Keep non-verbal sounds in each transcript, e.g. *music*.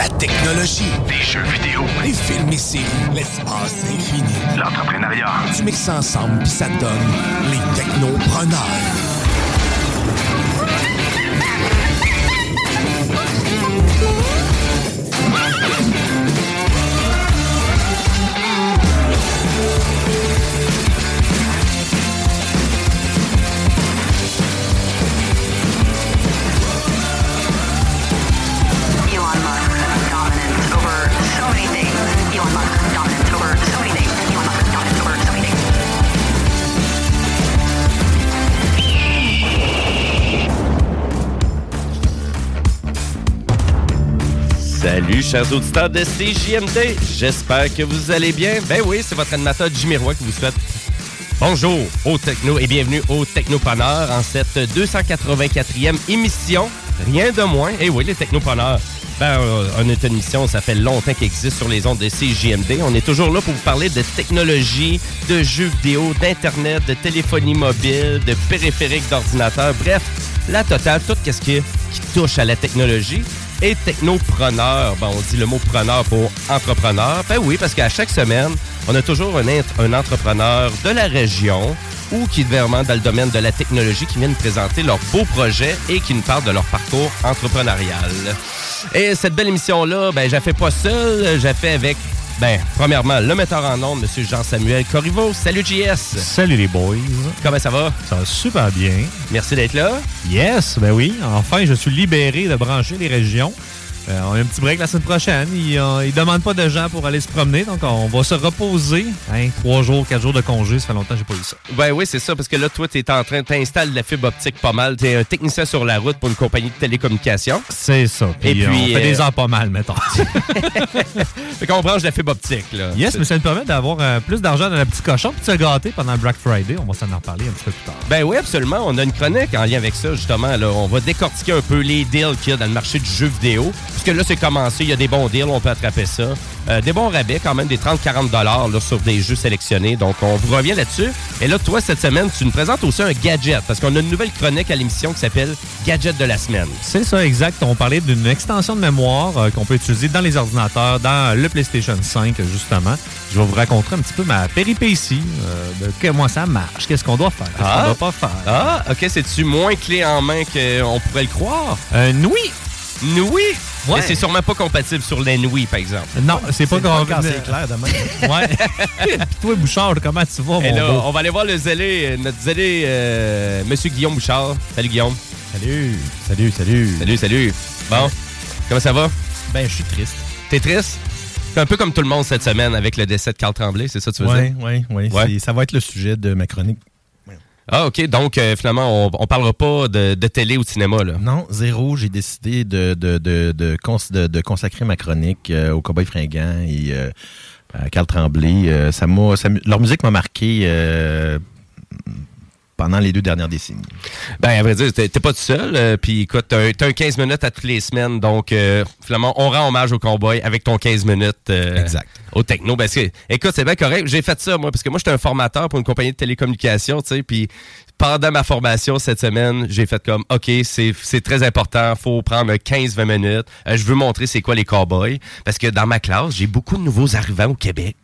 La technologie, Des jeux vidéo, les films et séries, l'espace infini. l'entrepreneuriat. Tu mixes ça ensemble puis ça donne les technopreneurs. Salut, chers auditeurs de CJMD. J'espère que vous allez bien. Ben oui, c'est votre animateur Jimmy Roy qui vous souhaite bonjour au Techno et bienvenue au Technopreneur en cette 284e émission. Rien de moins. Et oui, les Technopreneurs. Ben, euh, on est une émission, ça fait longtemps qu'il existe sur les ondes de CJMD. On est toujours là pour vous parler de technologie, de jeux vidéo, d'Internet, de téléphonie mobile, de périphériques d'ordinateur. Bref, la totale, tout ce qui touche à la technologie et technopreneur. Bon, on dit le mot preneur pour entrepreneur. Ben oui, parce qu'à chaque semaine, on a toujours un, entrepreneur de la région ou qui est vraiment dans le domaine de la technologie qui vient nous présenter leurs beaux projets et qui nous parle de leur parcours entrepreneurial. Et cette belle émission-là, ben, je la fais pas seul, je la fais avec, ben, premièrement, le metteur en ondes, M. Jean-Samuel Corriveau. Salut, JS! Salut les boys. Comment ça va? Ça va super bien. Merci d'être là. Yes, ben oui. Enfin, je suis libéré de brancher les régions. Euh, on a un petit break la semaine prochaine. Ils ne demandent pas de gens pour aller se promener, donc on va se reposer. Hein, trois jours, quatre jours de congé, ça fait longtemps que j'ai pas eu ça. Ben oui, c'est ça, parce que là, toi, tu es en train, t'installes la fibre optique pas mal. Tu es un technicien sur la route pour une compagnie de télécommunications. C'est ça. Et Puis, puis, on fait euh, des heures pas mal, mettons. *laughs* Fait qu'on branche la fibre optique, là. yes, mais ça nous permet d'avoir euh, plus d'argent dans le petit cochon puis de se gâter pendant le Black Friday. On va s'en en reparler un petit peu plus tard. Ben oui, absolument. On a une chronique en lien avec ça, justement. Là. On va décortiquer un peu les deals qu'il y a dans le marché du jeu vidéo. Puisque là, c'est commencé. Il y a des bons deals, on peut attraper ça. Euh, des bons rabais, quand même, des 30-40 dollars sur des jeux sélectionnés. Donc, on vous revient là-dessus. Et là, toi, cette semaine, tu nous présentes aussi un gadget. Parce qu'on a une nouvelle chronique à l'émission qui s'appelle Gadget de la semaine. C'est ça, exact. On parlait d'une extension de mémoire euh, qu'on peut utiliser dans les ordinateurs, dans le PlayStation 5, justement. Je vais vous raconter un petit peu ma péripétie, euh, de comment ça marche, qu'est-ce qu'on doit faire, qu'est-ce Ah. qu'on doit pas faire. Ah, OK. C'est-tu moins clé en main qu'on pourrait le croire? Euh, oui! Ouais. C'est sûrement pas compatible sur les Nouilles, par exemple. Non, c'est pas. Quand c'est clair demain. *laughs* Ouais. Puis *laughs* toi, Bouchard, comment tu vas, Et mon là, beau? on va aller voir le zélé, euh, notre zélé, euh, Monsieur Guillaume Bouchard. Salut Guillaume. Salut, salut, salut. Salut, salut. Bon, comment ça va? Ben, je suis triste. T'es triste? C'est un peu comme tout le monde cette semaine avec le décès de Carl Tremblay, c'est ça que tu veux Oui, dire? oui, oui. Ouais. Ça va être le sujet de ma chronique. Ah, OK. Donc, euh, finalement, on, on parlera pas de, télé ou de cinéma, là. Non, zéro. J'ai décidé de, de, de, de, cons- de- de consacrer ma chronique euh, au Cowboy Fringant et euh, à Carl Tremblay. Ça leur musique m'a marqué pendant les deux dernières décennies. Ben, à vrai dire, t'es pas tout seul. euh, Puis, écoute, t'as un, t'as un 15 minutes à toutes les semaines. Donc, euh, finalement, on rend hommage au cowboy avec ton 15 minutes. euh, Exact. Au techno. Ben, écoute, c'est bien correct. J'ai fait ça, moi, parce que moi, j'étais un formateur pour une compagnie de télécommunications, tu sais. Puis, pendant ma formation cette semaine, j'ai fait comme, OK, c'est c'est très important. faut prendre 15-20 minutes. Euh, je veux montrer c'est quoi les cowboys. Parce que dans ma classe, j'ai beaucoup de nouveaux arrivants au Québec.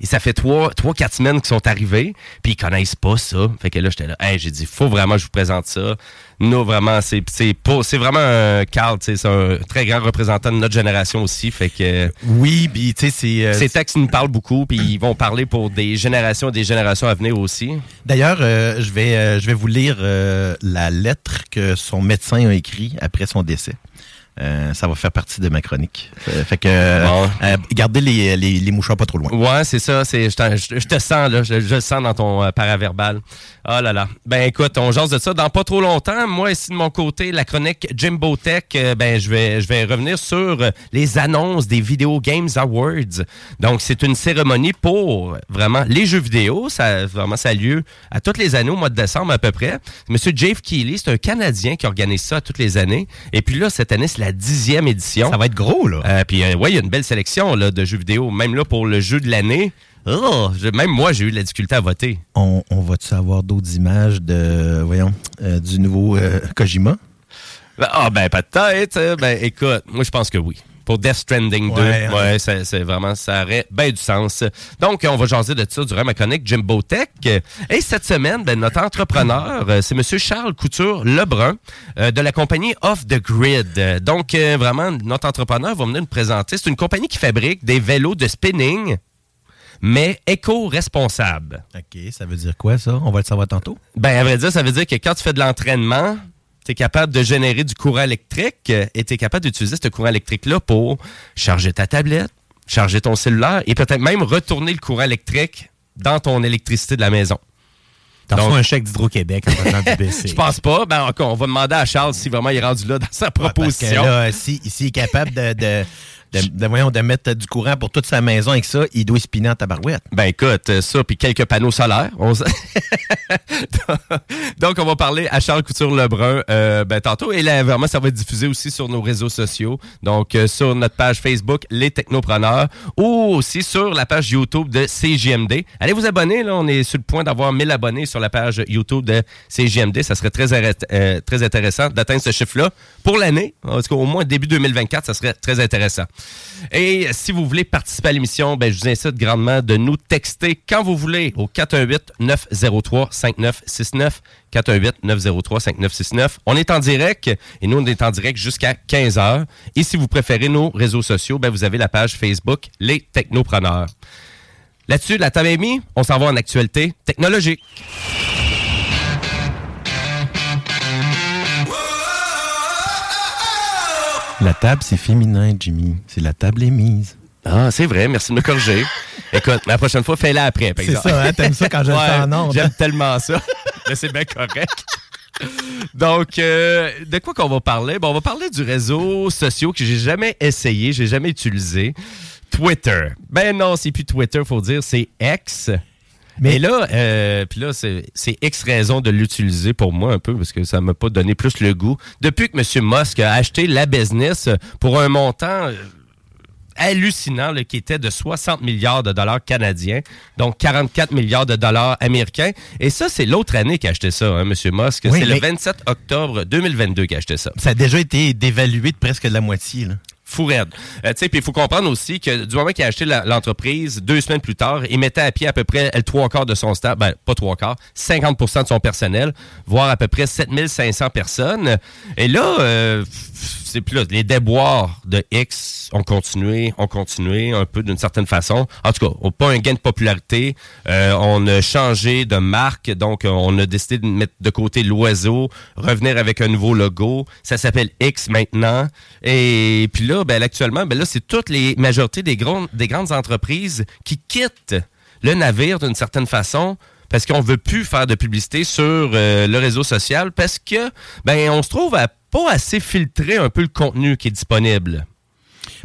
Et ça fait trois, trois, quatre semaines qu'ils sont arrivés, puis ils connaissent pas ça. Fait que là, j'étais là, hey, j'ai dit, faut vraiment que je vous présente ça. Nous, vraiment, c'est c'est pas- c'est vraiment un Carl, c'est un très grand représentant de notre génération aussi. Fait que Oui, puis tu sais, c'est... euh, ces textes nous parlent beaucoup, puis ils vont parler pour des générations et des générations à venir aussi. D'ailleurs, euh, je vais euh, je vais vous lire la lettre que son médecin a écrit après son décès. Euh, ça va faire partie de ma chronique. Euh, fait que euh, Bon. euh, gardez les, les, les mouchoirs pas trop loin. Ouais, c'est ça. C'est, je, te sens, là. Je, je le sens dans ton paraverbal. Oh là là. Ben écoute, on jase de ça dans pas trop longtemps. Moi, ici de mon côté, la chronique Jimbo Tech, euh, ben je vais, je vais revenir sur euh, les annonces des Video Games Awards. Donc, c'est une cérémonie pour vraiment les jeux vidéo. Ça, vraiment, ça a lieu à toutes les années, au mois de décembre à peu près. Monsieur Jave Keighley, c'est un Canadien qui organise ça toutes les années. Et puis là, cette année, c'est la dixième édition. Ça va être gros, là. Euh, puis, euh, ouais, il y a une belle sélection là, de jeux vidéo. Même là, pour le jeu de l'année, oh, je- même moi, j'ai eu de la difficulté à voter. On, on va-tu avoir d'autres images de, voyons, euh, du nouveau euh, Kojima? Ah, ben, peut-être. euh, Ben, écoute, moi, je pense que oui. Pour Death Stranding 2, Ouais, ça- c'est vraiment, ça aurait bien du sens. Donc, on va jaser de ça durant ma chronique Jimbo Tech. Et cette semaine, ben, notre entrepreneur, euh, c'est Monsieur Charles Couture Lebrun euh, de la compagnie Off the Grid. Donc, euh, vraiment, notre entrepreneur va venir nous présenter. C'est une compagnie qui fabrique des vélos de spinning, mais éco-responsables. OK, ça veut dire quoi, ça? On va le savoir tantôt. Ben, à vrai dire, ça veut dire que quand tu fais de l'entraînement, tu es capable de générer du courant électrique et tu es capable d'utiliser ce courant électrique-là pour charger ta tablette, charger ton cellulaire et peut-être même retourner le courant électrique dans ton électricité de la maison. T'as reçu un chèque d'Hydro-Québec en faisant du *laughs* BC. Je pense pas. Ben, encore, on va demander à Charles si vraiment il est rendu là dans sa Ouais, parce que proposition. là, si, s'il est capable de, de, de, de, voyons, de mettre du courant pour toute sa maison avec ça, il doit spinner en tabarouette. Ben écoute, euh, ça, puis quelques panneaux solaires. *laughs* Donc, on va parler à Charles Couture-Lebrun euh, ben, tantôt. Et là, vraiment, ça va être diffusé aussi sur nos réseaux sociaux. Donc, euh, sur notre page Facebook, Les Technopreneurs, ou aussi sur la page YouTube de CGMD. Allez vous abonner, là. On est sur le point d'avoir 1000 abonnés sur la page YouTube de CGMD. Ça serait très, euh, très intéressant d'atteindre ce chiffre-là pour l'année. Au moins début 2024, ça serait très intéressant. Et si vous voulez participer à l'émission, ben, je vous incite grandement de nous texter quand vous voulez au 418-903-5969. 418-903-5969. On est en direct et nous, on est en direct jusqu'à 15h. Et si vous préférez nos réseaux sociaux, ben, vous avez la page Facebook Les Technopreneurs. Là-dessus, la table. On s'en va en actualité technologique. La table, c'est féminin, Jimmy. C'est la table est mise. Ah, c'est vrai. Merci de me corriger. Écoute, la prochaine fois, fais-la après, par C'est ça, hein? T'aimes ça quand je le Ouais, fais en J'aime hein? tellement ça. *laughs* Mais c'est bien correct. Donc, euh, de quoi qu'on va parler? Bon, on va parler du réseau social que j'ai jamais essayé, j'ai jamais utilisé. Twitter. Ben non, c'est plus Twitter, faut dire, c'est X. Mais là, euh, puis là, c'est X raison de l'utiliser pour moi un peu parce que ça m'a pas donné plus le goût. Depuis que M. Musk a acheté la business pour un montant euh, hallucinant là, qui était de 60 milliards de dollars canadiens, donc 44 milliards de dollars américains. Et ça, c'est l'autre année qu'a acheté ça, hein, M. Musk. Oui, c'est le mais- 27 octobre 2022 qu'a acheté ça. Ça a déjà été dévalué de presque de la moitié. Là. Fou raide. Euh, tu sais, puis il faut comprendre aussi que du moment qu'il a acheté l'entreprise, deux semaines plus tard, il mettait à pied à peu près le trois quarts de son staff, ben pas trois quarts, 50% de son personnel, voire à peu près 7500 personnes. Et là, euh, plus les déboires de X ont continué, ont continué un peu d'une certaine façon. En tout cas, on pas un gain de popularité. Euh, on a changé de marque, donc euh, on a décidé de mettre de côté l'oiseau, revenir avec un nouveau logo. Ça s'appelle X maintenant. Et puis là, ben, actuellement, ben là, c'est toutes les majorités des, grandes des grandes entreprises qui quittent le navire d'une certaine façon parce qu'on veut plus faire de publicité sur euh, le réseau social parce que ben on se trouve à pas assez filtrer un peu le contenu qui est disponible.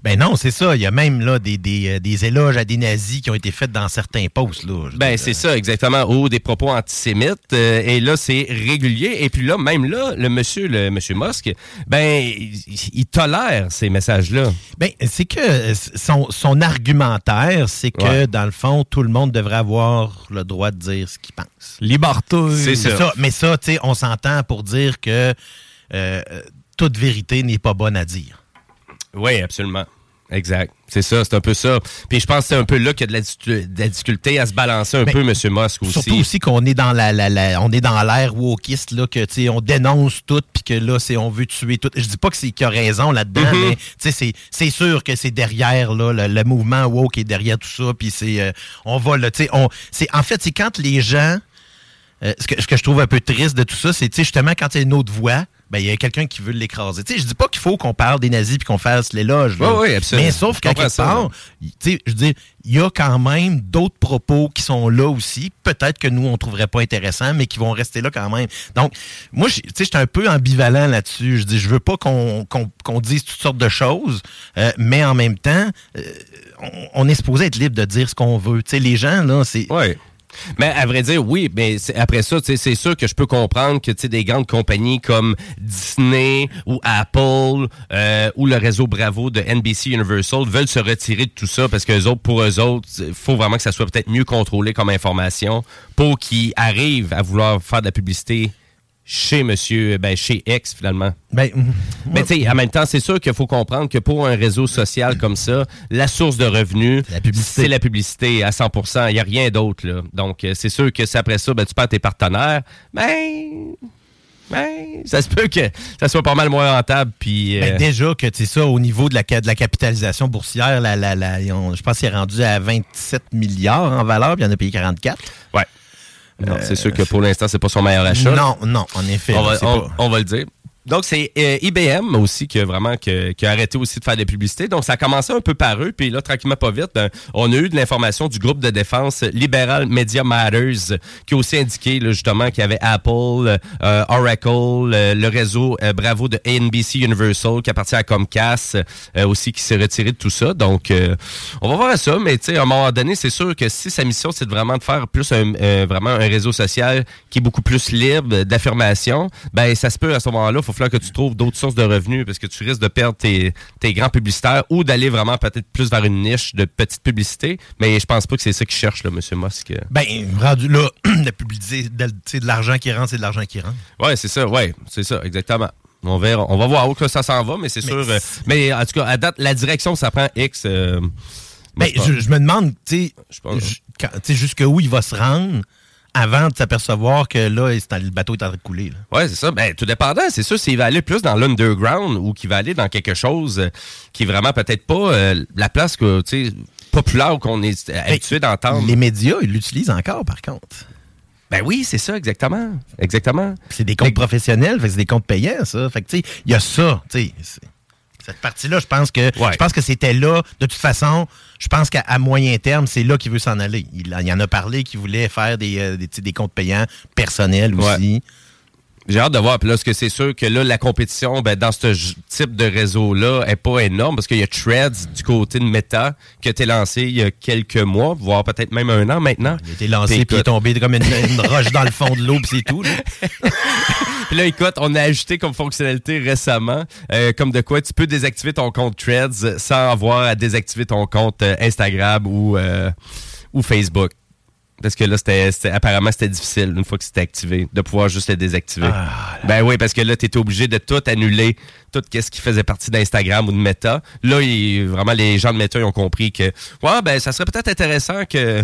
Ben non, c'est ça. Il y a même là des, des, euh, des éloges à des nazis qui ont été faits dans certains posts. Là. Ben c'est ça exactement ou des propos antisémites euh, et là c'est régulier et puis là même là le monsieur le monsieur Musk ben il, il tolère ces messages là. Ben, c'est que euh, son, son argumentaire, c'est que Ouais. dans le fond, tout le monde devrait avoir le droit de dire ce qu'il pense. Liberté. C'est C'est ça. ça. Mais ça, tu sais, on s'entend pour dire que euh, euh, toute vérité n'est pas bonne à dire. Oui, absolument. Exact. C'est ça, c'est un peu ça. Puis je pense que c'est un peu là qu'il y a de la, difficulté- à se balancer un Mais peu, M. Musk aussi. Surtout aussi qu'on est dans la, la- la- on est dans l'ère wokiste là que tu sais on dénonce tout puis que là c'est on veut tuer tout. Je dis pas que c'est qu'il a raison là-dedans Mhm. mais tu sais c'est c'est sûr que c'est derrière là le, le mouvement woke est derrière tout ça puis c'est euh, on va là tu sais on c'est en fait c'est quand les gens euh, ce, que, ce que je trouve un peu triste de tout ça, c'est tu sais, justement quand il y a une autre voix, ben, il y a quelqu'un qui veut l'écraser. Tu sais, Je dis pas qu'il faut qu'on parle des nazis puis qu'on fasse l'éloge. Oui, oui, absolument. Mais sauf qu'à quelque ça, part, tu sais, je veux dire, il y a quand même d'autres propos qui sont là aussi. Peut-être que nous, on trouverait pas intéressants, mais qui vont rester là quand même. Donc, moi, tu sais, j'étais un peu ambivalent là-dessus. Je dis, je veux pas qu'on qu'on- qu'on dise toutes sortes de choses, euh, mais en même temps, euh, on, on est supposé être libre de dire ce qu'on veut. Tu sais, les gens, là, c'est... Oui. Mais à vrai dire, oui, mais après ça, c'est sûr que je peux comprendre que des grandes compagnies comme Disney ou Apple euh, ou le réseau Bravo de NBC Universal veulent se retirer de tout ça parce que autres, pour eux autres, il faut vraiment que ça soit peut-être mieux contrôlé comme information pour qu'ils arrivent à vouloir faire de la publicité chez monsieur, ben, chez X finalement. Ben, Mais tu sais, en même temps, c'est sûr qu'il faut comprendre que pour un réseau social comme ça, la source de revenus, c'est la publicité à 100% Il n'y a rien d'autre. Donc, euh, c'est sûr que c'est après ça, ben, tu perds tes partenaires. Ben, ben, ça se peut que ça soit pas mal moins rentable. Puis, Ben, euh, déjà que c'est ça au niveau de la, de la capitalisation boursière, la, la, je pense qu'il est rendu à 27 milliards en valeur, puis il en a payé 44. Non, c'est sûr que pour l'instant, c'est pas son meilleur achat. Non, non, en effet. va, on va le dire. Donc, c'est euh, IBM aussi qui a vraiment qui, a arrêté aussi de faire des publicités. Donc, ça a commencé un peu par eux. Puis là, tranquillement, pas vite, ben, on a eu de l'information du groupe de défense Liberal Media Matters qui a aussi indiqué justement qu'il y avait Apple, euh, Oracle, euh, le réseau Bravo de NBC Universal qui appartient à Comcast aussi qui s'est retiré de tout ça. Donc, on va voir ça. Mais tu sais, à un moment donné, c'est sûr que si sa mission, c'est vraiment de faire plus un, vraiment un réseau social qui est beaucoup plus libre d'affirmation, ben ça se peut à ce moment-là, faut falloir que tu trouves d'autres sources de revenus parce que tu risques de perdre tes, tes grands publicitaires ou d'aller vraiment peut-être plus vers une niche de petite publicité. Mais je pense pas que c'est ça qu'il cherche, là, M. Musk. Ben, rendu là, la *clears throat* publicité, de, de l'argent qui rentre, c'est de l'argent qui rentre. Ouais, c'est ça, ouais, c'est ça, exactement. On verra. On va voir où que ça s'en va, mais c'est sûr. euh, mais en tout cas, à date, la direction, ça prend X. euh, Ben, je me demande, tu sais, jusqu'où il va se rendre avant de s'apercevoir que là, le bateau est en train de couler. Ouais, c'est ça. Ben, tout dépendant. C'est sûr s'il va aller plus dans l'underground ou qu'il va aller dans quelque chose qui est vraiment peut-être pas euh, la place que, populaire qu'on est habitué d'entendre. Les médias, ils l'utilisent encore, par contre. Ben oui, c'est ça, exactement. Exactement. C'est des comptes professionnels, fait c'est des comptes payants, ça. Fait que, tu sais, il y a ça, tu sais. Cette partie-là, je pense que je pense que c'était là. De toute façon, je pense qu'à moyen terme, c'est là qu'il veut s'en aller. Il, il en a parlé qu'il voulait faire des, euh, des, comptes payants personnels aussi. J'ai hâte de voir. Puis là, parce que c'est sûr que là, la compétition, ben, dans ce type de réseau-là, est pas énorme parce qu'il y a Threads du côté de Meta qui a été lancé il y a quelques mois, voire peut-être même un an maintenant. Il a été lancé, puis il est tombé comme une, une roche dans le fond de l'eau, puis c'est tout. *laughs* là. Puis là, écoute, on a ajouté comme fonctionnalité récemment, euh, comme de quoi tu peux désactiver ton compte Threads sans avoir à désactiver ton compte euh, Instagram ou, euh, ou Facebook. Parce que là, c'était, c'était- apparemment, c'était difficile, une fois que c'était activé, de pouvoir juste le désactiver. ben oui, parce que là, tu étais obligé de tout annuler, tout ce qui faisait partie d'Instagram ou de Meta. Là, il- vraiment, les gens de Meta ils ont compris que, ouais, ben, ça serait peut-être intéressant que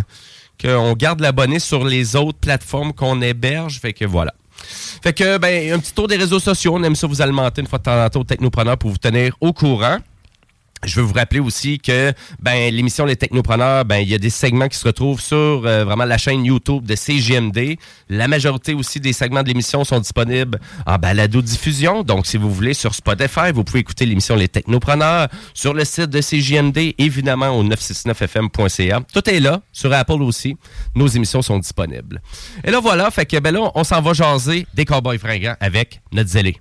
qu'on garde l'abonné sur les autres plateformes qu'on héberge. Fait que voilà. Fait que, ben, un petit tour des réseaux sociaux. On aime ça vous alimenter une fois de temps en temps au Technopreneur pour vous tenir au courant. Je veux vous rappeler aussi que ben l'émission Les Technopreneurs, ben il y a des segments qui se retrouvent sur euh, vraiment la chaîne YouTube de CGMD. La majorité aussi des segments de l'émission sont disponibles en balado diffusion. Donc si vous voulez sur Spotify, vous pouvez écouter l'émission Les Technopreneurs sur le site de CGMD, évidemment au 969fm.ca. Tout est là sur Apple aussi. Nos émissions sont disponibles. Et là voilà, fait que ben là on s'en va jaser des cowboys fringants avec notre zélé.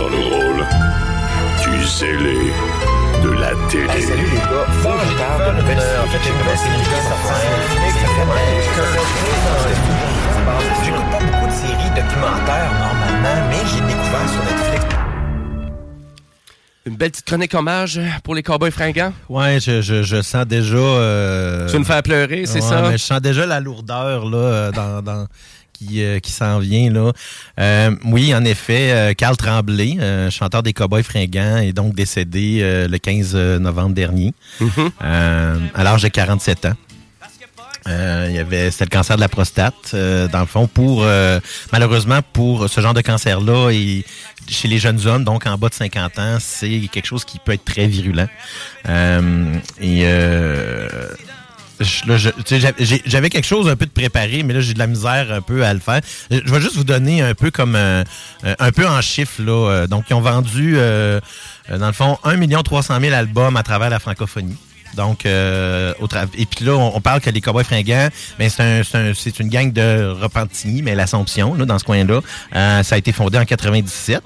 Dans le rôle du zélé de la télé. salut les gars, faut que je parle de. En fait, j'ai une série qui sortir. J'écoute pas beaucoup de séries documentaires normalement, mais j'ai découvert sur Netflix. Une belle petite chronique hommage pour les cowboys fringants. Ouais, je, je, je sens déjà. euh, Tu veux me faire pleurer, c'est ouais, ça? mais je sens déjà la lourdeur là, euh, dans, dans- qui, euh, qui s'en vient. là. Euh, oui, en effet, euh, Carl Tremblay, euh, chanteur des Cowboys fringants, est donc décédé euh, le 15 novembre dernier, euh, à l'âge de 47 ans. Euh, il y avait c'était le cancer de la prostate euh, dans le fond pour euh, malheureusement pour ce genre de cancer là et chez les jeunes hommes donc en bas de 50 ans c'est quelque chose qui peut être très virulent Euh, et j'avais- quelque chose un peu de préparé, mais là, j'ai de la misère un peu à le faire. Je vais juste vous donner un peu comme euh, euh, un peu en chiffres. Là. Euh, Donc, ils ont vendu, dans le fond, 1 300 000 albums à travers la francophonie. Donc, euh, au et puis là, on, on parle que les Cowboys fringants, ben, c'est un, c'est un- c'est une gang de Repentigny, mais l'Assomption, là, dans ce coin-là. Euh, ça a été fondé en 97.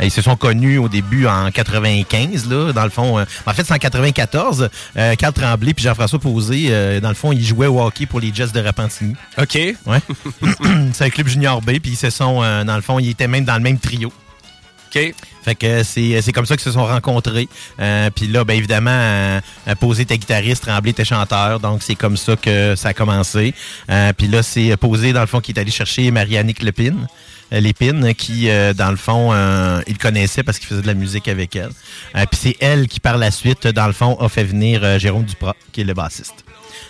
Euh, Ils se sont connus au début en 95, là, dans le fond. euh, en fait, c'est en 94. Euh, Carl Tremblay puis Jean-François Posé, euh, dans le fond, ils jouaient au hockey pour les Jets de Repentigny. OK. Ouais. *clears throat* c'est un club junior B, puis ils se sont, euh, dans le fond, ils étaient même dans le même trio. Fait que c'est comme ça qu'ils se sont rencontrés. Euh, puis là, ben évidemment, euh, Posé était guitariste, Tremblay était chanteur, donc c'est comme ça que ça a commencé. Euh, puis là, c'est Posé, dans le fond, qui est allé chercher Marianique Lepine. euh, Lépine, qui, euh, dans le fond, euh, il connaissait parce qu'il faisait de la musique avec elle. Euh, puis c'est elle qui, par la suite, dans le fond, a fait venir euh, Jérôme Duprat, qui est le bassiste.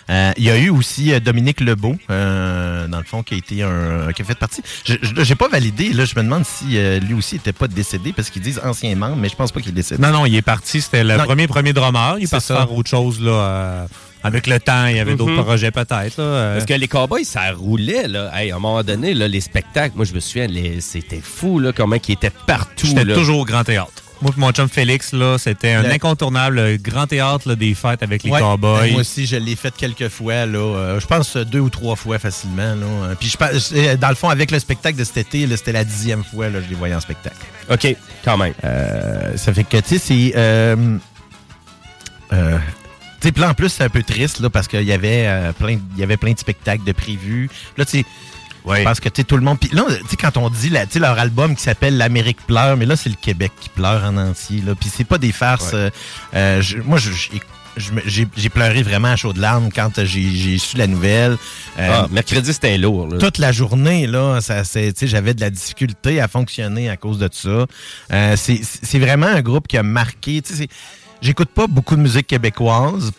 Euh, il y a eu aussi euh, Dominique Lebeau, euh, dans le fond, qui a été un, qui a fait partie. Je j'ai pas validé, là, je me demande si euh, lui aussi était pas décédé parce qu'ils disent ancien membre, mais je pense pas qu'il est décédé. Non, non, il est parti. C'était le Non. premier premier drummer. Il est parti ça. faire autre chose là. euh, avec le temps, il y avait d'autres Mhm. projets peut-être. là, euh. Parce que les cowboys, ça roulait, là. Hey, à un moment donné, là, les spectacles, moi, je me souviens, les- c'était fou, là, comment ils étaient partout. J'étais là. toujours au Grand Théâtre. Moi et mon chum Félix, là, c'était un Le- incontournable le Grand Théâtre là, des fêtes avec les Ouais, cowboys. Moi aussi, je l'ai fait quelques fois, là. euh, je pense euh, deux ou trois fois facilement, là. Euh, Puis je pense, dans le fond, avec le spectacle de cet été, là, c'était la dixième fois, là, je les voyais en spectacle. OK, quand même. Euh, ça fait que, tu sais, c'est. Euh, euh, tu sais, en plus, c'est un peu triste, là, parce qu'il y avait euh, plein, il y avait plein de spectacles de prévus. Là, tu sais. Je pense que tu sais, tout le monde. Puis là, tu sais, quand on dit la- tu sais, leur album qui s'appelle L'Amérique pleure, mais là, c'est le Québec qui pleure en entier. Là. Puis c'est pas des farces. Ouais. euh, euh, je- moi, j'ai j'ai pleuré vraiment à chaud de larmes quand euh, j'ai su la nouvelle. Euh, Ah, mercredi, c'était lourd, là. toute la journée, là, ça, c'est, tu sais, j'avais de la difficulté à fonctionner à cause de ça. Euh, c'est, c'est vraiment un groupe qui a marqué. tu sais, c'est- J'écoute pas beaucoup de musique québécoise.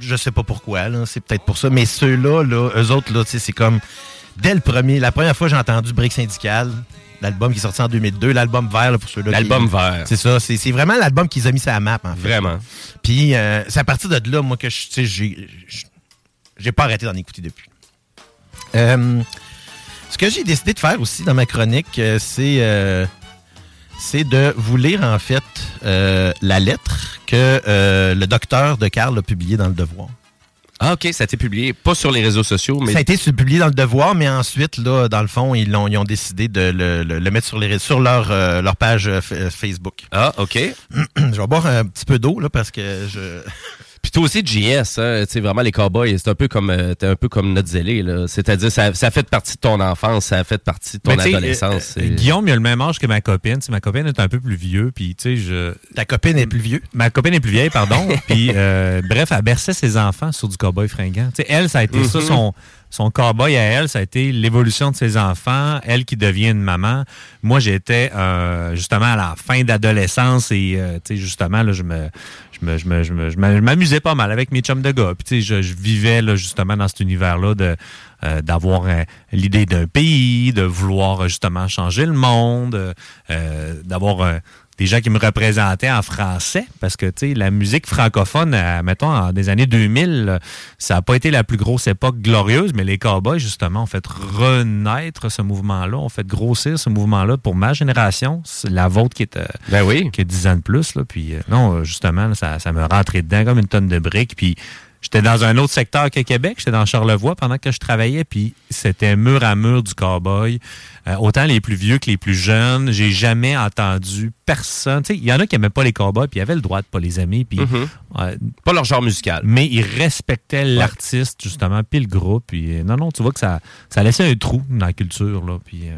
Je sais pas pourquoi, là, c'est peut-être pour ça. Mais ceux-là, là, eux autres, là, tu sais, c'est comme dès le premier. La première fois, j'ai entendu Brick Syndical, l'album qui est sorti en 2002, l'album vert là, pour ceux-là. L'album vert. C'est ça. C'est, c'est vraiment l'album qu'ils ont mis sur la map, en fait. Vraiment. Puis euh, c'est à partir de là, moi, que je, j'ai, j'ai pas arrêté d'en écouter depuis. Euh, ce que j'ai décidé de faire aussi dans ma chronique, euh, c'est c'est de vous lire en fait la lettre que le docteur de Carl a publiée dans le Devoir. Ah, OK, ça a été publié, pas sur les réseaux sociaux, mais... Ça a été publié dans le Devoir, mais ensuite, là, dans le fond, ils, l'ont- ils ont décidé de le, le- le mettre sur, les, sur leur, euh, leur page euh, Facebook. Ah, OK. *clears throat* je vais boire un petit peu d'eau là parce que je. Puis toi aussi, JS, hein, tu sais, vraiment, les cowboys, c'est un peu comme, euh, t'es un peu comme notre zélé, là. C'est-à-dire, ça, ça fait partie de ton enfance, ça fait partie de ton Mais adolescence. euh, Guillaume, il a le même âge que ma copine. Tu sais, ma copine est un peu plus vieux. Puis, tu sais, je. Ta copine est plus vieux? Ma copine est plus vieille, pardon. *laughs* puis, euh, bref, elle berçait ses enfants sur du cowboy fringant. Tu sais, elle, ça a été ça, Mhm. son, son cowboy à elle, ça a été l'évolution de ses enfants, elle qui devient une maman. Moi, j'étais euh, justement à la fin d'adolescence et, euh, tu sais, justement, là, je me. Je me- je me- je me- je m'amusais pas mal avec mes chums de gars. Puis, je, je vivais là, justement dans cet univers-là de euh, d'avoir euh, l'idée d'un pays, de vouloir justement changer le monde, euh, d'avoir des gens qui me représentaient en français, parce que tu sais, la musique francophone, euh, mettons, en des années 2000, euh, ça n'a pas été la plus grosse époque glorieuse, mais les Cowboys, justement, ont fait renaître ce mouvement-là, ont fait grossir ce mouvement-là pour ma génération, c'est la vôtre qui est, euh, Ben oui. qui 10 ans de plus. Là, puis euh, non, justement, ça, ça me rentrait dedans comme une tonne de briques. Puis j'étais dans un autre secteur que Québec, j'étais dans Charlevoix pendant que je travaillais, puis c'était mur à mur du cowboy. Euh, autant les plus vieux que les plus jeunes, j'ai jamais entendu personne. Tu sais, il y en a qui n'aimaient pas les cowboys, puis ils avaient le droit de pas les aimer. Puis, Mhm. euh, Pas leur genre musical. mais ils respectaient l'artiste, justement, puis le groupe. Puis, euh, non, non, tu vois que ça, ça laissait un trou dans la culture. Là, puis, euh,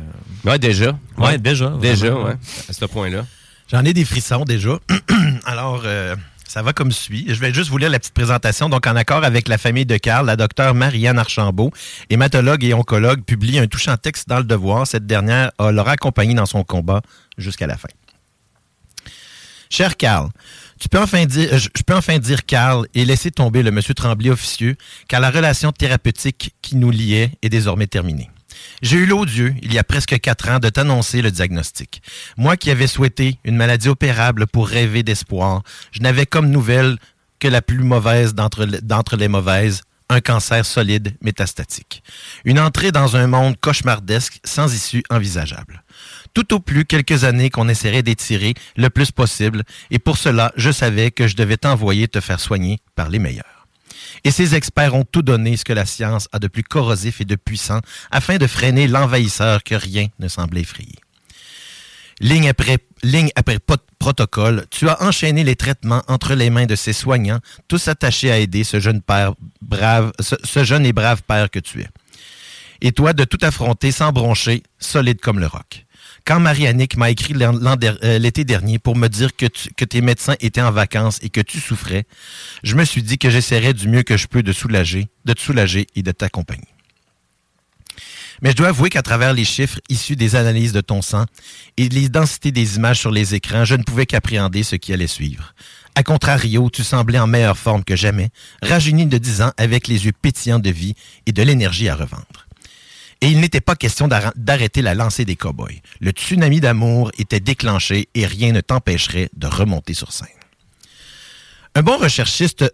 Ouais, déjà. Ouais, déjà, Déjà, vraiment, ouais. ouais. À ce point-là. J'en ai des frissons déjà. *clears throat* Alors, euh, Ça va comme suit. Je vais juste vous lire la petite présentation. Donc, en accord avec la famille de Karl, la docteure Marianne Archambault, hématologue et oncologue, publie un touchant texte dans le devoir. Cette dernière euh, l'aura accompagné dans son combat jusqu'à la fin. Cher Karl, tu peux enfin dire, je je peux enfin dire Karl et laisser tomber le monsieur Tremblay officieux, car la relation thérapeutique qui nous liait est désormais terminée. J'ai eu l'odieux, il y a presque quatre ans, de t'annoncer le diagnostic. Moi qui avais souhaité une maladie opérable pour rêver d'espoir, je n'avais comme nouvelle que la plus mauvaise d'entre d'entre les mauvaises, un cancer solide métastatique. Une entrée dans un monde cauchemardesque sans issue envisageable. Tout au plus quelques années qu'on essaierait d'étirer le plus possible, et pour cela, je savais que je devais t'envoyer te faire soigner par les meilleurs. Et ces experts ont tout donné ce que la science a de plus corrosif et de puissant afin de freiner l'envahisseur que rien ne semblait effrayer. Ligne après, ligne après protocole, tu as enchaîné les traitements entre les mains de ces soignants, tous attachés à aider ce jeune père brave, ce jeune et brave père que tu es. Et toi, de tout affronter sans broncher, solide comme le roc. Quand Marie-Annick m'a écrit euh, l'été dernier pour me dire que, tes médecins étaient en vacances et que tu souffrais, je me suis dit que j'essaierais du mieux que je peux de soulager, de te soulager et de t'accompagner. Mais je dois avouer qu'à travers les chiffres issus des analyses de ton sang et les densités des images sur les écrans, je ne pouvais qu'appréhender ce qui allait suivre. A contrario, tu semblais en meilleure forme que jamais, rajeuni de 10 ans avec les yeux pétillants de vie et de l'énergie à revendre. Et il n'était pas question d'arr- d'arrêter la lancée des cow-boys. Le tsunami d'amour était déclenché et rien ne t'empêcherait de remonter sur scène. Un bon recherchiste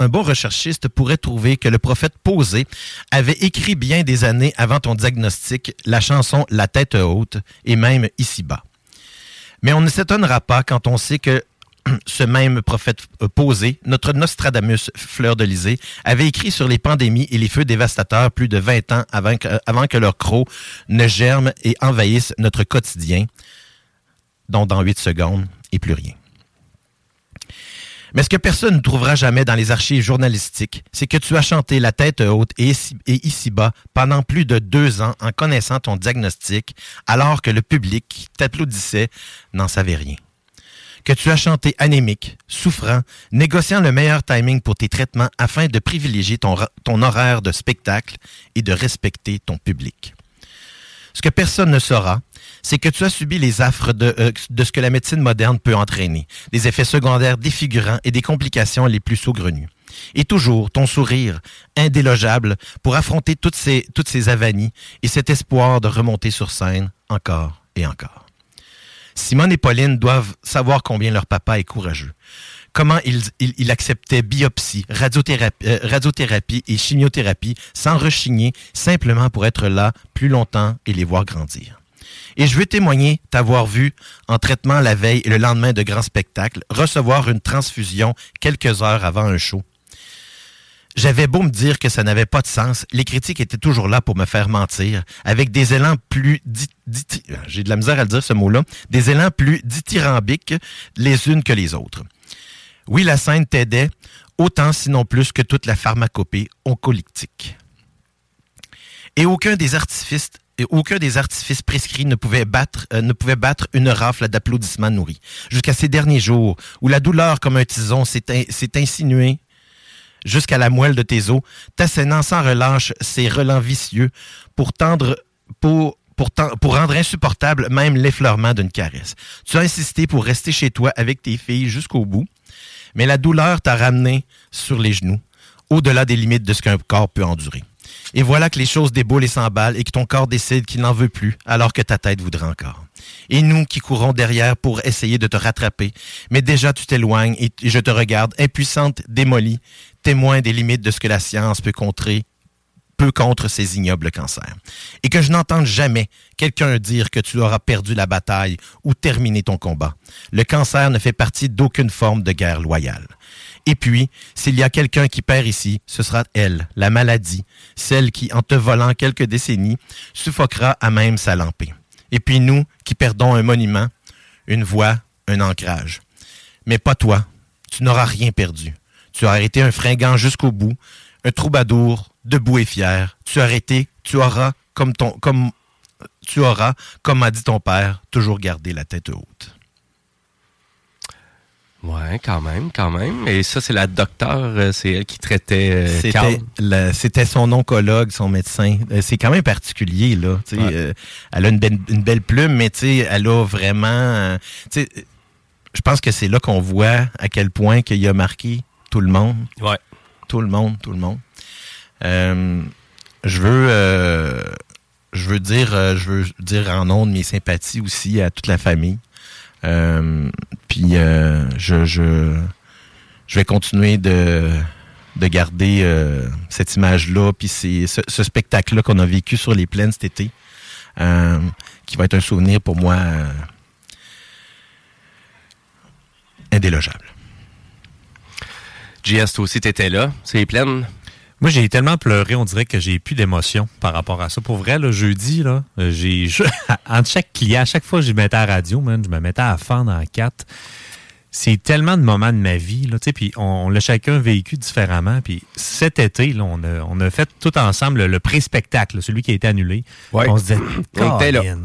un bon recherchiste pourrait trouver que le prophète Posé avait écrit bien des années avant ton diagnostic la chanson La tête haute et même ici-bas. Mais on ne s'étonnera pas quand on sait que *clears throat* ce même prophète euh, Posé, notre Nostradamus Fleur de Lysée, avait écrit sur les pandémies et les feux dévastateurs plus de 20 ans avant que, avant que leurs crocs ne germent et envahissent notre quotidien, dont dans 8 secondes et plus rien. Mais ce que personne ne trouvera jamais dans les archives journalistiques, c'est que tu as chanté la tête haute et ici-bas pendant plus de deux ans en connaissant ton diagnostic, alors que le public qui t'applaudissait n'en savait rien. Que tu as chanté anémique, souffrant, négociant le meilleur timing pour tes traitements afin de privilégier ton, ra- ton horaire de spectacle et de respecter ton public. Ce que personne ne saura, c'est que tu as subi les affres de, euh, de ce que la médecine moderne peut entraîner, des effets secondaires défigurants et des complications les plus saugrenues. Et toujours ton sourire indélogeable pour affronter toutes ces avanies et cet espoir de remonter sur scène encore et encore. Simone et Pauline doivent savoir combien leur papa est courageux. Comment il, acceptait biopsie, radiothérapie, euh, radiothérapie et chimiothérapie sans rechigner, simplement pour être là plus longtemps et les voir grandir. Et je veux témoigner t'avoir vu en traitement la veille et le lendemain de grands spectacles, recevoir une transfusion quelques heures avant un show. J'avais beau me dire que ça n'avait pas de sens, les critiques étaient toujours là pour me faire mentir, avec des élans plus j'ai de la misère à dire ce mot-là, des élans plus dithyrambiques les unes que les autres. Oui, la scène t'aidait, autant sinon plus que toute la pharmacopée oncolytique. Et aucun des artifices prescrits ne pouvait battre, euh, ne pouvait battre une rafle d'applaudissements nourris. Jusqu'à ces derniers jours, où la douleur comme un tison s'est insinuée jusqu'à la moelle de tes os, t'assénant sans relâche ses relents vicieux pour rendre insupportable même l'effleurement d'une caresse. Tu as insisté pour rester chez toi avec tes filles jusqu'au bout, mais la douleur t'a ramené sur les genoux, au-delà des limites de ce qu'un corps peut endurer. Et voilà que les choses déboulent et s'emballent et que ton corps décide qu'il n'en veut plus alors que ta tête voudrait encore. Et nous qui courons derrière pour essayer de te rattraper, mais déjà tu t'éloignes et je te regarde, impuissante, démolie, témoin des limites de ce que la science peut contrer peu contre ces ignobles cancers. Et que je n'entende jamais quelqu'un dire que tu auras perdu la bataille ou terminé ton combat. Le cancer ne fait partie d'aucune forme de guerre loyale. Et puis, s'il y a quelqu'un qui perd ici, ce sera elle, la maladie, celle qui, en te volant quelques décennies, suffoquera à même sa lampée. Et puis nous, qui perdons un monument, une voix, un ancrage. Mais pas toi, tu n'auras rien perdu. Tu as été un fringant jusqu'au bout, un troubadour, debout et fier. Tu as été, tu auras, comme ton, tu auras, comme m'a dit ton père, toujours gardé la tête haute. Ouais, quand même, quand même. Et ça, c'est la docteure, euh, c'est elle qui traitait euh, C'était son oncologue, son médecin. Euh, C'est quand même particulier, là. Ouais. euh, elle a une belle, une belle plume, mais tu sais, elle a vraiment... euh, tu sais, je pense que c'est là qu'on voit à quel point qu'il a marqué tout le monde. Ouais. Tout le monde, tout le monde. Je veux... je veux dire, je veux dire en ondes mes sympathies aussi à toute la famille. Euh, puis euh, je, je, je vais continuer de, de garder euh, cette image-là, puis c'est ce, spectacle-là qu'on a vécu sur les plaines cet été, euh, qui va être un souvenir pour moi euh, indélogeable. JS, toi aussi, t'étais là. C'est pleine. Moi, j'ai tellement pleuré, on dirait que j'ai plus d'émotion par rapport à ça. Pour vrai, le jeudi, là, euh, j'ai *laughs* je- entre chaque client, à chaque fois que je mettais à la radio, man, je me mettais à fendre en quatre. C'est tellement de moments de ma vie, là, puis on, on l'a chacun vécu différemment. Puis cet été, là, on a, on a fait tout ensemble le, le pré-spectacle, celui qui a été annulé. Ouais. On se disait. Colin,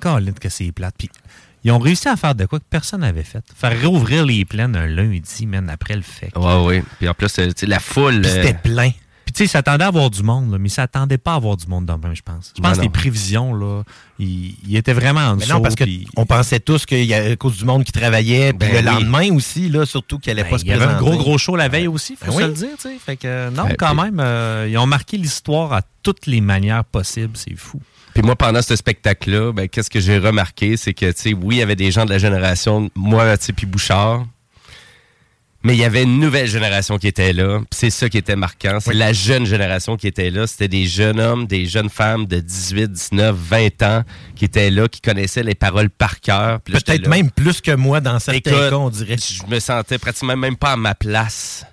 Colin, que c'est plate. Puis ils ont réussi à faire de quoi que personne n'avait fait. Faire réouvrir les plaines un lundi, man, après le fait. Ouais, ouais. Puis en plus, euh, la foule. C'était euh, plein. Puis tu sais, ils s'attendaient à avoir du monde, là, mais ils s'attendaient pas à avoir du monde dans le je pense. Je Non, pense que non. les prévisions, là, ils, ils étaient vraiment en Mais dessous. non, parce que puis- on pensait tous qu'il y a à cause du monde qui travaillait, puis Ben le oui. lendemain aussi, là, surtout qu'il allait Ben, pas se il y avait un présenter. gros, gros show la veille aussi, faut Ben se oui. le dire, tu sais. Fait que, euh, non, Ben, quand puis- même, euh, ils ont marqué l'histoire à toutes les manières possibles, c'est fou. Puis moi, pendant ce spectacle-là, ben, qu'est-ce que j'ai remarqué, c'est que, tu sais, oui, il y avait des gens de la génération, moi, tu sais, puis Bouchard, mais il y avait une nouvelle génération qui était là. C'est ça qui était marquant. C'est la jeune génération qui était là. C'était des jeunes hommes, des jeunes femmes de 18, 19, 20 ans qui étaient là, qui connaissaient les paroles par cœur. Peut-être même plus que moi dans certains Écoute, cas, on dirait. Je me sentais pratiquement même pas à ma place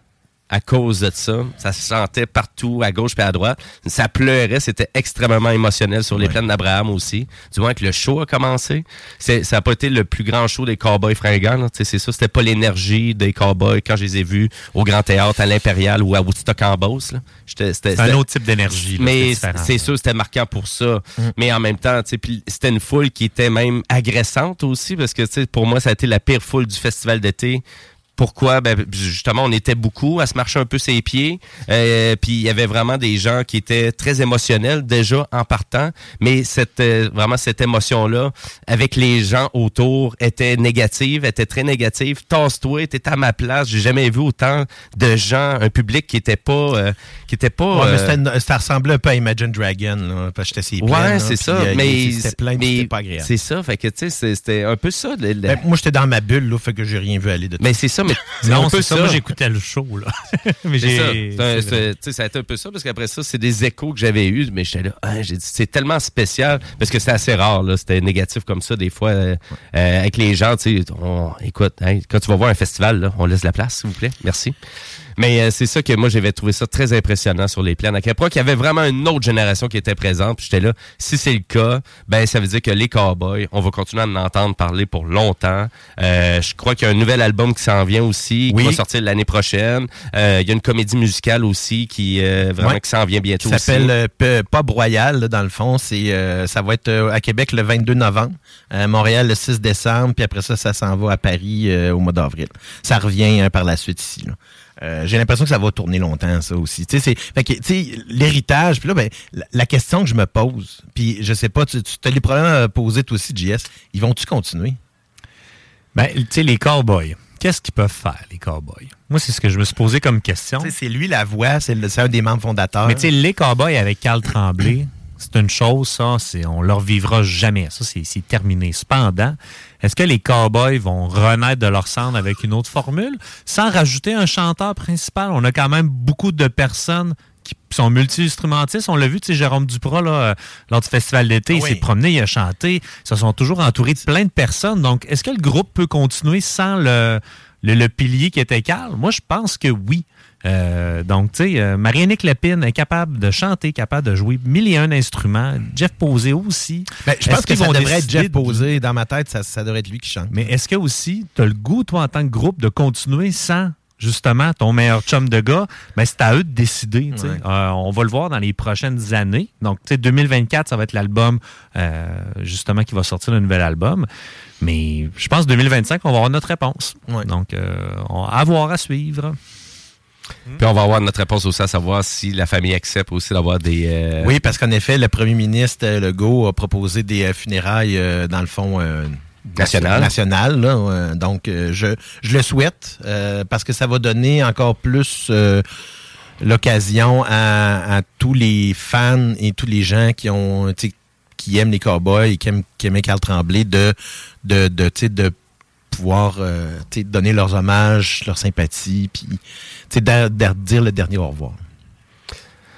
à cause de ça. Ça se sentait partout, à gauche et à droite. Ça pleurait, c'était extrêmement émotionnel sur les plaines d'Abraham aussi. Du moins que le show a commencé. C'est- Ça n'a pas été le plus grand show des Cowboys fringants. C'est ça, c'était pas l'énergie des Cowboys quand je les ai vus au Grand Théâtre, à l'Impérial ou à Woodstock en Beauce. c'était- C'est un autre type d'énergie. mais c'est sûr, c'était marquant pour ça. Mais en même temps, c'était une foule qui était même agressante aussi, parce que pour moi, ça a été la pire foule du festival d'été. Pourquoi? Ben, justement, on était beaucoup à se marcher un peu ses pieds. Euh, puis il y avait vraiment des gens qui étaient très émotionnels déjà en partant. Mais cette, euh, vraiment cette émotion-là, avec les gens autour, était négative, était très négative. Tasse-toi, t'es à ma place. J'ai jamais vu autant de gens, un public qui était pas, euh, qui était pas. Ouais, mais euh, ça ressemblait un peu à Imagine Dragon, là, parce que j'étais Ouais, c'est ça. mais c'était plein, mais c'était pas agréable. C'est ça. Fait que, tu sais, c'était un peu ça. Ben, moi, j'étais dans ma bulle, là, fait que j'ai rien vu aller de mais c'est ça, mais c'est Non, un peu c'est ça. ça. Moi, j'écoutais le show, là. *laughs* mais C'est ça. C'est ça a été un peu ça, parce qu'après ça, c'est des échos que j'avais eus, mais j'étais là, ah, j'ai dit, c'est tellement spécial, parce que c'est assez rare, là, c'était négatif comme ça, des fois, euh, euh, avec les gens, tu sais, on- écoute, hein, quand tu vas voir un festival, là, on laisse la place, s'il vous plaît, merci. Mais euh, c'est ça que moi, j'avais trouvé ça très impressionnant sur les plans. À quel point qu'il y avait vraiment une autre génération qui était présente. Puis j'étais là, si c'est le cas, ben ça veut dire que les Cowboys, on va continuer à en entendre parler pour longtemps. Euh, je crois qu'il y a un nouvel album qui s'en vient aussi, Oui. qui va sortir l'année prochaine. Euh, il y a une comédie musicale aussi qui euh, vraiment Ouais. qui s'en vient bientôt Ça s'appelle euh, Pop Royal, là, dans le fond. C'est, euh, ça va être à Québec le 22 novembre, à Montréal le 6 décembre, puis après ça, ça s'en va à Paris euh, au mois d'avril. Ça revient hein, par la suite ici. là. Euh, j'ai l'impression que ça va tourner longtemps, ça aussi. Tu sais, c'est, fait que, tu sais, l'héritage, puis là, ben, la, la question que je me pose, puis je sais pas, tu, tu as les problèmes à poser toi aussi, JS, ils vont-tu continuer? Ben, tu sais, les cowboys. Qu'est-ce qu'ils peuvent faire, les cowboys? Moi, c'est ce que je me suis posé comme question. C'est lui la voix, c'est, un des membres fondateurs. Mais tu sais, les cowboys avec Carl Tremblay, c'est une chose, ça, c'est, on leur vivra jamais. Ça, c'est terminé. Cependant, est-ce que les cowboys vont renaître de leur cendre avec une autre formule? Sans rajouter un chanteur principal? On a quand même beaucoup de personnes qui sont multi-instrumentistes. On l'a vu, tu sais, Jérôme Duprat, là, euh, lors du festival d'été, il Ah s'est promené, il a chanté. Ils se sont toujours entourés de plein de personnes. Donc, est-ce que le groupe peut continuer sans le, le, le pilier qui était Carl? Moi, je pense que oui. Euh, donc, tu sais, euh, Marianne Lépine est capable de chanter, capable de jouer mille et un instruments. Jeff Posé aussi. Ben, je pense que qu'ils ça vont devrait être Jeff Posé? Dans ma tête, ça, ça devrait être lui qui chante. Mais est-ce que aussi, tu as le goût, toi, en tant que groupe, de continuer sans justement, ton meilleur chum de gars, ben, c'est à eux de décider. Ouais. Euh, on va le voir dans les prochaines années. Donc, tu sais, 2024, ça va être l'album, euh, justement, qui va sortir le nouvel album. Mais je pense 2025, on va avoir notre réponse. Donc, euh, on à voir, à suivre. Puis on va avoir notre réponse aussi à savoir si la famille accepte aussi d'avoir des. euh, Oui, parce qu'en effet, le premier ministre euh, Legault a proposé des euh, funérailles, euh, dans le fond, euh, National. national, là, donc, je, je le souhaite parce que ça va donner encore plus l'occasion à, à tous les fans et tous les gens qui ont qui aiment les cowboys et qui aiment, qui aimaient Carl Tremblay de, de, de, de pouvoir euh, donner leurs hommages, leur sympathie, puis dire le dernier au revoir.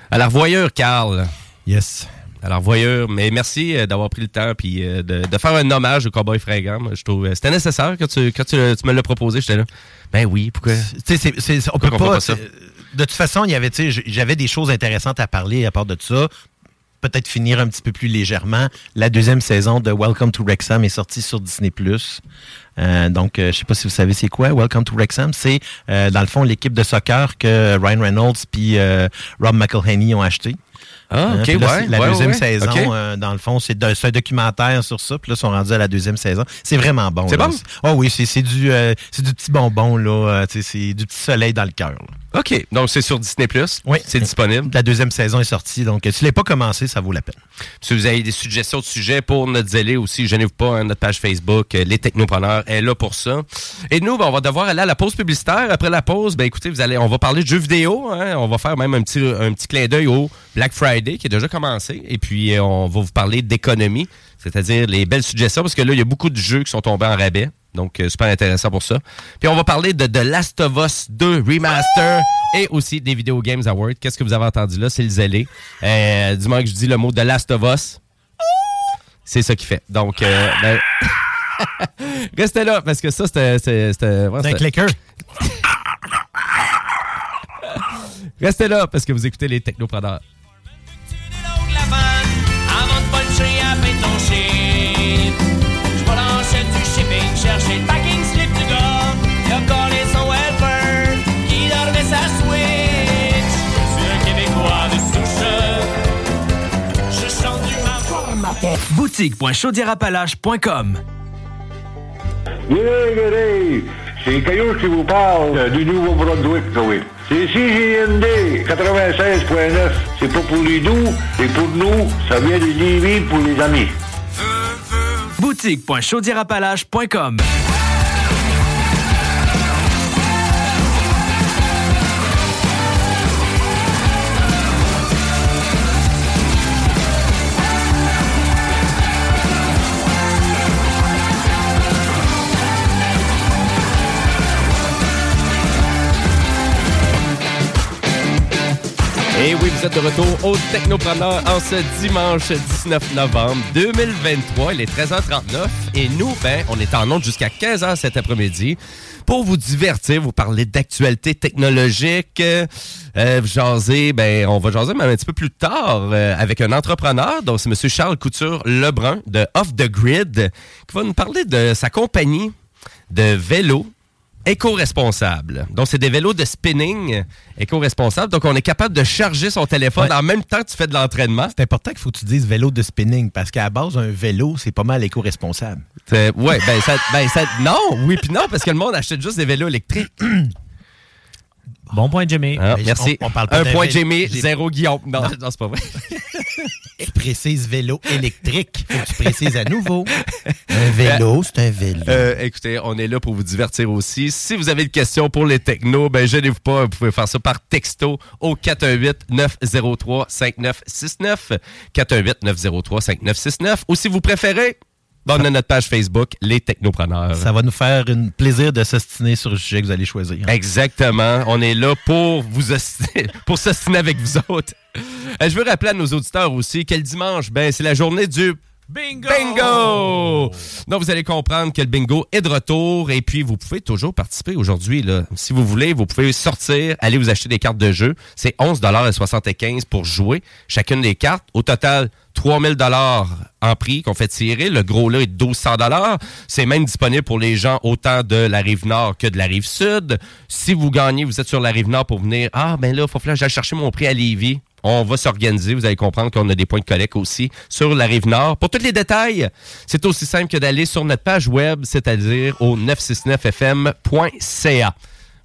À la revoyure, Carl. Yes. À la revoyure. Mais merci euh, d'avoir pris le temps puis euh, de, de faire un hommage au cowboy fringant. Je trouve euh, c'était nécessaire quand tu, quand tu, tu me l'as proposé. J'étais là. Ben oui, pourquoi? Tu sais, on peut on pas. ça? De toute façon, il y avait, tu sais, j'avais des choses intéressantes à parler à part de ça. Peut-être finir un petit peu plus légèrement. La deuxième saison de Welcome to Wrexham est sortie sur Disney+. Euh, donc, euh, je sais pas si vous savez c'est quoi. Welcome to Wrexham, c'est euh, dans le fond l'équipe de soccer que Ryan Reynolds puis Rob McElhenney ont acheté. Ah, ok, là, ouais, La ouais, deuxième ouais, saison, euh, dans le fond, c'est un documentaire sur ça. Puis là, ils sont rendus à la deuxième saison. C'est vraiment bon. C'est bon? Oh oui, c'est du, euh, du petit bonbon, là. euh, c'est du petit soleil dans le cœur. OK. Donc, c'est sur Disney+. Oui. C'est disponible? La deuxième saison est sortie, donc si tu l'as pas commencé, ça vaut la peine. Si vous avez des suggestions de sujets pour notre zélé aussi, gênez-vous pas, hein, notre page Facebook, Les Technopreneurs est là pour ça. Et nous, ben, on va devoir aller à la pause publicitaire. Après la pause, ben écoutez, vous allez, on va parler de jeux vidéo. hein. On va faire même un petit, un petit clin d'œil au Black Friday qui a déjà commencé. Et puis, euh, on va vous parler d'économie, c'est-à-dire les belles suggestions, parce que là, il y a beaucoup de jeux qui sont tombés en rabais. Donc, euh, super intéressant pour ça. Puis, on va parler de The Last of Us 2 Remaster et aussi des Video Games Awards. Qu'est-ce que vous avez entendu là? C'est le zélé. Euh, du moment que je dis le mot The Last of Us, c'est ça qui fait. Donc, euh, ben, *laughs* restez là parce que ça, c'était. c'était- ouais, un clicker. *laughs* Restez là parce que vous écoutez les technopreneurs. Marron. Boutique.chaudièrapalache.com Géré, c'est Caillou qui vous parle du Nouveau-Brunswick, oui. C'est CGND 96.9. C'est pas pour les doux, c'est pour nous. Ça vient de Lévis pour les amis. Boutique.chaudièrapalache.com Et oui, vous êtes de retour au Technopreneur en ce dimanche 19 novembre 2023. Il est 13h39 et nous, ben, on est en onde jusqu'à 15h cet après-midi pour vous divertir, vous parler d'actualité technologique, euh, euh, jaser, ben, on va jaser même un petit peu plus tard euh, avec un entrepreneur, donc c'est M. Charles Couture Lebrun de Off the Grid, qui va nous parler de sa compagnie de vélos éco-responsable. Donc, c'est des vélos de spinning éco-responsables. Donc, on est capable de charger son téléphone Ouais. en même temps que tu fais de l'entraînement. C'est important qu'il faut que tu dises vélo de spinning parce qu'à la base, un vélo, c'est pas mal éco-responsable. Ouais, ben ça, ben ça- non, oui puis non, parce que le monde achète juste des vélos électriques. *clears throat* Bon point, Jimmy. Ah, merci. on- on parle pas Un point J'ai- zéro Guillaume. Non, non, c'est pas vrai. *laughs* Tu précises vélo électrique. Faut que tu précises à nouveau. *laughs* Un vélo, c'est un vélo. Euh, écoutez, on est là pour vous divertir aussi. Si vous avez une question pour les technos, ben gênez-vous pas, vous pouvez faire ça par texto au 418-903-5969. 418-903-5969. Ou si vous préférez, on a notre page Facebook, Les Technopreneurs. Ça va nous faire un plaisir de s'ostiner sur le sujet que vous allez choisir. Exactement. On est là pour vous ostiner- *laughs* pour s'ostiner avec vous autres. Euh, je veux rappeler à nos auditeurs aussi quel dimanche, ben, c'est la journée du Bingo! Bingo! Donc, vous allez comprendre que le bingo est de retour et puis vous pouvez toujours participer aujourd'hui. Si vous voulez, vous pouvez sortir, aller vous acheter des cartes de jeu. C'est 11,75 pour jouer chacune des cartes. Au total, 3000 dollars en prix qu'on fait tirer. Le gros là est 1200 dollars. C'est même disponible pour les gens autant de la rive nord que de la rive sud. Si vous gagnez, vous êtes sur la rive nord pour venir. Ah, ben là, faut que j'aille chercher mon prix à Lévis. On va s'organiser. Vous allez comprendre qu'on a des points de collecte aussi sur la rive nord. Pour tous les détails, c'est aussi simple que d'aller sur notre page web, c'est-à-dire au 969fm.ca.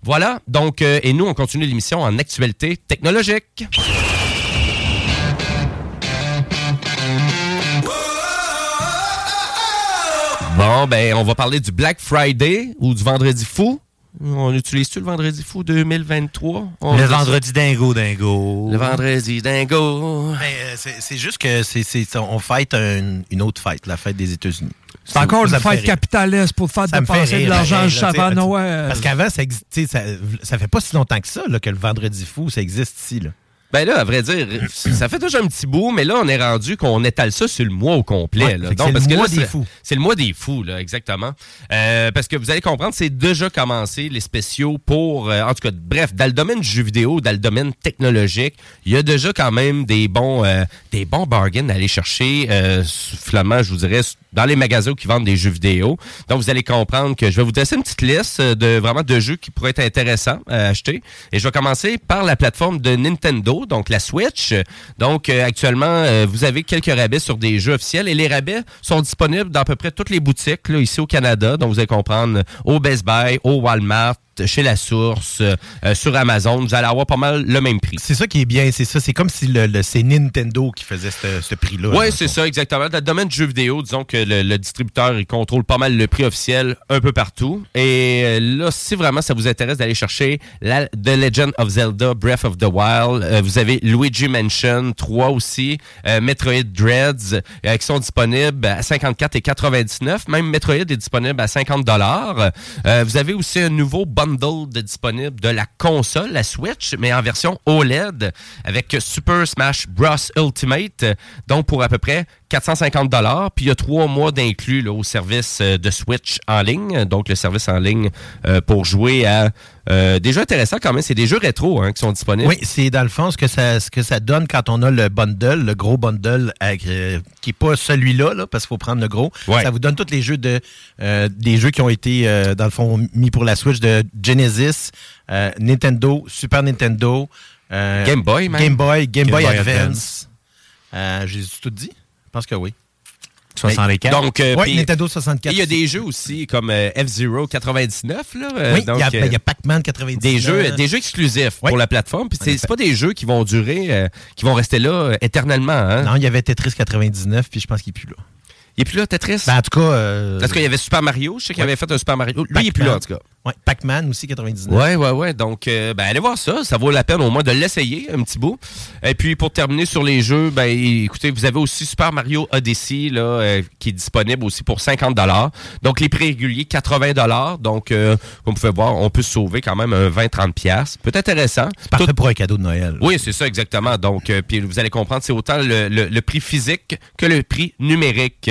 Voilà. Donc, euh, et nous, on continue l'émission en actualité technologique. Bon, ben, on va parler du Black Friday ou du Vendredi fou. On utilise-tu le Vendredi fou 2023? On Le vendredi dingo dingo. Le vendredi dingo. Mais, euh, c'est juste que c'est c'est- on fête un- une autre fête, la fête des États-Unis. C'est encore une fête capitaliste pour faire dépenser de l'argent juste tu- Noël. Parce qu'avant, ça, exi- tu sais, ça, ça fait pas si longtemps que ça là, que le vendredi fou, ça existe ici. Là. Ben là, à vrai dire, ça fait déjà un petit bout, mais là, on est rendu qu'on étale ça sur le mois au complet. Ouais, là. Donc, c'est parce le que mois là, des fous. C'est le mois des fous, là, exactement. Euh, parce que vous allez comprendre, c'est déjà commencé, les spéciaux pour... euh, en tout cas, bref, dans le domaine du jeu vidéo, dans le domaine technologique, il y a déjà quand même des bons euh, des bons bargains à aller chercher, finalement, je vous dirais, dans les magasins qui vendent des jeux vidéo. Donc, vous allez comprendre que je vais vous laisser une petite liste de vraiment de jeux qui pourraient être intéressants à acheter. Et je vais commencer par la plateforme de Nintendo, donc la Switch. Donc, euh, actuellement, euh, vous avez quelques rabais sur des jeux officiels et les rabais sont disponibles dans à peu près toutes les boutiques ici au Canada. Donc, vous allez comprendre au Best Buy, au Walmart, chez La Source, euh, sur Amazon. Vous allez avoir pas mal le même prix. C'est ça qui est bien, c'est ça. C'est comme si le, le- c'est Nintendo qui faisait ce, ce prix-là. Oui, c'est ça, exactement. Dans le domaine du jeu vidéo, disons que le, le distributeur, il contrôle pas mal le prix officiel un peu partout. Et euh, là, si vraiment ça vous intéresse d'aller chercher la, The Legend of Zelda Breath of the Wild, euh, vous avez Luigi Mansion 3 aussi, euh, Metroid Dreads, qui sont disponibles à 54 et 99. Même Metroid est disponible à 50 dollars. vous avez aussi un nouveau disponible de la console, la Switch, mais en version OLED avec Super Smash Bros. Ultimate, donc pour à peu près 450 dollars. Puis il y a trois mois d'inclus au service euh, de Switch en ligne, donc le service en ligne euh, pour jouer à euh, des jeux intéressants quand même. C'est des jeux rétro hein, qui sont disponibles. Oui, c'est dans le fond ce que ça, ce que ça donne quand on a le bundle, le gros bundle avec, euh, qui n'est pas celui-là, là, parce qu'il faut prendre le gros. Ça vous donne tous les jeux de euh, des jeux qui ont été dans le fond mis pour la Switch de Genesis, Nintendo, Super Nintendo, Game Boy, même. Game Boy, Game, Game Boy, Boy Advance. Advance. J'ai tout dit? Je pense que oui. 64. Donc, euh, oui, Nintendo 64. Et il y a des jeux aussi comme euh, F-Zero 99. Là, euh, Oui, il y a, donc, ben, il y a Pac-Man 99. des jeux, des jeux exclusifs pour la plateforme. Puis c'est pas des jeux qui vont durer, qui vont rester là éternellement. Hein? Non, il y avait Tetris 99, puis je pense qu'il n'est plus là. Il est plus là, Tetris? Ben, en tout cas. euh, Parce qu'il y avait Super Mario. Je sais qu'il Ouais. avait fait un Super Mario. Lui, il est plus là, en tout cas. Ouais, Pac-Man aussi 99. Ouais, ouais, ouais. Donc, euh, ben, allez voir ça. Ça vaut la peine au moins de l'essayer un petit bout. Et puis, pour terminer sur les jeux, ben, écoutez, vous avez aussi Super Mario Odyssey, là, euh, qui est disponible aussi pour 50 Donc, les prix réguliers, 80 Donc, comme vous pouvez voir, on peut se sauver quand même un 20-30 Peut être intéressant. C'est parfait pour un cadeau de Noël. Oui, c'est ça, exactement. Donc, puis vous allez comprendre, c'est autant le, le- le prix physique que le prix numérique.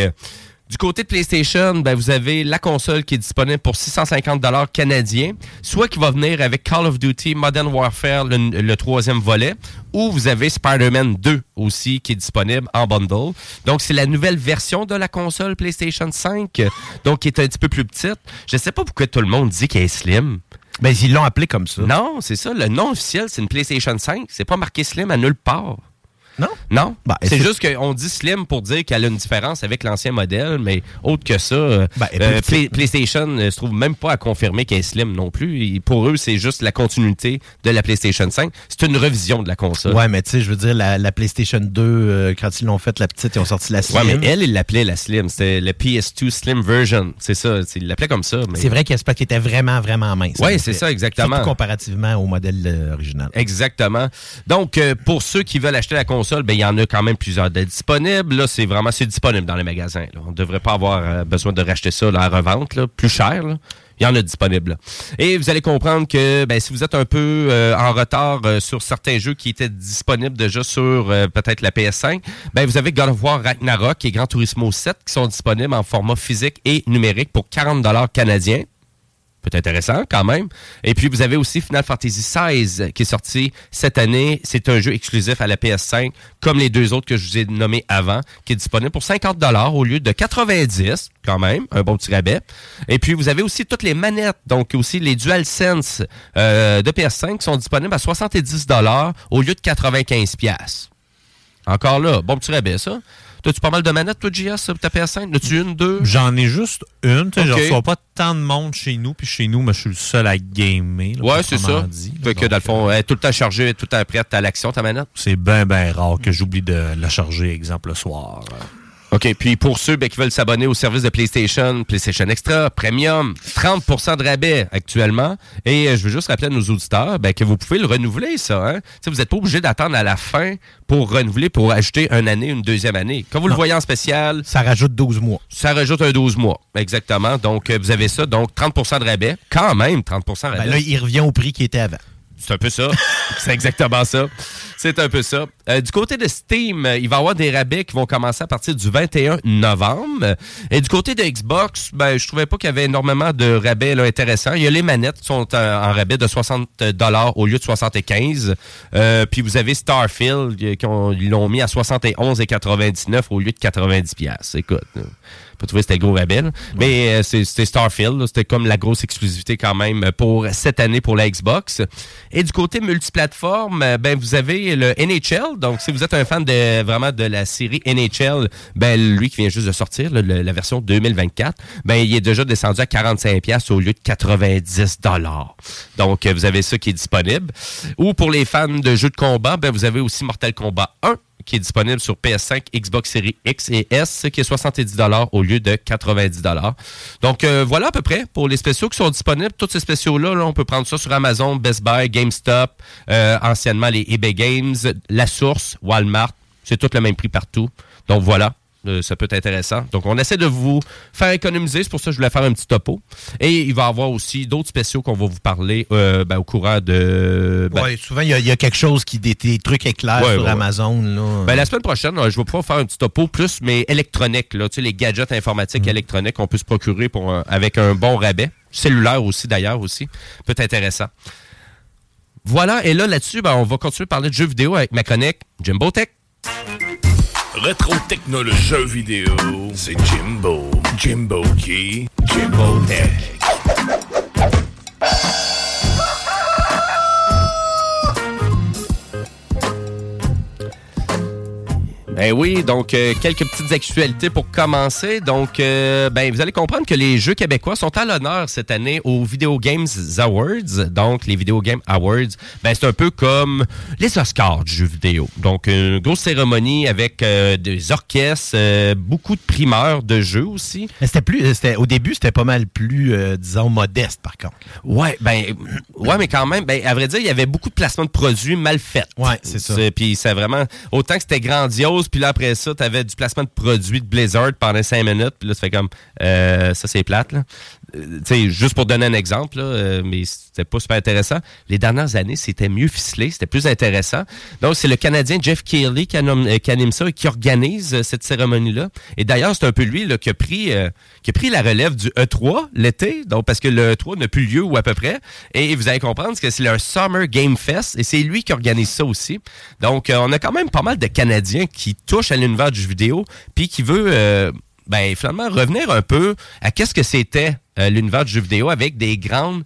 Du côté de PlayStation, ben, vous avez la console qui est disponible pour 650 dollars canadiens, soit qui va venir avec Call of Duty Modern Warfare, le, le troisième volet, ou vous avez Spider-Man 2 aussi qui est disponible en bundle. Donc, c'est la nouvelle version de la console PlayStation 5, donc qui est un petit peu plus petite. Je sais pas pourquoi tout le monde dit qu'elle est slim. Ben, ils l'ont appelé comme ça. Non, c'est ça. Le nom officiel, c'est une PlayStation 5. C'est pas marqué slim à nulle part. Non? Non. Ben, c'est juste qu'on dit slim pour dire qu'elle a une différence avec l'ancien modèle, mais autre que ça, euh, Ben, est euh, Play-. PlayStation ne se trouve même pas à confirmer qu'elle est slim non plus. Et pour eux, c'est juste la continuité de la PlayStation 5. C'est une revision de la console. Ouais, mais tu sais, je veux dire, la, la PlayStation 2, euh, quand ils l'ont faite, la petite, ils ont sorti la Slim. Ouais, mais elle, il l'appelait la Slim. C'était le PS2 Slim version. C'est ça. c'est- Il l'appelait comme ça. mais- C'est vrai qu'elle était vraiment, vraiment mince. En c'est ça, exactement. Surtout comparativement au modèle euh, original. Exactement. Donc, pour ceux qui veulent acheter la console, ben, il y en a quand même plusieurs disponibles. Là, c'est vraiment c'est disponible dans les magasins. là. On ne devrait pas avoir euh, besoin de racheter ça là, à revente, là, plus cher. là. Il y en a disponible. Et vous allez comprendre que ben, si vous êtes un peu euh, en retard euh, sur certains jeux qui étaient disponibles déjà sur euh, peut-être la PS5, ben, vous avez God of Ragnarok et Gran Turismo 7 qui sont disponibles en format physique et numérique pour 40 canadiens peut être intéressant quand même. Et puis, vous avez aussi Final Fantasy XVI qui est sorti cette année. C'est un jeu exclusif à la PS5, comme les deux autres que je vous ai nommés avant, qui est disponible pour 50 au lieu de 90 quand même, un bon petit rabais. Et puis, vous avez aussi toutes les manettes, donc aussi les DualSense euh, de PS5 qui sont disponibles à 70 au lieu de 95 Encore là, bon petit rabais, ça. T'as-tu pas mal de manettes, toi, JS, pour ta PS5? As-tu une, deux? J'en ai juste une. Je reçois pas tant de monde chez nous. Puis chez nous, moi, je suis le seul à gamer. là, Ouais, c'est ça. dit, là. fait que, dans le fond, elle est tout le temps chargée, tout le temps prête à l'action, ta manette? C'est bien, bien rare que j'oublie de la charger, exemple, le soir. OK, puis pour ceux ben, qui veulent s'abonner au service de PlayStation, PlayStation Extra, Premium, 30% de rabais actuellement. Et euh, je veux juste rappeler à nos auditeurs ben, que vous pouvez le renouveler, ça. Hein? Vous n'êtes pas obligé d'attendre à la fin pour renouveler, pour acheter une année, une deuxième année. Quand vous le voyez en spécial... Ça rajoute 12 mois. Ça rajoute un 12 mois, exactement. Donc, euh, vous avez ça. Donc, 30% de rabais. Quand même, 30% de rabais. Ben là, il revient au prix qui était avant. C'est un peu ça. *laughs* C'est exactement ça. C'est un peu ça. Euh, du côté de Steam, euh, il va y avoir des rabais qui vont commencer à partir du 21 novembre. Et du côté de Xbox, ben, je trouvais pas qu'il y avait énormément de rabais intéressants. Il y a les manettes qui sont euh, en rabais de 60 au lieu de 75. Euh, puis vous avez Starfield qui l'ont mis à 71,99 au lieu de 90 pièces. Écoute, pas trouver que c'était le gros rabais. là. Mais euh, c'est- c'était Starfield. là. C'était comme la grosse exclusivité quand même pour cette année pour la Xbox. Et du côté multiplateforme, euh, ben vous avez le NHL. Donc, si vous êtes un fan de vraiment de la série NHL, ben lui qui vient juste de sortir, là, le- la version 2024, ben il est déjà descendu à 45$ piastres au lieu de 90$. dollars. Donc, euh, vous avez ça qui est disponible. Ou pour les fans de jeux de combat, ben vous avez aussi Mortal Kombat 1 qui est disponible sur PS5, Xbox Series X et S, qui est 70 au lieu de 90 Donc euh, voilà à peu près pour les spéciaux qui sont disponibles. Tous ces spéciaux-là, là, on peut prendre ça sur Amazon, Best Buy, GameStop, euh, anciennement les eBay Games, La Source, Walmart. C'est tout le même prix partout. Donc voilà. Euh, ça peut être intéressant. Donc, on essaie de vous faire économiser. C'est pour ça que je voulais faire un petit topo. Et il va y avoir aussi d'autres spéciaux qu'on va vous parler euh, ben, au courant de... ben, Ouais, souvent, il y, a- il y a quelque chose qui. Des, des trucs éclairs Ouais, sur ouais, Amazon. Là. Ben, la semaine prochaine, euh, je vais pouvoir faire un petit topo plus, mais électronique. Là, tu sais, les gadgets informatiques électroniques qu'on peut se procurer pour un- avec un bon rabais. Cellulaire aussi, d'ailleurs, aussi. Peut être intéressant. Voilà, et là, là-dessus, ben, on va continuer à parler de jeux vidéo avec ma chronique Jimbo Tech. Rétro technologie vidéo, c'est Jimbo. Jimbo qui? Jimbo Tech. Ben oui, donc euh, quelques petites actualités pour commencer. Donc, euh, ben vous allez comprendre que les jeux québécois sont à l'honneur cette année aux Video Games Awards. Donc, les Video Game Awards, ben c'est un peu comme les Oscars du jeu vidéo. Donc, une grosse cérémonie avec euh, des orchestres, euh, beaucoup de primeurs de jeux aussi. Mais c'était plus. c'était- Au début, c'était pas mal plus, euh, disons, modeste, par contre. Ouais, ben, ouais, mais quand même, ben, à vrai dire, il y avait beaucoup de placements de produits mal faits. Ouais, c'est ça. Puis c'est vraiment, autant que c'était grandiose, puis là, après ça, t'avais du placement de produits de Blizzard pendant cinq minutes, puis là, ça fait comme, euh, ça, c'est plate, là. Euh, sais, juste pour donner un exemple, là, euh, mais c'était pas super intéressant. Les dernières années, c'était mieux ficelé, c'était plus intéressant. Donc, c'est le Canadien Jeff Keighley qui, anime- euh, ça et qui organise euh, cette cérémonie-là. Et d'ailleurs, c'est un peu lui là, qui, a pris, qui a pris la relève du E3 l'été, donc parce que le E3 n'a plus lieu ou à peu près. Et vous allez comprendre que c'est le Summer Game Fest et c'est lui qui organise ça aussi. Donc, on a quand même pas mal de Canadiens qui touchent à l'univers du vidéo puis qui veut... ben, finalement, revenir un peu à qu'est-ce que c'était l'univers du jeu vidéo avec des grandes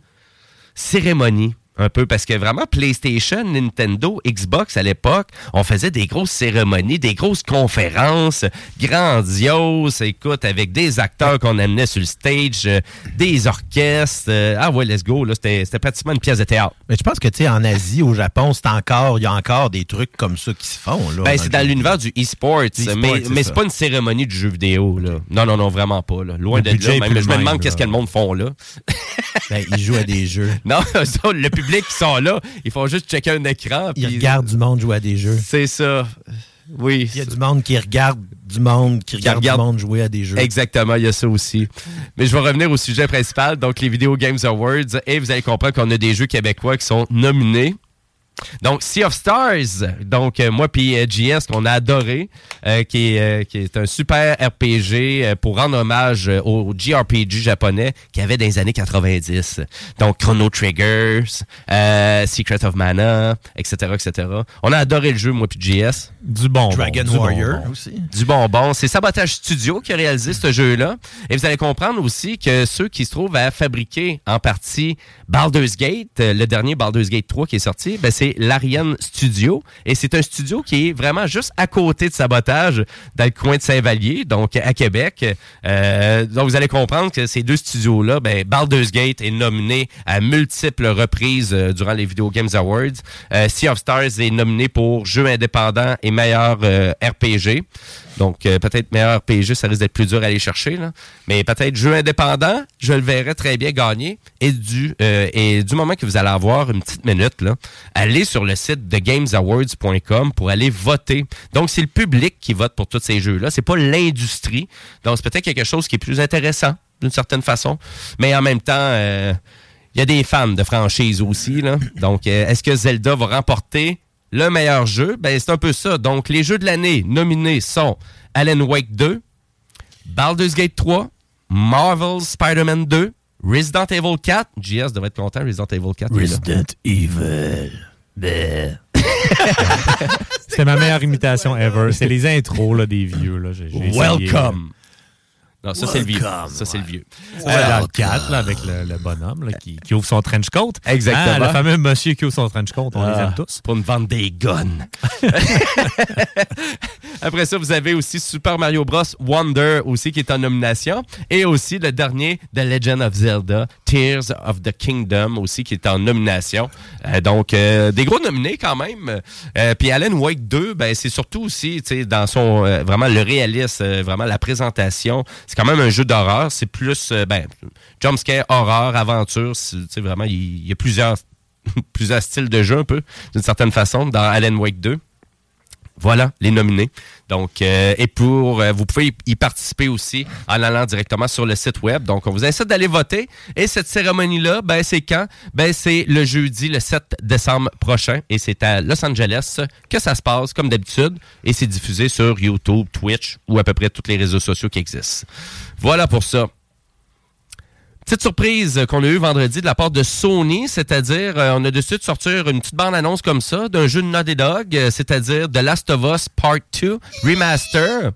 cérémonies. Un peu, parce que vraiment, PlayStation, Nintendo, Xbox, à l'époque, on faisait des grosses cérémonies, des grosses conférences grandioses, écoute, avec des acteurs qu'on amenait sur le stage, euh, des orchestres. euh, ah ouais, let's go, là, c'était c'était pratiquement une pièce de théâtre. Mais je pense que, tu sais, en Asie, au Japon, c'est encore. Il y a encore des trucs comme ça qui se font, là. Ben, c'est dans l'univers du e-sport, E-sport, mais, c'est mais c'est pas une cérémonie du jeu vidéo. Là. Non, non, non, vraiment pas. Là. Loin de là. Même, je me demande qu'est-ce que le monde font là. Ben, ils jouent à des jeux. *laughs* Non, ça, le public qui sont là, ils font juste checker un écran. Ils regardent du monde jouer à des jeux. C'est ça. Oui. Il y a du monde qui regarde du monde, qui regarde, regarde- du monde jouer à des jeux. Exactement, il y a ça aussi. Mais je vais revenir au sujet principal, donc les Video Games Awards, et vous allez comprendre qu'on a des jeux québécois qui sont nominés. Donc, Sea of Stars, donc euh, moi puis euh, JS qu'on a adoré, euh, qui, est, euh, qui est un super RPG euh, pour rendre hommage euh, au JRPG japonais qu'il y avait dans les années 90. Donc, Chrono Triggers, euh, Secret of Mana, etc., etc. On a adoré le jeu, moi puis JS. Du bon. Dragon du Warrior bonbon. aussi. Du bonbon. C'est Sabotage Studio qui a réalisé ce jeu-là. Et vous allez comprendre aussi que ceux qui se trouvent à fabriquer en partie Baldur's Gate, euh, le dernier Baldur's Gate 3 qui est sorti, ben c'est l'Ariane Studio. Et c'est un studio qui est vraiment juste à côté de Sabotage, dans le coin de Saint-Vallier, donc à Québec. Euh, donc vous allez comprendre que ces deux studios-là, ben, Baldur's Gate est nominé à multiples reprises euh, durant les Video Games Awards. Euh, sea of Stars est nominé pour jeu indépendant et meilleur RPG. Donc, euh, peut-être meilleur RPG, ça risque d'être plus dur à aller chercher. Là. Mais peut-être jeu indépendant, je le verrais très bien gagner. Et du, euh, et du moment que vous allez avoir une petite minute, là, allez sur le site de gamesawards.com pour aller voter. Donc, c'est le public qui vote pour tous ces jeux-là. C'est pas l'industrie. Donc, c'est peut-être quelque chose qui est plus intéressant, d'une certaine façon. Mais en même temps... euh, il y a des fans de franchise aussi. Là. Donc, euh, est-ce que Zelda va remporter le meilleur jeu? Ben, c'est un peu ça. Donc, les jeux de l'année nominés sont Alan Wake 2, Baldur's Gate 3, Marvel Spider-Man 2, Resident Evil 4. JS devrait être content, Resident Evil 4. il est là. Resident Evil. Ben. *laughs* C'était ma meilleure imitation ever. C'est les intros là, des vieux. Là. J'ai- j'ai essayé, là. Welcome. Non, ça, c'est le vieux. Ça, c'est le vieux. Ouais, dans le 4, là, avec le, le bonhomme là, qui, qui ouvre son trench coat. Exactement. Hein, le fameux monsieur qui ouvre son trench coat, on les Ah, aime tous. Pour nous vendre des guns. *laughs* Après ça, vous avez aussi Super Mario Bros. Wonder aussi qui est en nomination. Et aussi le dernier, The Legend of Zelda, Tears of the Kingdom aussi qui est en nomination. Euh, donc, euh, des gros nominés quand même. Euh, Puis Alan Wake 2, ben, c'est surtout aussi tu sais, dans son euh, vraiment le réalisme, euh, vraiment la présentation. C'est quand même un jeu d'horreur. C'est plus euh, ben, jumpscare, horreur, aventure. Tu sais, vraiment, il il y a plusieurs *laughs* plusieurs styles de jeu un peu, d'une certaine façon, dans Alan Wake 2. Voilà, les nominés. Donc, euh, et pour, euh, vous pouvez y- participer aussi en allant directement sur le site web. Donc, on vous incite d'aller voter. Et cette cérémonie-là, ben, c'est quand? Ben, c'est le jeudi, le 7 décembre prochain. Et c'est à Los Angeles que ça se passe, comme d'habitude. Et c'est diffusé sur YouTube, Twitch ou à peu près tous les réseaux sociaux qui existent. Voilà pour ça. Petite surprise qu'on a eue vendredi de la part de Sony, c'est-à-dire euh, on a décidé de sortir une petite bande-annonce comme ça d'un jeu de Naughty Dog, euh, c'est-à-dire The Last of Us Part 2 Remaster.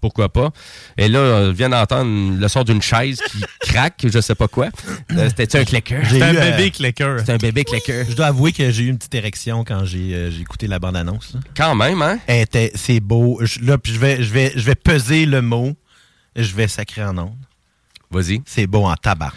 Pourquoi pas? Et là, on vient d'entendre le son d'une chaise qui *laughs* craque, je sais pas quoi. Euh, C'était un clicker. C'est un bébé clicker. C'est un bébé clicker. Je dois avouer que j'ai eu une petite érection quand j'ai euh, j'ai écouté la bande-annonce. Quand même, hein? C'est beau. Je- là, puis je vais, je, vais, je vais peser le mot. Je vais sacrer en ondes. Vas-y. C'est beau en tabarnak.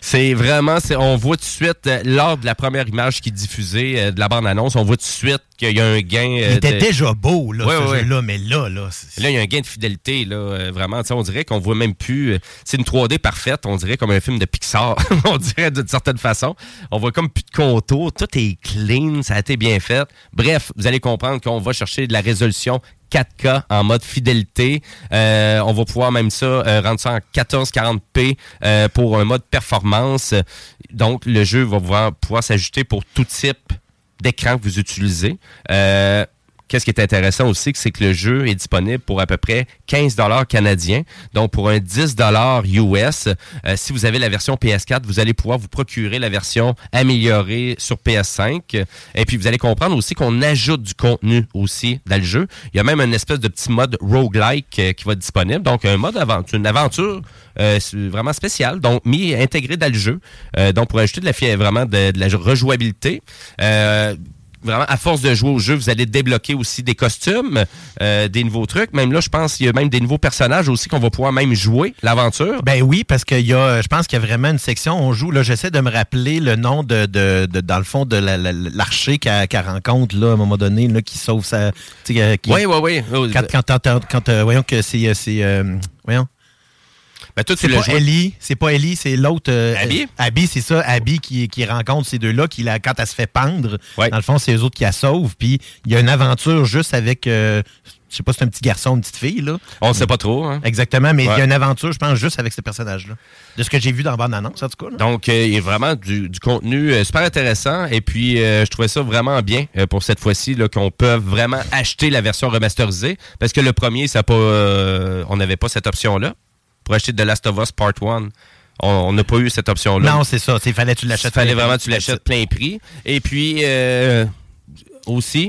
C'est vraiment, c'est- on voit tout de suite, euh, lors de la première image qui est diffusée euh, de la bande-annonce, on voit tout de suite qu'il y a un gain. euh, Il était de- déjà beau, là, Ouais, ce ouais, jeu-là, mais là, là, c'est- Là, il y a un gain de fidélité, là, euh, vraiment. On dirait qu'on voit même plus. C'est une 3D parfaite, on dirait comme un film de Pixar, *laughs* on dirait d'une certaine façon. On voit comme plus de contours, tout est clean, ça a été bien fait. Bref, vous allez comprendre qu'on va chercher de la résolution 4K en mode fidélité. Euh, on va pouvoir même ça euh, rendre ça en 1440p euh, pour un mode performance. Donc, le jeu va pouvoir, pouvoir pour tout type d'écran que vous utilisez. Qu'est-ce qui est intéressant aussi, c'est que le jeu est disponible pour à peu près 15 dollars canadiens. Donc, pour un 10 dollars US, euh, si vous avez la version PS4, vous allez pouvoir vous procurer la version améliorée sur PS5. Et puis, vous allez comprendre aussi qu'on ajoute du contenu aussi dans le jeu. Il y a même une espèce de petit mode roguelike euh, qui va être disponible. Donc, un mode aventure, une aventure euh, vraiment spéciale, donc mis intégré dans le jeu. Euh, donc, pour ajouter de la vraiment de, de la rejouabilité. Vraiment, à force de jouer au jeu, vous allez débloquer aussi des costumes, euh, des nouveaux trucs. Même là, je pense qu'il y a même des nouveaux personnages aussi qu'on va pouvoir même jouer l'aventure. Ben oui, parce qu'il y a, je pense qu'il y a vraiment une section, on joue, là, j'essaie de me rappeler le nom de, de, de- dans le fond, de la- la- l'archer qu'elle qu'elle rencontre, là, à un moment donné, là, qui sauve sa... tu sais, euh, qui- Oui, oui, oui. Quand, quand, t'entends- quand, euh, voyons que c'est... euh, c'est, euh, voyons. Ben, c'est pas joué. Ellie, c'est pas Ellie, c'est l'autre. euh, Abby? Abby, c'est ça. Abby qui, qui rencontre ces deux-là, qui la- quand elle se fait pendre, dans le fond, c'est eux autres qui la sauvent. Puis il y a une aventure juste avec, euh, je sais pas si c'est un petit garçon ou une petite fille, là. On ne sait pas trop. Hein? Exactement, mais il y Ouais. a une aventure, je pense, juste avec ce personnage-là. De ce que j'ai vu dans la bande-annonce, en tout cas. là. Donc, euh, il y a vraiment du, du contenu euh, super intéressant. Et puis, euh, je trouvais ça vraiment bien pour cette fois-ci là, qu'on peut vraiment acheter la version remasterisée. Parce que le premier, ça pas, on n'avait pas cette option-là. Pour acheter The Last of Us Part 1, on n'a pas eu cette option-là. Non, c'est ça. Il fallait que tu l'achètes. Il fallait vraiment que tu l'achètes plein prix. Et puis, euh, aussi,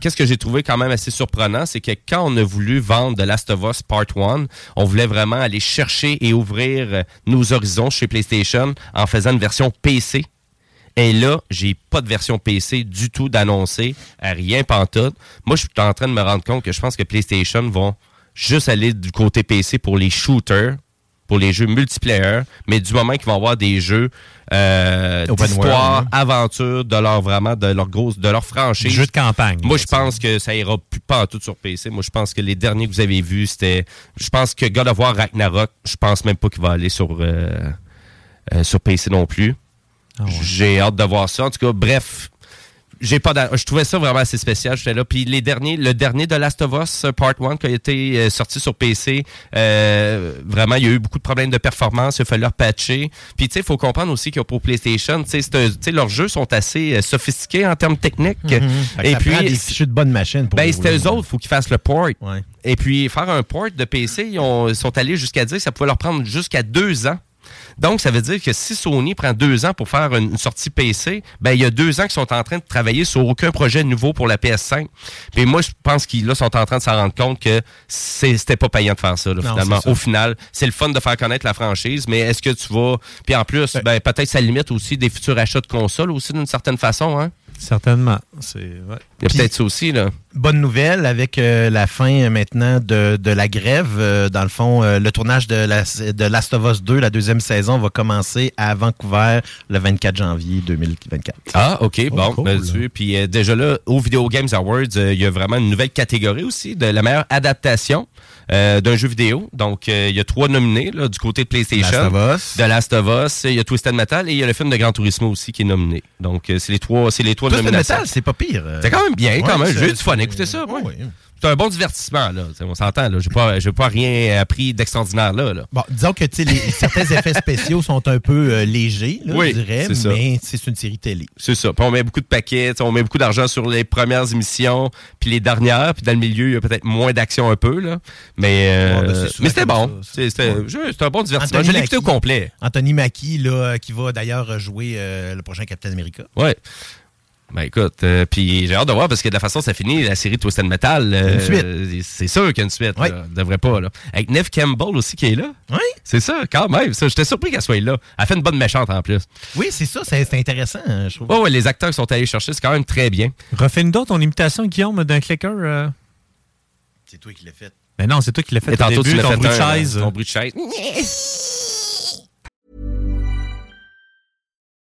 qu'est-ce que j'ai trouvé quand même assez surprenant, c'est que quand on a voulu vendre The Last of Us Part 1, on voulait vraiment aller chercher et ouvrir nos horizons chez PlayStation en faisant une version PC. Et là, j'ai pas de version PC du tout d'annoncer, à rien pantoute. Moi, je suis en train de me rendre compte que je pense que PlayStation vont juste aller du côté PC pour les shooters, pour les jeux multiplayer, mais du moment qu'ils vont avoir des jeux euh, d'histoire, hein. aventure, de leur vraiment de leur grosse, de leur franchise. Jeu de campagne. Moi, je pense que ça ira plus pas en tout sur PC. Moi, je pense que les derniers que vous avez vus, c'était. Je pense que God of War Ragnarok, je pense même pas qu'il va aller sur, euh, euh, sur PC non plus. J'ai hâte de voir ça. En tout cas, bref. J'ai pas je trouvais ça vraiment assez spécial, j'étais là. Puis les derniers, le dernier de Last of Us euh, Part 1 qui a été euh, sorti sur PC, euh, vraiment, il y a eu beaucoup de problèmes de performance, il a fallu leur patcher. Puis tu sais, il faut comprendre aussi que pour PlayStation, tu sais, leurs jeux sont assez sophistiqués en termes techniques. Que Et ça puis, des fichus de bonne machine pour ben, c'était eux autres, il faut qu'ils fassent le port. Ouais. Et puis, faire un port de PC, ils, ont- ils sont allés jusqu'à dire que ça pouvait leur prendre jusqu'à deux ans. Donc, ça veut dire que si Sony prend deux ans pour faire une, sortie PC, ben, il y a deux ans qu'ils sont en train de travailler sur aucun projet nouveau pour la PS5. Puis moi, je pense qu'ils là, sont en train de s'en rendre compte que c'était pas payant de faire ça, là, Non, finalement. ça. Au final, c'est le fun de faire connaître la franchise, mais est-ce que tu vas... Puis en plus, ben, peut-être ça limite aussi des futurs achats de consoles aussi, d'une certaine façon, hein? Certainement. C'est, ouais. Il y a peut-être ça aussi, là. Bonne nouvelle avec euh, la fin euh, maintenant de, de la grève. Euh, dans le fond, le tournage de, la, de Last of Us 2, la deuxième saison, va commencer à Vancouver le 24 janvier 2024. Ah, OK, bon, cool. là-dessus. Puis déjà là, au Video Games Awards, il y a vraiment une nouvelle catégorie aussi de la meilleure adaptation euh, d'un jeu vidéo. Donc, euh, il y a trois nominés là, du côté de PlayStation. Last of Us. De Last of Us, il y a Twisted Metal et il y a le film de Gran Turismo aussi qui est nominé. Donc, euh, c'est les trois, c'est les trois Twisted nominations. Metal, c'est pas pire. C'est quand même bien, quand Ouais, même. J'ai c'est- eu du fun. Écoutez ça, moi. C'est un bon divertissement, là. On s'entend, là. J'ai pas, pas rien appris d'extraordinaire, là. là. Bon, disons que les- *laughs* certains effets spéciaux sont un peu euh, légers, là, Oui, je dirais, mais c'est une série télé. C'est ça. Puis on met beaucoup de paquets, on met beaucoup d'argent sur les premières émissions, puis les dernières, puis dans le milieu, il y a peut-être moins d'action un peu, là. Mais, euh, Ouais, ben, mais c'était bon. C'était Ouais. un bon divertissement. Anthony Je l'ai écouté au complet. Anthony Mackie, là, qui va d'ailleurs jouer euh, le prochain Captain America. Ouais. Ben écoute, euh, puis j'ai hâte de voir parce que de la façon dont ça finit, la série Twisted Metal, euh, Une c'est sûr qu'il y a une suite. Ouais. là. devrait pas. Là. Avec Neve Campbell aussi qui est là. Oui. C'est ça, quand même. ça. J'étais surpris qu'elle soit là. Elle fait une bonne méchante en plus. Oui, c'est ça, c'est intéressant, hein, je trouve. Ouais, ouais, les acteurs qui sont allés chercher, c'est quand même très bien. Refais-nous donc ton imitation, Guillaume, d'un clicker. euh. C'est toi qui l'as fait. Mais non, c'est toi qui l'as fait Et tantôt, début, tu l'as ton fait bruit de un, chaise. Ton bruit de chaise.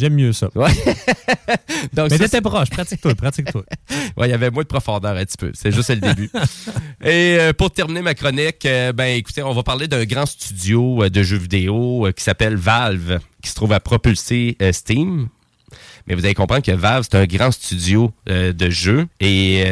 J'aime mieux ça. Ouais. *laughs* Donc, Mais t'étais proche, pratique-toi, pratique-toi. *laughs* Ouais, il y avait moins de profondeur un petit peu. C'est juste le début. *laughs* Et euh, pour terminer ma chronique, euh, ben écoutez, on va parler d'un grand studio euh, de jeux vidéo qui s'appelle Valve, qui se trouve à propulser Steam. Mais vous allez comprendre que Valve, c'est un grand studio de jeux. Et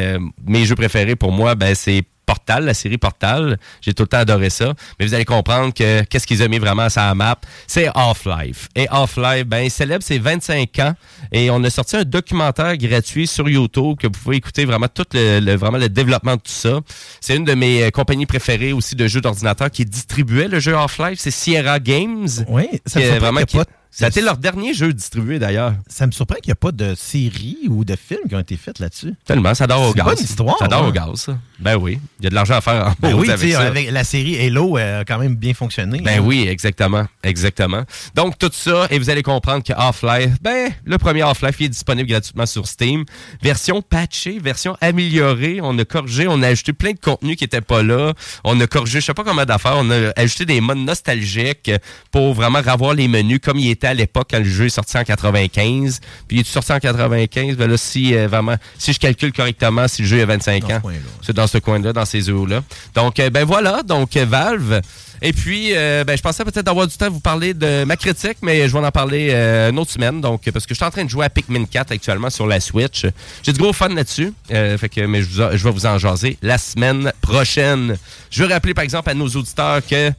mes jeux préférés pour moi, ben, c'est Portal, la série Portal. J'ai tout le temps adoré ça. Mais vous allez comprendre que qu'est-ce qu'ils ont mis vraiment à sa map, c'est Half-Life. Et Half-Life, ben, il célèbre ses 25 ans. Et on a sorti un documentaire gratuit sur YouTube que vous pouvez écouter vraiment tout le, le- vraiment le développement de tout ça. C'est une de mes euh, compagnies préférées aussi de jeux d'ordinateur qui distribuait le jeu Half-Life. C'est Sierra Games. Oui, ça Qui vraiment qui- pas- Ça a été leur dernier jeu distribué d'ailleurs. Ça me surprend qu'il n'y a pas de série ou de films qui ont été faits là-dessus. Tellement, ça dort au C'est gaz. pas une histoire, Ça dort hein. au gaz, ça. Ben oui. Il y a de l'argent à faire en Ben oui, avec tu sais, ça. avec la série Halo euh, a quand même bien fonctionné. Ben oui, exactement. Exactement. Donc, tout ça, et vous allez comprendre que Half-Life, ben, le premier Half-Life, il est disponible gratuitement sur Steam. Version patchée, version améliorée. On a corrigé, on a ajouté plein de contenu qui n'était pas là. On a corrigé, je sais pas combien d'affaires. On a ajouté des modes nostalgiques pour vraiment revoir les menus comme il était à l'époque quand le jeu est sorti en 95. Puis, il est sorti en 95. Ben là, si, euh, vraiment, si je calcule correctement, si le jeu a 25 ans, c'est dans ce coin-là, dans ces eaux-là. Donc, euh, ben voilà. Donc, euh, Valve. Et puis, euh, ben, je pensais peut-être avoir du temps à vous parler de ma critique, mais je vais en parler euh, une autre semaine. Donc, parce que je suis en train de jouer à Pikmin 4 actuellement sur la Switch. J'ai du gros fun là-dessus. Euh, fait que, mais je, vous je vais vous en jaser la semaine prochaine. Je veux rappeler, par exemple, à nos auditeurs que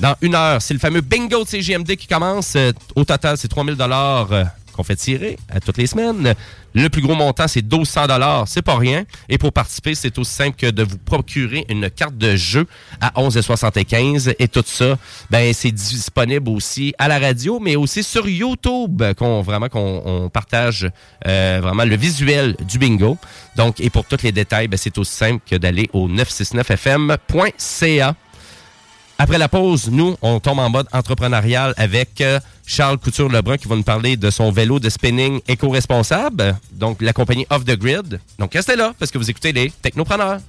dans une heure, c'est le fameux bingo de CGMD qui commence. Euh, au total, c'est 3000 dollars euh, qu'on fait tirer à toutes les semaines. Le plus gros montant, c'est 1200 dollars. C'est pas rien. Et pour participer, c'est aussi simple que de vous procurer une carte de jeu à 11,75. Et tout ça, ben, c'est disponible aussi à la radio, mais aussi sur YouTube, qu'on vraiment qu'on on partage euh, vraiment le visuel du bingo. Donc, et pour tous les détails, ben, c'est aussi simple que d'aller au 969fm.ca. Après la pause, nous, on tombe en mode entrepreneurial avec euh, Charles Couture-Lebrun qui va nous parler de son vélo de spinning éco-responsable, donc la compagnie Off the Grid. Donc restez là parce que vous écoutez les Technopreneurs.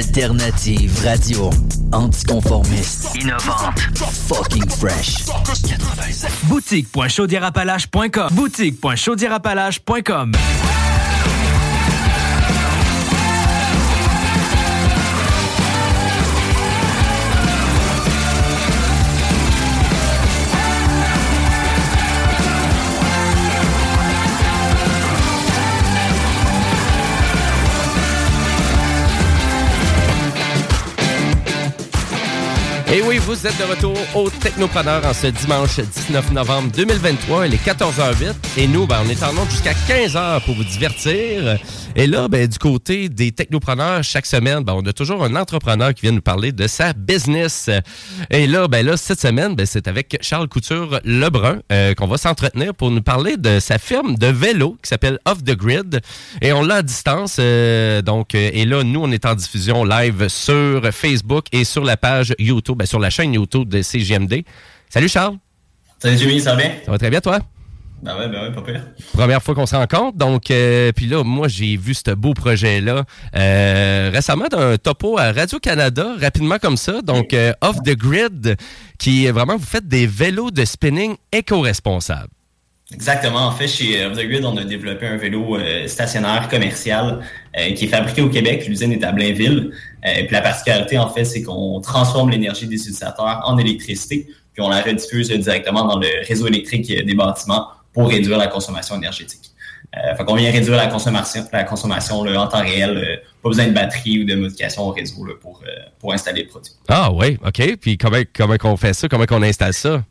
Écoutez l'alternative radio. Anticonformiste, innovante, fucking fresh. Boutique.chaudierapalache.com Boutique.chaudierapalache.com Et oui, vous êtes de retour au Technopreneur en ce dimanche 19 novembre 2023. Il est 14h08 et nous, ben, on est en onde jusqu'à 15h pour vous divertir. Et là, ben, du côté des technopreneurs, chaque semaine, ben, on a toujours un entrepreneur qui vient nous parler de sa business. Et là, ben, là cette semaine, ben, c'est avec Charles Couture Lebrun euh, qu'on va s'entretenir pour nous parler de sa firme de vélo qui s'appelle Off the Grid. Et on l'a à distance. euh, donc, euh, et là, nous, on est en diffusion live sur Facebook et sur la page YouTube, ben, sur la chaîne YouTube de CGMD. Salut Charles. Salut Jimmy, ça va bien? Ça va très bien, toi? Ben ouais, ben ouais, pas pire. Première fois qu'on se rencontre. Donc, euh, puis là, moi, j'ai vu ce beau projet-là euh, récemment d'un topo à Radio-Canada, rapidement comme ça. Donc, euh, Off the Grid, qui est vraiment, vous faites des vélos de spinning éco-responsables. Exactement. En fait, chez Off the Grid, on a développé un vélo stationnaire commercial qui est fabriqué au Québec. L'usine est à Blainville. Et puis la particularité, en fait, c'est qu'on transforme l'énergie des utilisateurs en électricité, puis on la rediffuse directement dans le réseau électrique des bâtiments pour réduire la consommation énergétique. Euh, fait qu'on vient réduire la consommation, la consommation là, en temps réel. euh, pas besoin de batterie ou de modification au réseau là, pour, euh, pour installer le produit. Ah oui, OK. Puis comment, comment qu'on fait ça? Comment qu'on installe ça?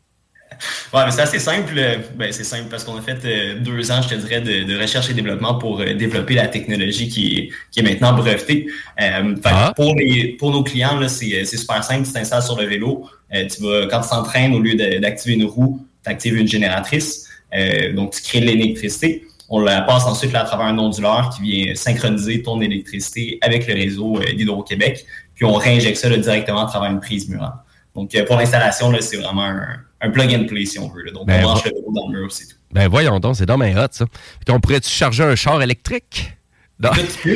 Ouais, mais c'est assez simple. euh, Ben, c'est simple parce qu'on a fait deux ans, je te dirais, de, de recherche et développement pour développer la technologie qui est, qui est maintenant brevetée. Fait que pour, les, pour nos clients, là, c'est, c'est super simple. Tu t'installes sur le vélo. tu vas, quand tu t'entraînes, au lieu d'activer une roue, tu actives une génératrice. Euh, donc, tu crées de l'électricité. On la passe ensuite là, à travers un onduleur qui vient synchroniser ton électricité avec le réseau euh, d'Hydro-Québec. Puis on réinjecte ça là, directement à travers une prise murale. Donc, euh, pour l'installation, c'est vraiment un, un plug and play, si on veut. là. Donc, Ben, on branche va- le vélo dans le mur, c'est tout. Ben voyons donc, c'est dans mes hot, ça. Puis qu'on pourrait-tu charger un char électrique? Non. Euh,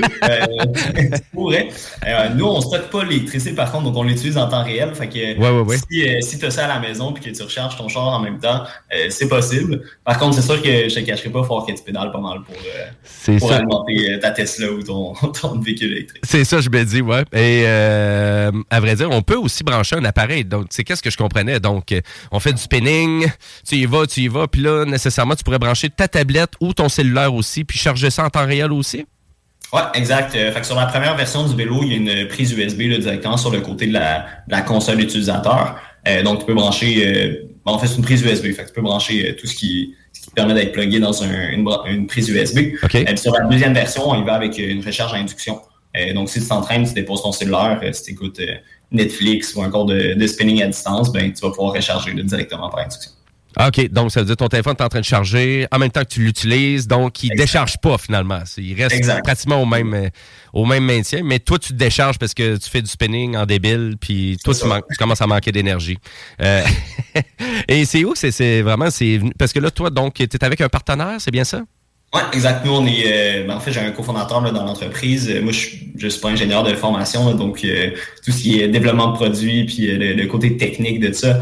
*laughs* tu pourrais. Euh, nous, on stocke pas l'électricité, par contre, donc on l'utilise en temps réel. Fait que Ouais, ouais, ouais. si, euh, si tu as ça à la maison puis que tu recharges ton char en même temps, euh, c'est possible. Par contre, c'est sûr que je te cacherai pas, il faut que tu pédales pas mal pour, euh, pour alimenter euh, ta Tesla ou ton, *laughs* ton véhicule électrique. C'est ça, je me dis, ouais. Et euh, à vrai dire, on peut aussi brancher un appareil. Donc, c'est qu'est-ce que je comprenais? Donc, euh, on fait du spinning, tu y vas, tu y vas, puis là, nécessairement, tu pourrais brancher ta tablette ou ton cellulaire aussi, puis charger ça en temps réel aussi. Ouais, exact. Euh, fait que sur la première version du vélo, il y a une prise USB là, directement sur le côté de la, de la console utilisateur. Euh, donc, tu peux brancher... euh, bon, en fait, c'est une prise USB. Fait que tu peux brancher tout ce qui, ce qui te permet d'être plugué dans un- une, prise USB. Puis sur la deuxième version, on y va avec une recharge à induction. Donc, si tu t'entraînes, tu déposes ton cellulaire, si tu écoutes Netflix ou un cours de, de spinning à distance, ben, tu vas pouvoir recharger là, directement par induction. Ah, OK, donc ça veut dire que ton téléphone est en train de charger en même temps que tu l'utilises, donc il ne décharge pas finalement. Il reste Exact. pratiquement au même, euh, au même maintien, mais toi, tu te décharges parce que tu fais du spinning en débile, puis toi, tu, commences à manquer d'énergie. Euh, *laughs* et c'est où? C'est- c'est vraiment... c'est venu- Parce que là, toi, donc, tu es avec un partenaire, c'est bien ça? Ouais, exact. Nous, on est. euh, ben, en fait, j'ai un cofondateur là, dans l'entreprise. Euh, Moi, je, je suis pas ingénieur de formation, donc euh, tout ce qui est développement de produits, puis le, côté technique de ça,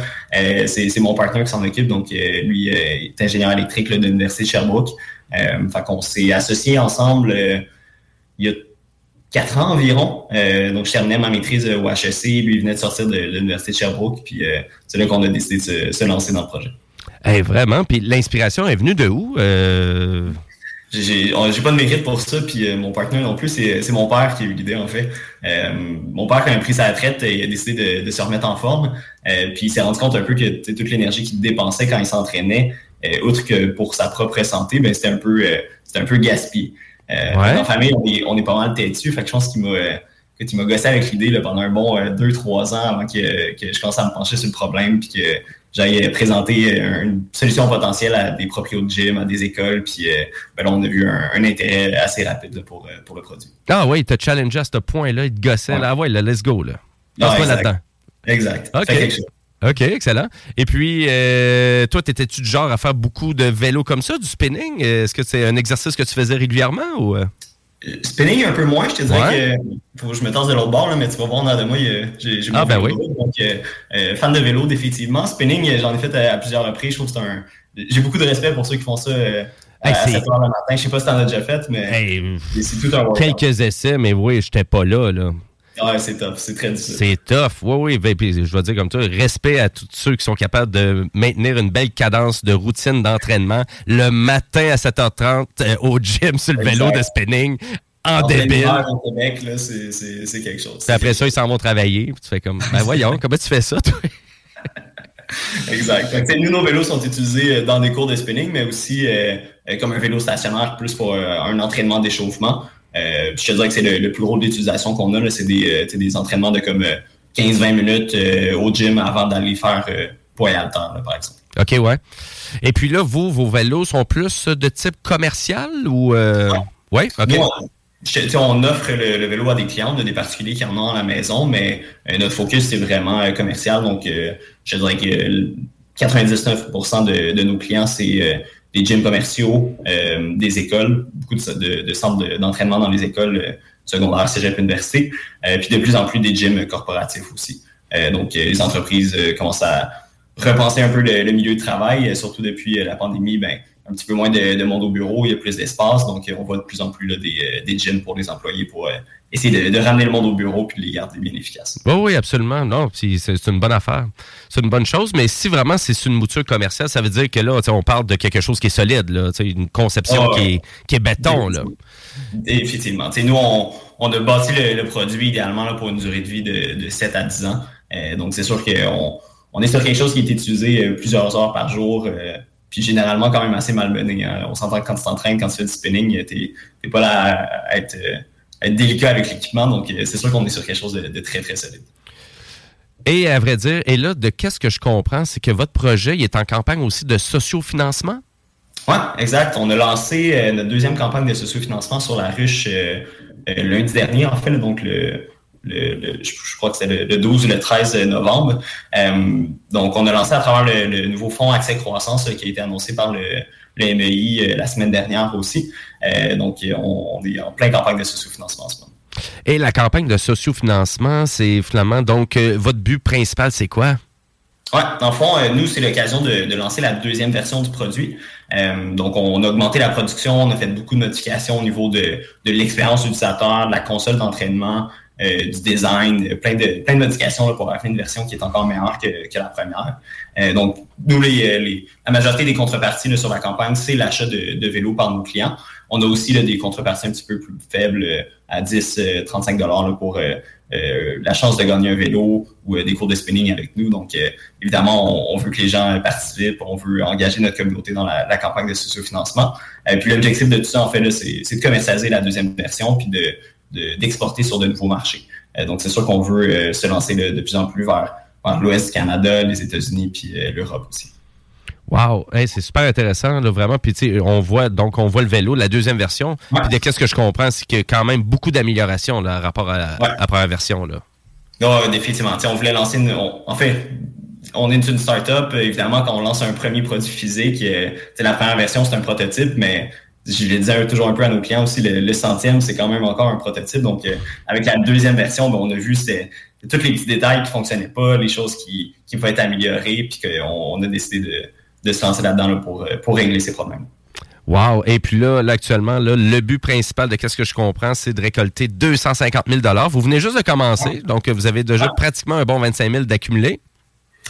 c'est mon partenaire qui s'en occupe. Donc, lui est ingénieur électrique là, de l'université de Sherbrooke. Fait qu'on s'est associés ensemble il y a quatre ans environ. Donc, je terminais ma maîtrise au HEC. Lui, il venait de sortir de, l'université de Sherbrooke. Puis, c'est là qu'on a décidé de se, se lancer dans le projet. Eh, vraiment, puis l'inspiration est venue de où? Euh, J'ai- pas de mérite pour ça, puis euh, mon partenaire non plus, c'est c'est mon père qui a eu l'idée en fait. Euh, mon père, quand il a pris sa retraite, il a décidé de, de se remettre en forme, euh, puis il s'est rendu compte un peu que toute l'énergie qu'il dépensait quand il s'entraînait, euh, outre que pour sa propre santé, ben c'était un peu euh, c'était un peu gaspillé. Euh, Ouais. La famille, on est, on est pas mal têtu, fait que je pense qu'il m'a euh, que tu m'as gossé avec l'idée pendant un bon 2-3 ans avant que, que je commence à me pencher sur le problème, puis que j'aille présenter euh, une solution potentielle à des proprios de gym, à des écoles, puis euh, ben là, on a vu un, un intérêt assez rapide là, pour, euh, pour le produit. Ah oui, il t'a challengé à ce point-là, il te gossait. Là, ah ouais, là, let's go. Là. Lance-toi exact. là-dedans. Exact. OK. OK, excellent. Et puis, euh, toi, t'étais-tu du genre à faire beaucoup de vélo comme ça, du spinning? Est-ce que c'est un exercice que tu faisais régulièrement ou... euh? Spinning un peu moins, je te dirais Ouais. que faut que je me tasse de l'autre bord, là, mais tu vas voir de moi, a- j'ai j'ai Ah, ben vélo, donc euh, euh, fan de vélo définitivement. Spinning, euh, j'en ai fait à, à plusieurs reprises. Je trouve que c'est un. J'ai beaucoup de respect pour ceux qui font ça euh, à, Hey, à c'est- 7 heures le matin. Je sais pas si t'en as déjà fait, mais c'est tout un. Quelques essais, mais oui, j'étais pas là, là. Ouais, c'est top, c'est très difficile. C'est tough. Oui, oui. ben, je vais dire comme toi, respect à tous ceux qui sont capables de maintenir une belle cadence de routine d'entraînement le matin à 7h30 euh, au gym sur le vélo Exact. de spinning. en débile. Au Québec, là, c'est- quelque chose. Puis après ça, ils s'en vont travailler. Puis tu fais comme, ben voyons, comment tu fais ça, toi? *laughs* Exact. Nous, nos vélos sont utilisés euh, dans des cours de spinning, mais aussi euh, euh, comme un vélo stationnaire, plus pour euh, un entraînement d'échauffement. Euh, je te dirais que c'est le, le plus gros d'utilisation qu'on a. C'est des, euh, des entraînements de comme euh, 15-20 minutes euh, au gym avant d'aller faire poids haltères, là, par exemple. OK, ouais. Et puis là, vous, vos vélos sont plus de type commercial ou. Euh... Ouais, OK. Nous, on, je offre le, le vélo à des clients, de des particuliers qui en ont à la maison, mais euh, notre focus, c'est vraiment euh, commercial. Donc, je dirais que euh, 99% de, de nos clients, c'est des gyms commerciaux, euh, des écoles, beaucoup de, centres de- d'entraînement dans les écoles euh, secondaires, cégep, université, euh, puis de plus en plus des gyms corporatifs aussi. Donc, les entreprises commencent à repenser un peu le, le milieu de travail, surtout depuis la pandémie, ben, un petit peu moins de, de monde au bureau, il y a plus d'espace, donc on voit de plus en plus là, des, euh, des gyms pour les employés pour euh, essayer de, de ramener le monde au bureau puis de les garder bien efficaces. Oui, oui, absolument. Non, c'est une bonne affaire. C'est une bonne chose, mais si vraiment c'est une mouture commerciale, ça veut dire que là, on parle de quelque chose qui est solide, là, une conception Ah, qui, est, qui est béton. Là. Effectivement. Nous, on, on a bâti le, le produit idéalement là, pour une durée de vie de, de 7 à 10 ans. Euh, donc, c'est sûr qu'on on est sur quelque chose qui est utilisé plusieurs heures par jour, euh, puis généralement quand même assez malmené. hein. On s'entend que quand tu t'entraînes, quand tu fais du spinning, t'es t'es pas là à, être, à être délicat avec l'équipement. Donc, euh, c'est sûr qu'on est sur quelque chose de, de très, très solide. Et à vrai dire, et là, de qu'est-ce que je comprends, c'est que votre projet il est en campagne aussi de sociofinancement? Oui, exact. On a lancé euh, notre deuxième campagne de sociofinancement sur la ruche euh, euh, lundi dernier, en fait, donc le, le- le- je, crois que c'est le, le 12 ou le 13 novembre. Euh, donc, on a lancé à travers le, nouveau fonds Accès Croissance euh, qui a été annoncé par le, MEI euh, la semaine dernière aussi. Euh, donc, on, on est en plein campagne de sociofinancement en ce moment. Et la campagne de sociofinancement, c'est finalement, donc, euh, votre but principal, c'est quoi? Ouais, dans le fond, nous, c'est l'occasion de, de lancer la deuxième version du produit. Euh, donc, on a augmenté la production, on a fait beaucoup de modifications au niveau de, de l'expérience utilisateur, de la console d'entraînement, euh, du design, euh, plein de, plein de modifications là, pour avoir une version qui est encore meilleure que, que la première. Euh, donc, nous, les, euh, les- la majorité des contreparties là, sur la campagne, c'est l'achat de, de vélos par nos clients. On a aussi là, des contreparties un petit peu plus faibles, à 10, euh, 35 dollars pour euh, la chance de gagner un vélo ou des cours de spinning avec nous. Donc, évidemment, on, on veut que les gens participent, on veut engager notre communauté dans la, la campagne de sociofinancement. Euh, puis l'objectif de tout ça, en fait, c'est de commercialiser la deuxième version puis de de- d'exporter sur de nouveaux marchés. Euh, donc, c'est sûr qu'on veut euh, se lancer de, de plus en plus vers, vers l'Ouest Canada, les États-Unis puis euh, l'Europe aussi. Wow, Hey, c'est super intéressant, là, vraiment. Puis, tu sais, on voit, donc, on voit le vélo, la deuxième version. Puis, de qu'est-ce que je comprends, c'est qu'il y a quand même beaucoup d'améliorations, par rapport à, à la première version, là. Non, euh, définitivement. On voulait lancer une. on- en fait, on est une start-up. Évidemment, quand on lance un premier produit physique, la première version, c'est un prototype, mais je le disais toujours un peu à nos clients aussi, le, le centième, c'est quand même encore un prototype. Donc, euh, avec la deuxième version, ben, on a vu tous les petits détails qui fonctionnaient pas, les choses qui, qui pouvaient être améliorées, puis qu'on on a décidé de, de se lancer là-dedans là, pour, euh, pour régler ces problèmes. Wow. Et puis là, là actuellement, là, le but principal de qu'est-ce que je comprends, c'est de récolter 250 000 Vous venez juste de commencer, donc vous avez déjà pratiquement un bon 25 000 d'accumulé.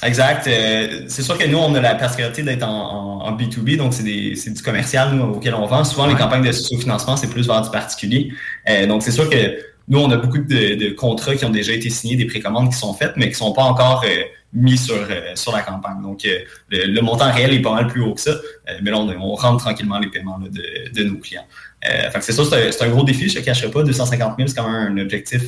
Exact. Euh, c'est sûr que nous, on a la particularité d'être en, en- en B2B, donc c'est du commercial nous, auquel on vend. Souvent, les campagnes de sous-financement, c'est plus vers du particulier. Euh, donc, c'est sûr que nous, on a beaucoup de, de contrats qui ont déjà été signés, des précommandes qui sont faites, mais qui sont pas encore euh, mis sur, sur la campagne. Donc, le, le montant réel est pas mal plus haut que ça, mais là, on, on rentre tranquillement les paiements là, de, de nos clients. C'est ça, c'est un, gros défi, je ne cacherai pas. 250 000, c'est quand même un objectif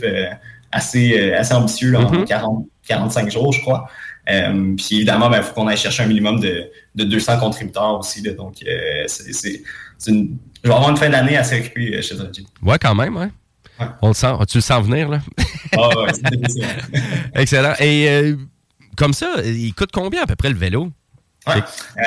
assez, assez ambitieux là, en 40, 45 jours, je crois. Euh, puis évidemment, il faut qu'on aille chercher un minimum de, de 200 contributeurs aussi. là. donc, euh, c'est une... je vais avoir une fin d'année assez occupée euh, chez Dredgy. Ouais, quand même, ouais. On le sent. Tu le sens venir, là? Ah ouais, c'est. *laughs* Excellent. Et euh, comme ça, il coûte combien à peu près le vélo? Ouais.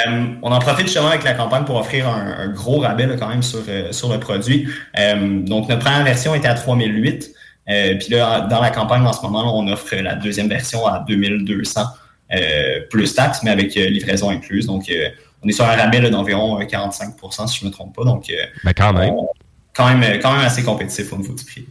Euh, on en profite justement avec la campagne pour offrir un, un gros rabais là, quand même sur, euh, sur le produit. Euh, donc, notre première version était à 3008. Euh, puis là, dans la campagne en ce moment, là, on offre la deuxième version à 2200 euh, plus taxes, mais avec euh, livraison incluse. Donc, euh, on est sur un rabais d'environ euh, 45% si je ne me trompe pas. Donc, euh, Ben, quand même. on- quand même, quand même assez compétitif au niveau du prix.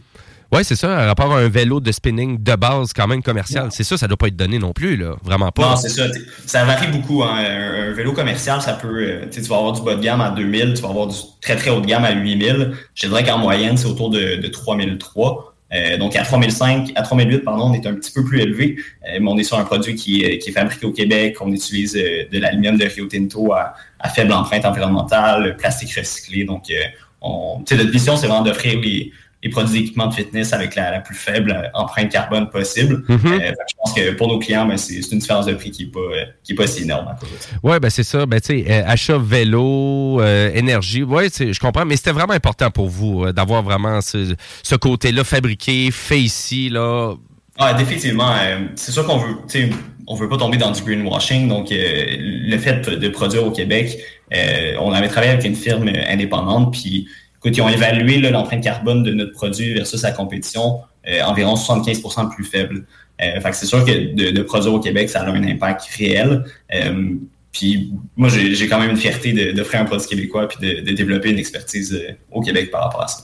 Oui, c'est ça, à rapport à un vélo de spinning de base quand même commercial. C'est ça, ça doit pas être donné non plus, là. Vraiment pas. Non, c'est ça. Ça varie beaucoup. Hein. Un, un, vélo commercial, ça peut. Euh, tu vas avoir du bas de gamme à 2000, tu vas avoir du très très haut de gamme à 8000. Je dirais qu'en moyenne, c'est autour de, de 3003. Euh, donc à 3005, à 3008, pardon, on est un petit peu plus élevé, euh, mais on est sur un produit qui, est, qui est fabriqué au Québec. On utilise de l'aluminium de Rio Tinto à, à, faible empreinte environnementale, plastique recyclé. Donc, on, notre mission, c'est vraiment d'offrir les, les produits d'équipement de fitness avec la, la, plus faible empreinte carbone possible. Mhm. euh, je pense que pour nos clients, ben, c'est une différence de prix qui n'est pas, qui est pas si énorme. Oui, ben c'est ça. Ben, tu sais, euh, achat vélo, euh, énergie, ouais, je comprends, mais c'était vraiment important pour vous euh, d'avoir vraiment ce, ce côté-là fabriqué, fait ici. Là. Ah, définitivement. euh, c'est sûr qu'on veut, on veut pas tomber dans du greenwashing. Donc, euh, le fait de produire au Québec, euh, on avait travaillé avec une firme indépendante, puis Écoute, ils ont évalué l'empreinte carbone de notre produit versus la compétition euh, environ 75% plus faible. Euh, fait que c'est sûr que de, produire au Québec, ça a un impact réel. Euh, puis moi, j'ai quand même une fierté d'offrir un produit québécois puis de, développer une expertise au Québec par rapport à ça.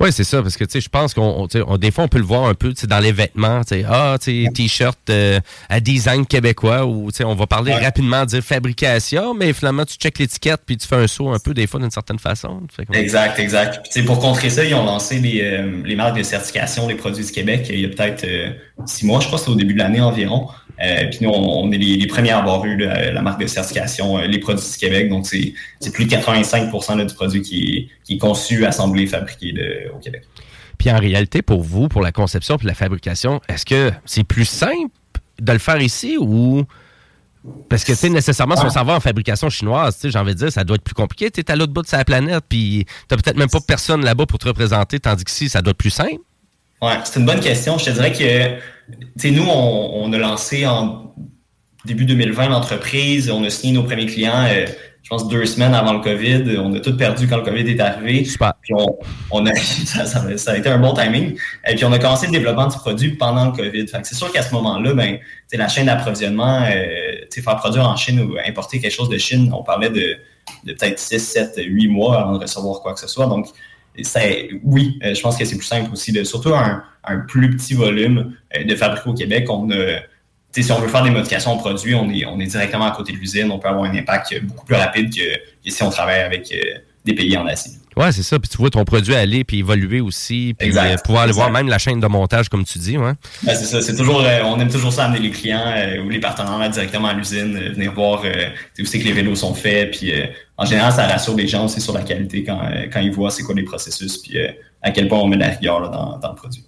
Oui, c'est ça, parce que tu sais, je pense qu'on on, des fois on peut le voir un peu dans les vêtements, ah, t-shirt euh, à design québécois ou tu sais, on va parler ouais. rapidement dire fabrication, mais finalement tu checkes l'étiquette puis tu fais un saut un peu des fois d'une certaine façon. Exact, exact. Puis, pour contrer ça, ils ont lancé les, euh, les marques de certification des produits du Québec il y a peut-être euh, six mois, je crois, c'était au début de l'année environ. Euh, puis nous, on, on est les, les, premiers à avoir eu la, la marque de certification, les produits du Québec. Donc, c'est plus de 85 là, du produit qui est, qui est conçu, assemblé, fabriqué de, au Québec. Puis en réalité, pour vous, pour la conception puis la fabrication, est-ce que c'est plus simple de le faire ici ou. Parce que, tu sais, nécessairement, si on s'en va en fabrication chinoise, tu sais, j'ai envie de dire, ça doit être plus compliqué. Tu es à l'autre bout de sa planète, puis tu peut-être même pas personne là-bas pour te représenter, tandis qu'ici, ça doit être plus simple. Ouais, c'est une bonne question. Je te dirais que, tu sais, nous, on, on, a lancé en début 2020 l'entreprise, on a signé nos premiers clients. Euh, je pense, deux semaines avant le COVID. On a tout perdu quand le COVID est arrivé. Super. Puis on, on a, *laughs* ça, ça, ça, a été un bon timing. Et puis on a commencé le développement du produit pendant le COVID. Fait que c'est sûr qu'à ce moment-là, ben, la chaîne d'approvisionnement, euh, faire produire en Chine ou importer quelque chose de Chine, on parlait de, de peut-être 6, 7, 8 mois avant de recevoir quoi que ce soit. Donc, oui, euh, je pense que c'est plus simple aussi, de, surtout un, un plus petit volume euh, de fabriquer au Québec. On a si on veut faire des modifications au produit, on est, on est directement à côté de l'usine. On peut avoir un impact beaucoup plus rapide que, que si on travaille avec euh, des pays en Asie. Ouais, c'est ça. Puis tu vois ton produit aller puis évoluer aussi, puis exact, euh, pouvoir aller voir même la chaîne de montage, comme tu dis, ouais. Ben, c'est ça. C'est toujours, euh, on aime toujours ça amener les clients euh, ou les partenaires directement à l'usine, venir voir où c'est que les vélos sont faits. Puis en général, ça rassure les gens aussi sur la qualité quand, quand ils voient c'est quoi les processus, puis à quel point on met de la rigueur là, dans, dans le produit.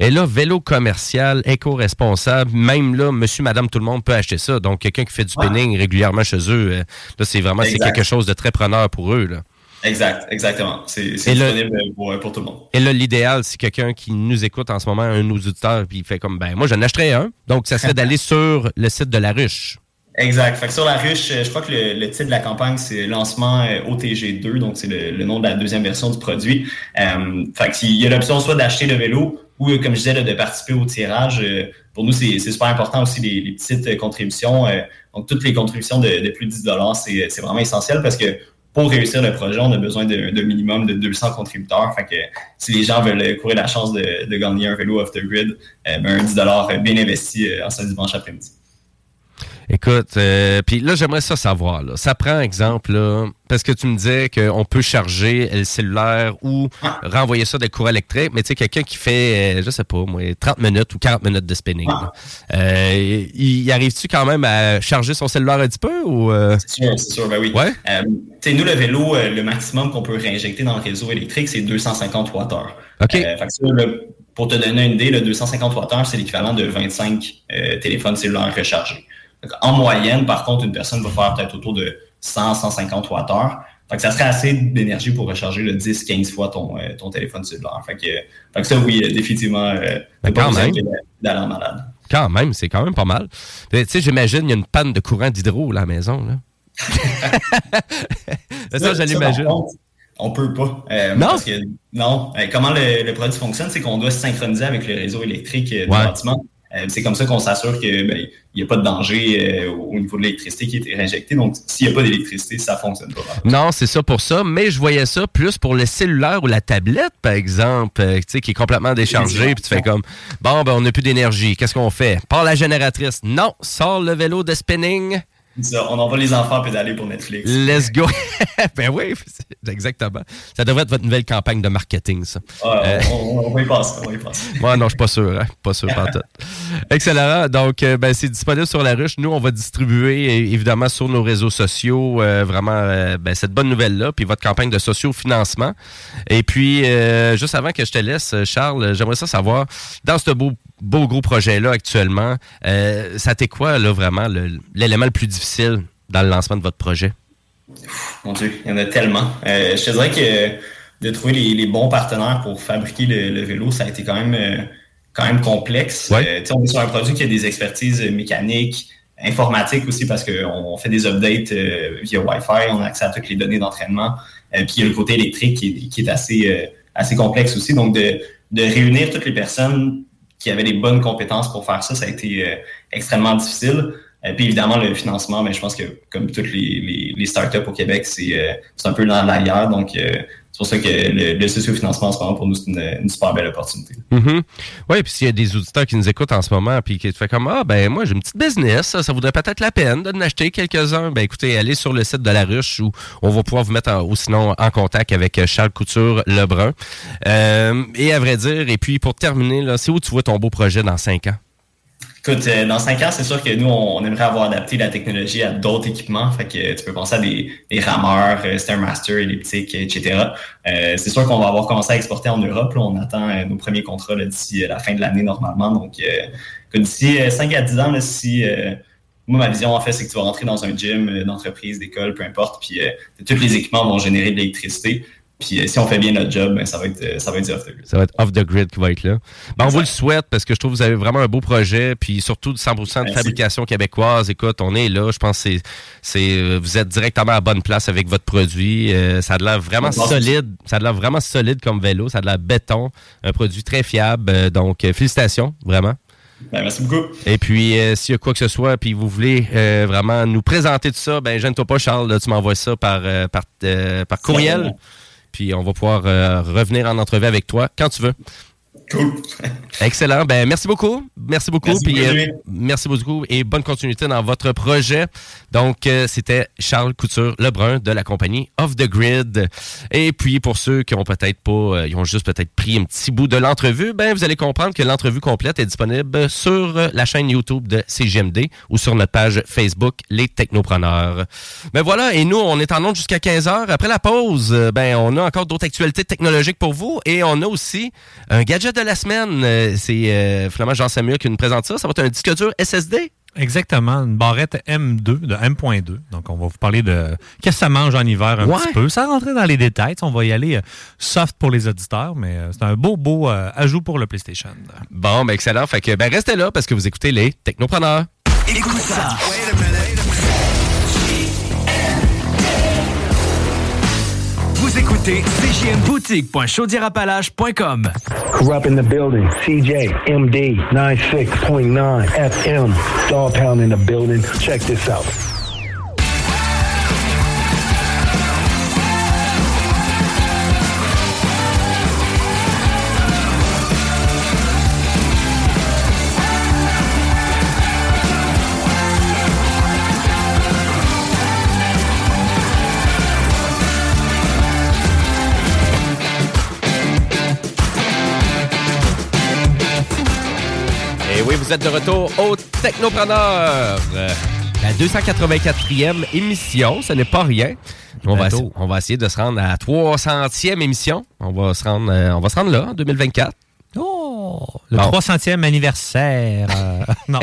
Et là, vélo commercial, éco-responsable, même là, monsieur, madame, tout le monde peut acheter ça. Donc, quelqu'un qui fait du spinning ouais. régulièrement chez eux, euh, là, c'est vraiment c'est quelque chose de très preneur pour eux. Là. Exact, exactement. C'est disponible le, pour, pour, tout le monde. Et là, l'idéal, c'est quelqu'un qui nous écoute en ce moment, un auditeurs, puis il fait comme, ben, moi, j'en achèterais un. Donc, ça serait d'aller *laughs* sur le site de la ruche. Exact. Fait que sur la ruche, je crois que le, le titre de la campagne, c'est lancement euh, OTG2, donc c'est le, le, nom de la deuxième version du produit. Euh, fait qu'il y a l'option soit d'acheter le vélo ou, comme je disais, de participer au tirage. Euh, pour nous, c'est super important aussi les, les petites contributions. Euh, donc, toutes les contributions de, de plus de 10 c'est vraiment essentiel parce que pour réussir le projet, on a besoin d'un minimum de 200 contributeurs. Fait que si les gens veulent courir la chance de, de gagner un vélo off the grid, euh, ben un 10 bien investi en ce dimanche après-midi. Écoute, euh, puis là, j'aimerais ça savoir. Là. Ça prend exemple, là, parce que tu me disais qu'on peut charger le cellulaire ou renvoyer ça des courants électriques, mais tu sais, quelqu'un qui fait, euh, je sais pas, moi, 30 minutes ou 40 minutes de spinning, euh, il arrive-tu quand même à charger son cellulaire un petit peu? ou euh... C'est sûr, c'est sûr, ben oui. Ouais? Euh, nous, le vélo, le maximum qu'on peut réinjecter dans le réseau électrique, c'est 250 Wh. OK. fait que ça, le, pour te donner une idée, le 250 Wh, c'est l'équivalent de 25 téléphones cellulaires rechargés. En moyenne, par contre, une personne va faire peut-être autour de 100-150 Wh. Fait que ça serait assez d'énergie pour recharger le 10-15 fois ton, euh, ton téléphone cellulaire. Fait que, fait que ça, oui, définitivement, euh, Mais pas quand même. d'aller malade. Quand même, c'est quand même pas mal. Tu sais, j'imagine, il y a une panne de courant d'hydro à la maison, là. ça, *laughs* ça, je l'imagine. On peut pas. Non? Parce que, non. comment le, le, produit fonctionne, c'est qu'on doit se synchroniser avec le réseau électrique du bâtiment. Euh, c'est comme ça qu'on s'assure que ben, n'y a pas de danger euh, au niveau de l'électricité qui est réinjectée. Donc, s'il n'y a pas d'électricité, ça fonctionne pas. Non, c'est ça pour ça, mais je voyais ça plus pour le cellulaire ou la tablette, par exemple, euh, qui est complètement déchargée, puis tu fais comme, bon, ben, on n'a plus d'énergie, qu'est-ce qu'on fait? Par la génératrice. Non, sors le vélo de spinning. Ça, on envoie les enfants pédaler pour Netflix. Let's go. *laughs* ben oui, exactement. Ça devrait être votre nouvelle campagne de marketing, ça. Euh, on, on- on va y passer. On y. Moi, *laughs* non, je suis pas sûr. Hein? Pas sûr, pas tout. *laughs* Excellent. Donc, euh, ben, c'est disponible sur la ruche. Nous, on va distribuer évidemment sur nos réseaux sociaux euh, vraiment euh, ben, cette bonne nouvelle-là, puis votre campagne de socio-financement. Et puis, juste avant que je te laisse, Charles, j'aimerais ça savoir, dans ce beau, beau gros projet-là actuellement, euh, ça t'est quoi, là, vraiment, l'élément le plus difficile dans le lancement de votre projet? Mon Dieu, il y en a tellement. Euh, je te dirais que de trouver les, les bons partenaires pour fabriquer le, le vélo, ça a été quand même, euh, quand même complexe. Euh, on est sur un produit qui a des expertises mécaniques, informatiques aussi, parce qu'on fait des updates via Wi-Fi, on a accès à toutes les données d'entraînement. Puis il y a le côté électrique qui est, qui est assez, assez complexe aussi. Donc, de, de réunir toutes les personnes qui avaient les bonnes compétences pour faire ça, ça a été euh, extrêmement difficile. Euh, puis évidemment, le financement, mais je pense que comme toutes les, les startups au Québec, c'est euh, c'est un peu dans l'ailleurs. Donc, euh, c'est pour ça que le, le socio-financement, en ce moment, pour nous, c'est une, super belle opportunité. Mhm. Oui, puis s'il y a des auditeurs qui nous écoutent en ce moment, puis qui te fait comme Ah, ben moi, j'ai une petite business, ça, ça vaudrait peut-être la peine de acheter quelques-uns. Ben écoutez, allez sur le site de La Ruche où on va pouvoir vous mettre ou sinon en contact avec euh, Charles Couture Lebrun. Et à vrai dire, et puis pour terminer, là, c'est où tu vois ton beau projet dans cinq ans? Écoute, euh, dans cinq ans, c'est sûr que nous, on, aimerait avoir adapté la technologie à d'autres équipements. Fait que tu peux penser à des, des rameurs, euh, Stairmaster, elliptiques, etc. Euh, c'est sûr qu'on va avoir commencé à exporter en Europe. On attend euh, nos premiers contrats d'ici euh, la fin de l'année normalement. Donc, d'ici euh, 5 à 10 ans, là, si moi, ma vision, en fait, c'est que tu vas rentrer dans un gym d'entreprise, d'école, peu importe, puis tous les équipements vont générer de l'électricité. Puis euh, si on fait bien notre job, ben, ça va être euh, ça va être du off the grid. Ça va être off the grid qui va être là. Ben, on vous le souhaite parce que je trouve que vous avez vraiment un beau projet, puis surtout de 100% de Merci. fabrication québécoise. Écoute, on est là. Je pense que c'est, euh, vous êtes directement à la bonne place avec votre produit. Euh, ça a de l'air vraiment solide. Ça a de l'air vraiment solide comme vélo. Ça a de l'air béton. Un produit très fiable. Euh, donc, félicitations, vraiment. Ben, merci beaucoup. Et puis, euh, s'il y a quoi que ce soit, puis vous voulez euh, vraiment nous présenter tout ça, ben gêne-toi pas, Charles. là, tu m'envoies ça par, euh, par, par courriel. Puis on va pouvoir euh, revenir en entrevue avec toi quand tu veux. Cool. Excellent. Ben, merci beaucoup. Merci beaucoup. Merci Puis, beaucoup, euh, merci beaucoup et bonne continuité dans votre projet. Donc, euh, c'était Charles Couture Lebrun de la compagnie Off the Grid. Et puis, pour ceux qui ont peut-être pas, euh, ils ont juste peut-être pris un petit bout de l'entrevue, ben, vous allez comprendre que l'entrevue complète est disponible sur la chaîne YouTube de CGMD ou sur notre page Facebook Les Technopreneurs. Ben voilà. Et nous, on est en onde jusqu'à 15 heures. Après la pause, ben, on a encore d'autres actualités technologiques pour vous et on a aussi un gadget de la semaine. Euh, C'est euh, finalement Jean Samuel qui nous présente ça. Ça va être un disque dur SSD. Exactement, une barrette M2, de M.2. Donc, on va vous parler de qu'est-ce que ça mange en hiver un Ouais. petit peu. Sans rentrer dans les détails, on va y aller euh, soft pour les auditeurs, mais c'est un beau, beau euh, ajout pour le PlayStation. Bon, ben excellent. Fait que ben restez là parce que vous écoutez les Technopreneurs. Écoute ça. Écoutez. Corrupt in the building. CJ, MD, 96.9 FM. Dog Pound in the building. Check this out. Vous êtes de retour au Technopreneur. Euh, La 284e émission, ce n'est pas rien. On va, on va essayer de se rendre à la 300e émission. On va se rendre, euh, on va se rendre là en 2024. Oh! Le Bon. 300e anniversaire. euh, *laughs* non,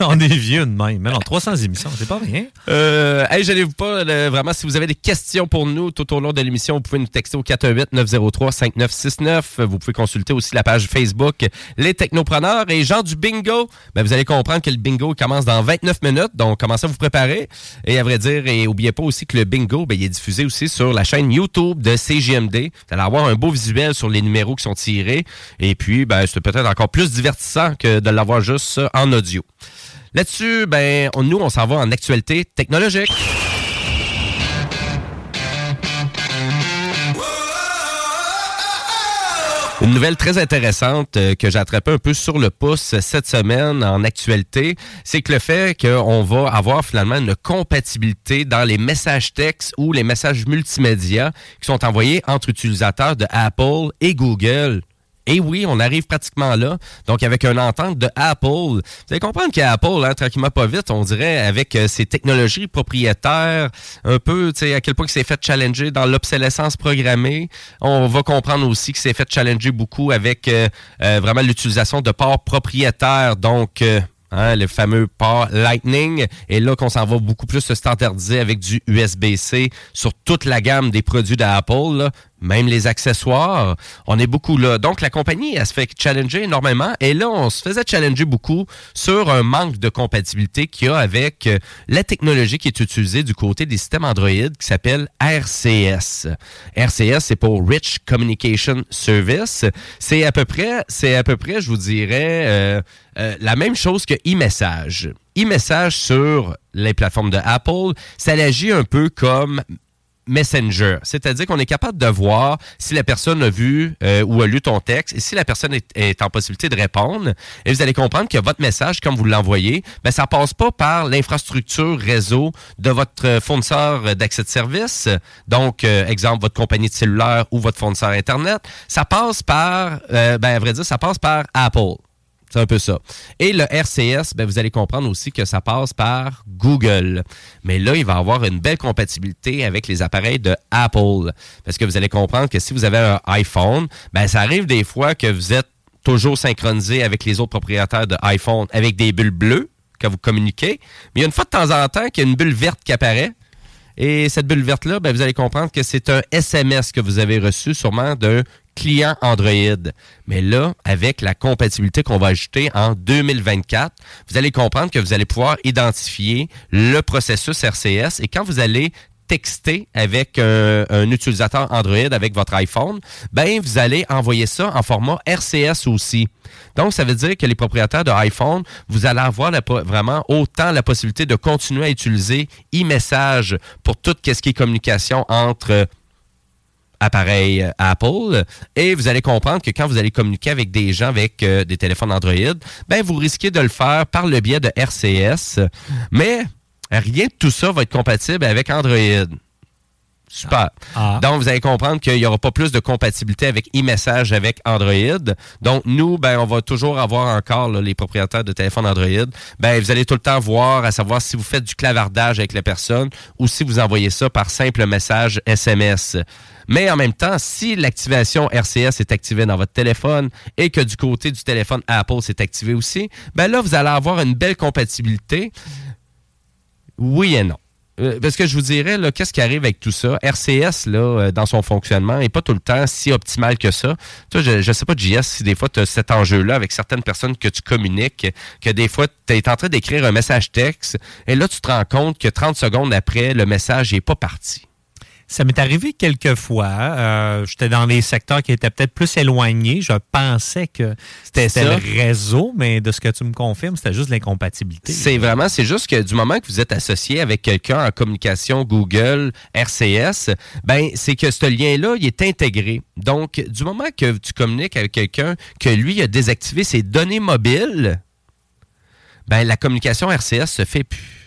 on est vieux de même. Mais non, 300 émissions, c'est pas rien. Euh, hey, gênez-vous pas, là, vraiment, si vous avez des questions pour nous tout au long de l'émission, vous pouvez nous texter au 418-903-5969. Vous pouvez consulter aussi la page Facebook Les Technopreneurs. Et Jean du bingo, ben, vous allez comprendre que le bingo commence dans 29 minutes, donc commencez à vous préparer. Et à vrai dire, et oubliez pas aussi que le bingo, ben, il est diffusé aussi sur la chaîne YouTube de CGMD. Vous allez avoir un beau visuel sur les numéros qui sont tirés. Et puis, ben, c'est peut-être encore plus divertissant que de l'avoir juste en audio. Là-dessus, ben, nous, on s'en va en actualité technologique. Une nouvelle très intéressante euh, que j'ai un peu sur le pouce cette semaine en actualité, c'est que le fait qu'on va avoir finalement une compatibilité dans les messages textes ou les messages multimédia qui sont envoyés entre utilisateurs de Apple et Google. Et oui, on arrive pratiquement là. Donc, avec une entente de Apple, vous allez comprendre qu'Apple, hein, tranquillement pas vite, on dirait, avec euh, ses technologies propriétaires, un peu, tu sais, à quel point il s'est fait challenger dans l'obsolescence programmée. On va comprendre aussi qu'il s'est fait challenger beaucoup avec euh, euh, vraiment l'utilisation de ports propriétaires. Donc, Hein, le fameux port Lightning. Et là qu'on s'en va beaucoup plus se standardiser avec du USB-C sur toute la gamme des produits d'Apple, même les accessoires. On est beaucoup là. Donc la compagnie, elle se fait challenger énormément. Et là, on se faisait challenger beaucoup sur un manque de compatibilité qu'il y a avec euh, la technologie qui est utilisée du côté des systèmes Android qui s'appelle RCS. RCS, c'est pour Rich Communication Service. C'est à peu près, c'est à peu près, je vous dirais, euh, euh, la même chose que e-message. E-message sur les plateformes de Apple, ça agit un peu comme Messenger. C'est-à-dire qu'on est capable de voir si la personne a vu euh, ou a lu ton texte et si la personne est, en possibilité de répondre. Et vous allez comprendre que votre message, comme vous l'envoyez, ben, ça passe pas par l'infrastructure réseau de votre euh, fournisseur d'accès de service. Donc, euh, exemple, votre compagnie de cellulaire ou votre fournisseur Internet. Ça passe par, euh, ben, à vrai dire, ça passe par Apple. C'est un peu ça. Et le RCS, ben, vous allez comprendre aussi que ça passe par Google. Mais là, il va avoir une belle compatibilité avec les appareils de Apple. Parce que vous allez comprendre que si vous avez un iPhone, ben, ça arrive des fois que vous êtes toujours synchronisé avec les autres propriétaires de iPhone avec des bulles bleues quand vous communiquez. Mais il y a une fois de temps en temps qu'il y a une bulle verte qui apparaît. Et cette bulle verte-là, ben, vous allez comprendre que c'est un SMS que vous avez reçu sûrement d'un client Android. Mais là, avec la compatibilité qu'on va ajouter en 2024, vous allez comprendre que vous allez pouvoir identifier le processus RCS et quand vous allez texter avec euh, un utilisateur Android avec votre iPhone, ben vous allez envoyer ça en format RCS aussi. Donc ça veut dire que les propriétaires de iPhone, vous allez avoir vraiment autant la possibilité de continuer à utiliser e-message pour tout ce qui est communication entre appareil euh, Apple et vous allez comprendre que quand vous allez communiquer avec des gens avec euh, des téléphones Android, ben vous risquez de le faire par le biais de RCS, mais rien de tout ça va être compatible avec Android. Super. Donc, vous allez comprendre qu'il n'y aura pas plus de compatibilité avec e-message avec Android. Donc, nous, ben, on va toujours avoir encore là, les propriétaires de téléphones Android. Ben, vous allez tout le temps voir, à savoir si vous faites du clavardage avec la personne ou si vous envoyez ça par simple message SMS. Mais en même temps, si l'activation RCS est activée dans votre téléphone et que du côté du téléphone Apple c'est activé aussi, ben là, vous allez avoir une belle compatibilité. Oui et non. Euh, Parce que je vous dirais, qu'est-ce qui arrive avec tout ça? RCS, là, euh, dans son fonctionnement, n'est pas tout le temps si optimal que ça. Toi, je ne sais pas, JS, si des fois tu as cet enjeu-là avec certaines personnes que tu communiques, que des fois tu es en train d'écrire un message texte, et là, tu te rends compte que 30 secondes après, le message n'est pas parti. Ça m'est arrivé quelques fois. Euh, J'étais dans des secteurs qui étaient peut-être plus éloignés. Je pensais que c'était le réseau, mais de ce que tu me confirmes, c'était juste l'incompatibilité. C'est vraiment, c'est juste que du moment que vous êtes associé avec quelqu'un en communication Google, RCS, ben c'est que ce lien-là, il est intégré. Donc, du moment que tu communiques avec quelqu'un que lui a désactivé ses données mobiles, ben la communication RCS se fait plus.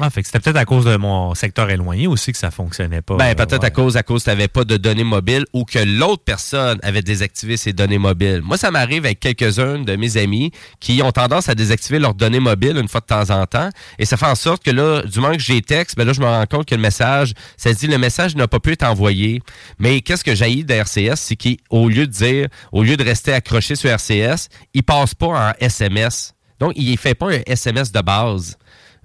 Ah, fait que c'était peut-être à cause de mon secteur éloigné aussi que ça fonctionnait pas. Ben, peut-être ouais. à cause à cause que tu n'avais pas de données mobiles ou que l'autre personne avait désactivé ses données mobiles. Moi, ça m'arrive avec quelques-uns de mes amis qui ont tendance à désactiver leurs données mobiles une fois de temps en temps. Et ça fait en sorte que là, du moment que j'ai texte, ben là, je me rends compte que le message, ça dit le message n'a pas pu être envoyé. Mais qu'est-ce que j'ai de RCS, c'est qu'au lieu de dire, au lieu de rester accroché sur RCS, il passe pas en SMS. Donc, il fait pas un SMS de base.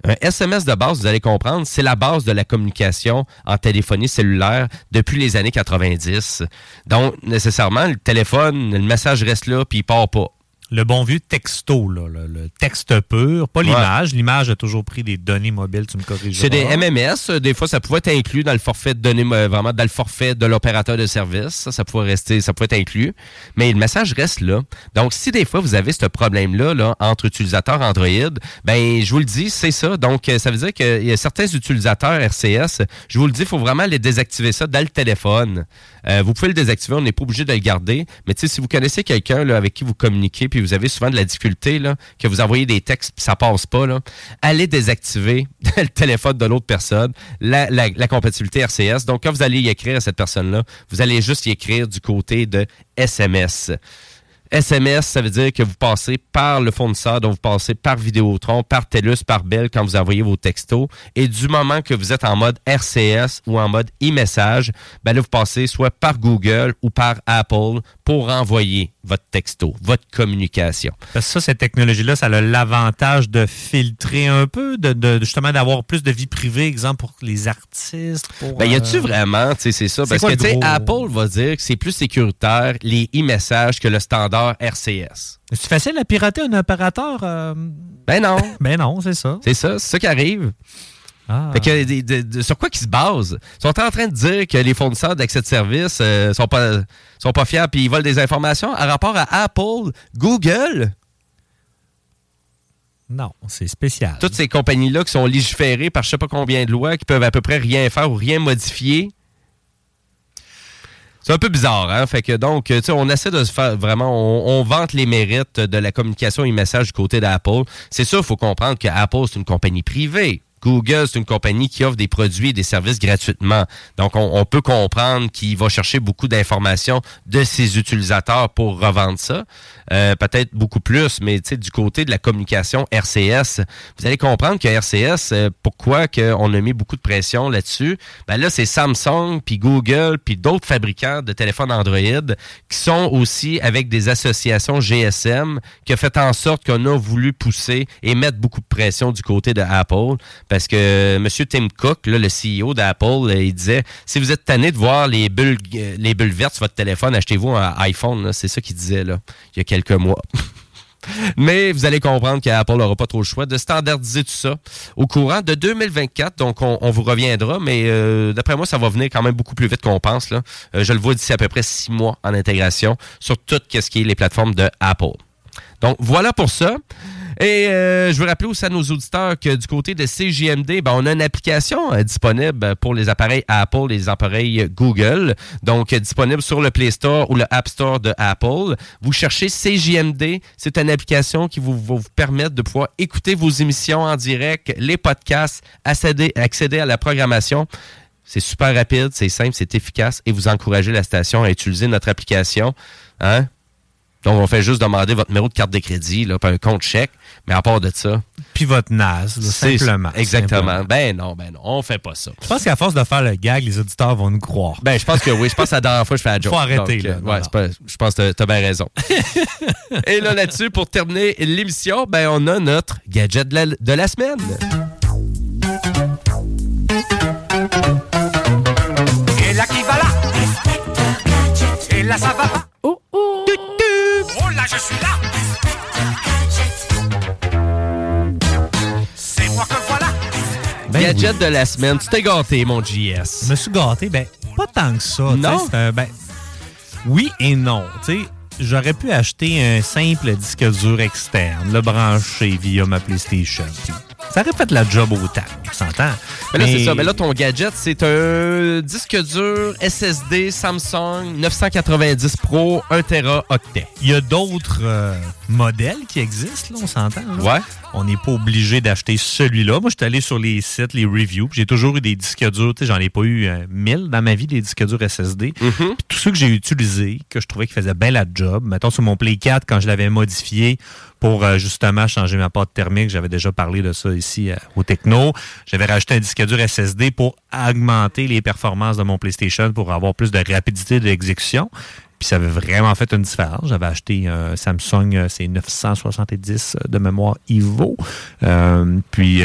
Un SMS de base, vous allez comprendre, c'est la base de la communication en téléphonie cellulaire depuis les années 90. Donc, nécessairement, le téléphone, le message reste là, puis il part pas. Le bon vieux texto, là, le, le texte pur, pas Ouais. l'image. L'image a toujours pris des données mobiles, tu me corriges. C'est des MMS. euh, Des fois, ça pouvait être inclus dans le forfait de données, euh, vraiment dans le forfait de l'opérateur de service. Ça, ça pouvait rester, ça pouvait être inclus. Mais le message reste là. Donc, si des fois vous avez ce problème-là là, entre utilisateurs Android, ben je vous le dis, c'est ça. Donc, euh, ça veut dire qu'il y a certains utilisateurs RCS, je vous le dis, il faut vraiment les désactiver ça dans le téléphone. Euh, vous pouvez le désactiver, on n'est pas obligé de le garder. Mais si vous connaissez quelqu'un avec qui vous communiquez, puis vous avez souvent de la difficulté, que vous envoyez des textes, puis ça passe pas, allez désactiver *laughs* le téléphone de l'autre personne, la, la- la compatibilité RCS. Donc, quand vous allez y écrire à cette personne-là, vous allez juste y écrire du côté de SMS. SMS, ça veut dire que vous passez par le fournisseur, donc vous passez par Vidéotron, par TELUS, par Bell quand vous envoyez vos textos. Et du moment que vous êtes en mode RCS ou en mode e-message, ben là, vous passez soit par Google ou par Apple pour envoyer votre texto, votre communication. Parce que ça, cette technologie-là, ça a l'avantage de filtrer un peu, de, de- justement d'avoir plus de vie privée, exemple pour les artistes. Pour, Ben, y a-tu euh, vraiment, tu sais, c'est ça? Parce que, tu sais, Apple va dire que c'est plus sécuritaire les e-messages que le standard RCS. C'est facile à pirater un opérateur? euh? Ben non. *laughs* ben non, c'est ça. C'est ça, c'est ça qui arrive. Ah. Fait que, de- de- de- sur quoi qu'ils se basent? Ils sont en train de dire que les fournisseurs d'accès de services euh, sont pas sont pas fiers puis ils volent des informations à rapport à Apple, Google, Non, c'est spécial. toutes ces compagnies-là qui sont légiférées par je sais pas combien de lois, qui peuvent à peu près rien faire ou rien modifier. C'est un peu bizarre, hein? Fait que donc, tu sais, on essaie de se faire vraiment, on, on vante les mérites de la communication et message du côté d'Apple. C'est sûr, il faut comprendre que Apple, c'est une compagnie privée. Google, c'est une compagnie qui offre des produits et des services gratuitement. Donc, on, peut comprendre qu'il va chercher beaucoup d'informations de ses utilisateurs pour revendre ça. Euh, Peut-être beaucoup plus, mais du côté de la communication RCS, vous allez comprendre que RCS, euh, pourquoi que on a mis beaucoup de pression là-dessus? Ben là, c'est Samsung, puis Google, puis d'autres fabricants de téléphones Android qui sont aussi avec des associations GSM qui a fait en sorte qu'on a voulu pousser et mettre beaucoup de pression du côté de Apple parce que M. Tim Cook, le CEO d'Apple, euh, il disait si vous êtes tanné de voir les bulles, euh, les bulles vertes sur votre téléphone, achetez-vous un iPhone. C'est ça qu'il disait il y a quelques mois. *laughs* Mais vous allez comprendre qu'Apple n'aura pas trop le choix de standardiser tout ça au courant de 2024. Donc, on, vous reviendra, mais euh, d'après moi, ça va venir quand même beaucoup plus vite qu'on pense. Je le vois d'ici à peu près six mois en intégration sur tout ce qui est les plateformes de Apple. Donc, voilà pour ça. Et euh, je veux rappeler aussi à nos auditeurs que du côté de CJMD, ben, on a une application euh, disponible pour les appareils Apple et les appareils Google. Donc, euh, disponible sur le Play Store ou le App Store de Apple. Vous cherchez CJMD. C'est une application qui vous, va vous permettre de pouvoir écouter vos émissions en direct, les podcasts, accéder, accéder à la programmation. C'est super rapide, c'est simple, c'est efficace et vous encouragez la station à utiliser notre application. Hein? Donc, on fait juste demander votre numéro de carte de crédit, là, puis un compte chèque. Mais à part de ça. Puis votre NAS, là, simplement. Exactement. simplement. Ben non, ben non, on fait pas ça. Je pense qu'à force de faire le gag, les auditeurs vont nous croire. Ben, je pense que oui. Je pense que c'est la dernière fois que je fais la joke. Faut arrêter, Donc, là. euh, Non, ouais, non. pas- je pense que t'as bien raison. *laughs* Et là, là-dessus, pour terminer l'émission, ben, on a notre gadget de la, de la semaine. Et là qui va là? Et là ça va pas? Oh Oh là je suis là C'est moi que voilà Ben gadget de la semaine. Tu t'es gâté, mon JS. Je me suis gâté, ben, pas tant que ça. Non? un- ben, oui et non. Tu sais, j'aurais pu acheter un simple disque dur externe, le brancher via ma PlayStation. Ça aurait fait la job autant, on s'entend. Mais là, c'est ça. Mais là, ton gadget, c'est un disque dur SSD Samsung 990 Pro 1 Tera octet. Il y a d'autres euh, modèles qui existent, là, on s'entend. Ouais. On n'est pas obligé d'acheter celui-là. Moi, je suis allé sur les sites, les reviews. J'ai toujours eu des disques durs. Tu sais, J'en ai pas eu euh, 1000 dans ma vie, des disques durs SSD. Mm-hmm. Puis tous ceux que j'ai utilisés, que je trouvais qu'ils faisaient bien la job, mettons sur mon Play 4, quand je l'avais modifié pour euh, justement changer ma pâte thermique, j'avais déjà parlé de ça ici euh, au Techno. J'avais rajouté un disque dur SSD pour augmenter les performances de mon PlayStation pour avoir plus de rapidité d'exécution. Puis ça avait vraiment fait une différence. J'avais acheté un Samsung, euh, c'est 970 de mémoire Ivo. Euh, puis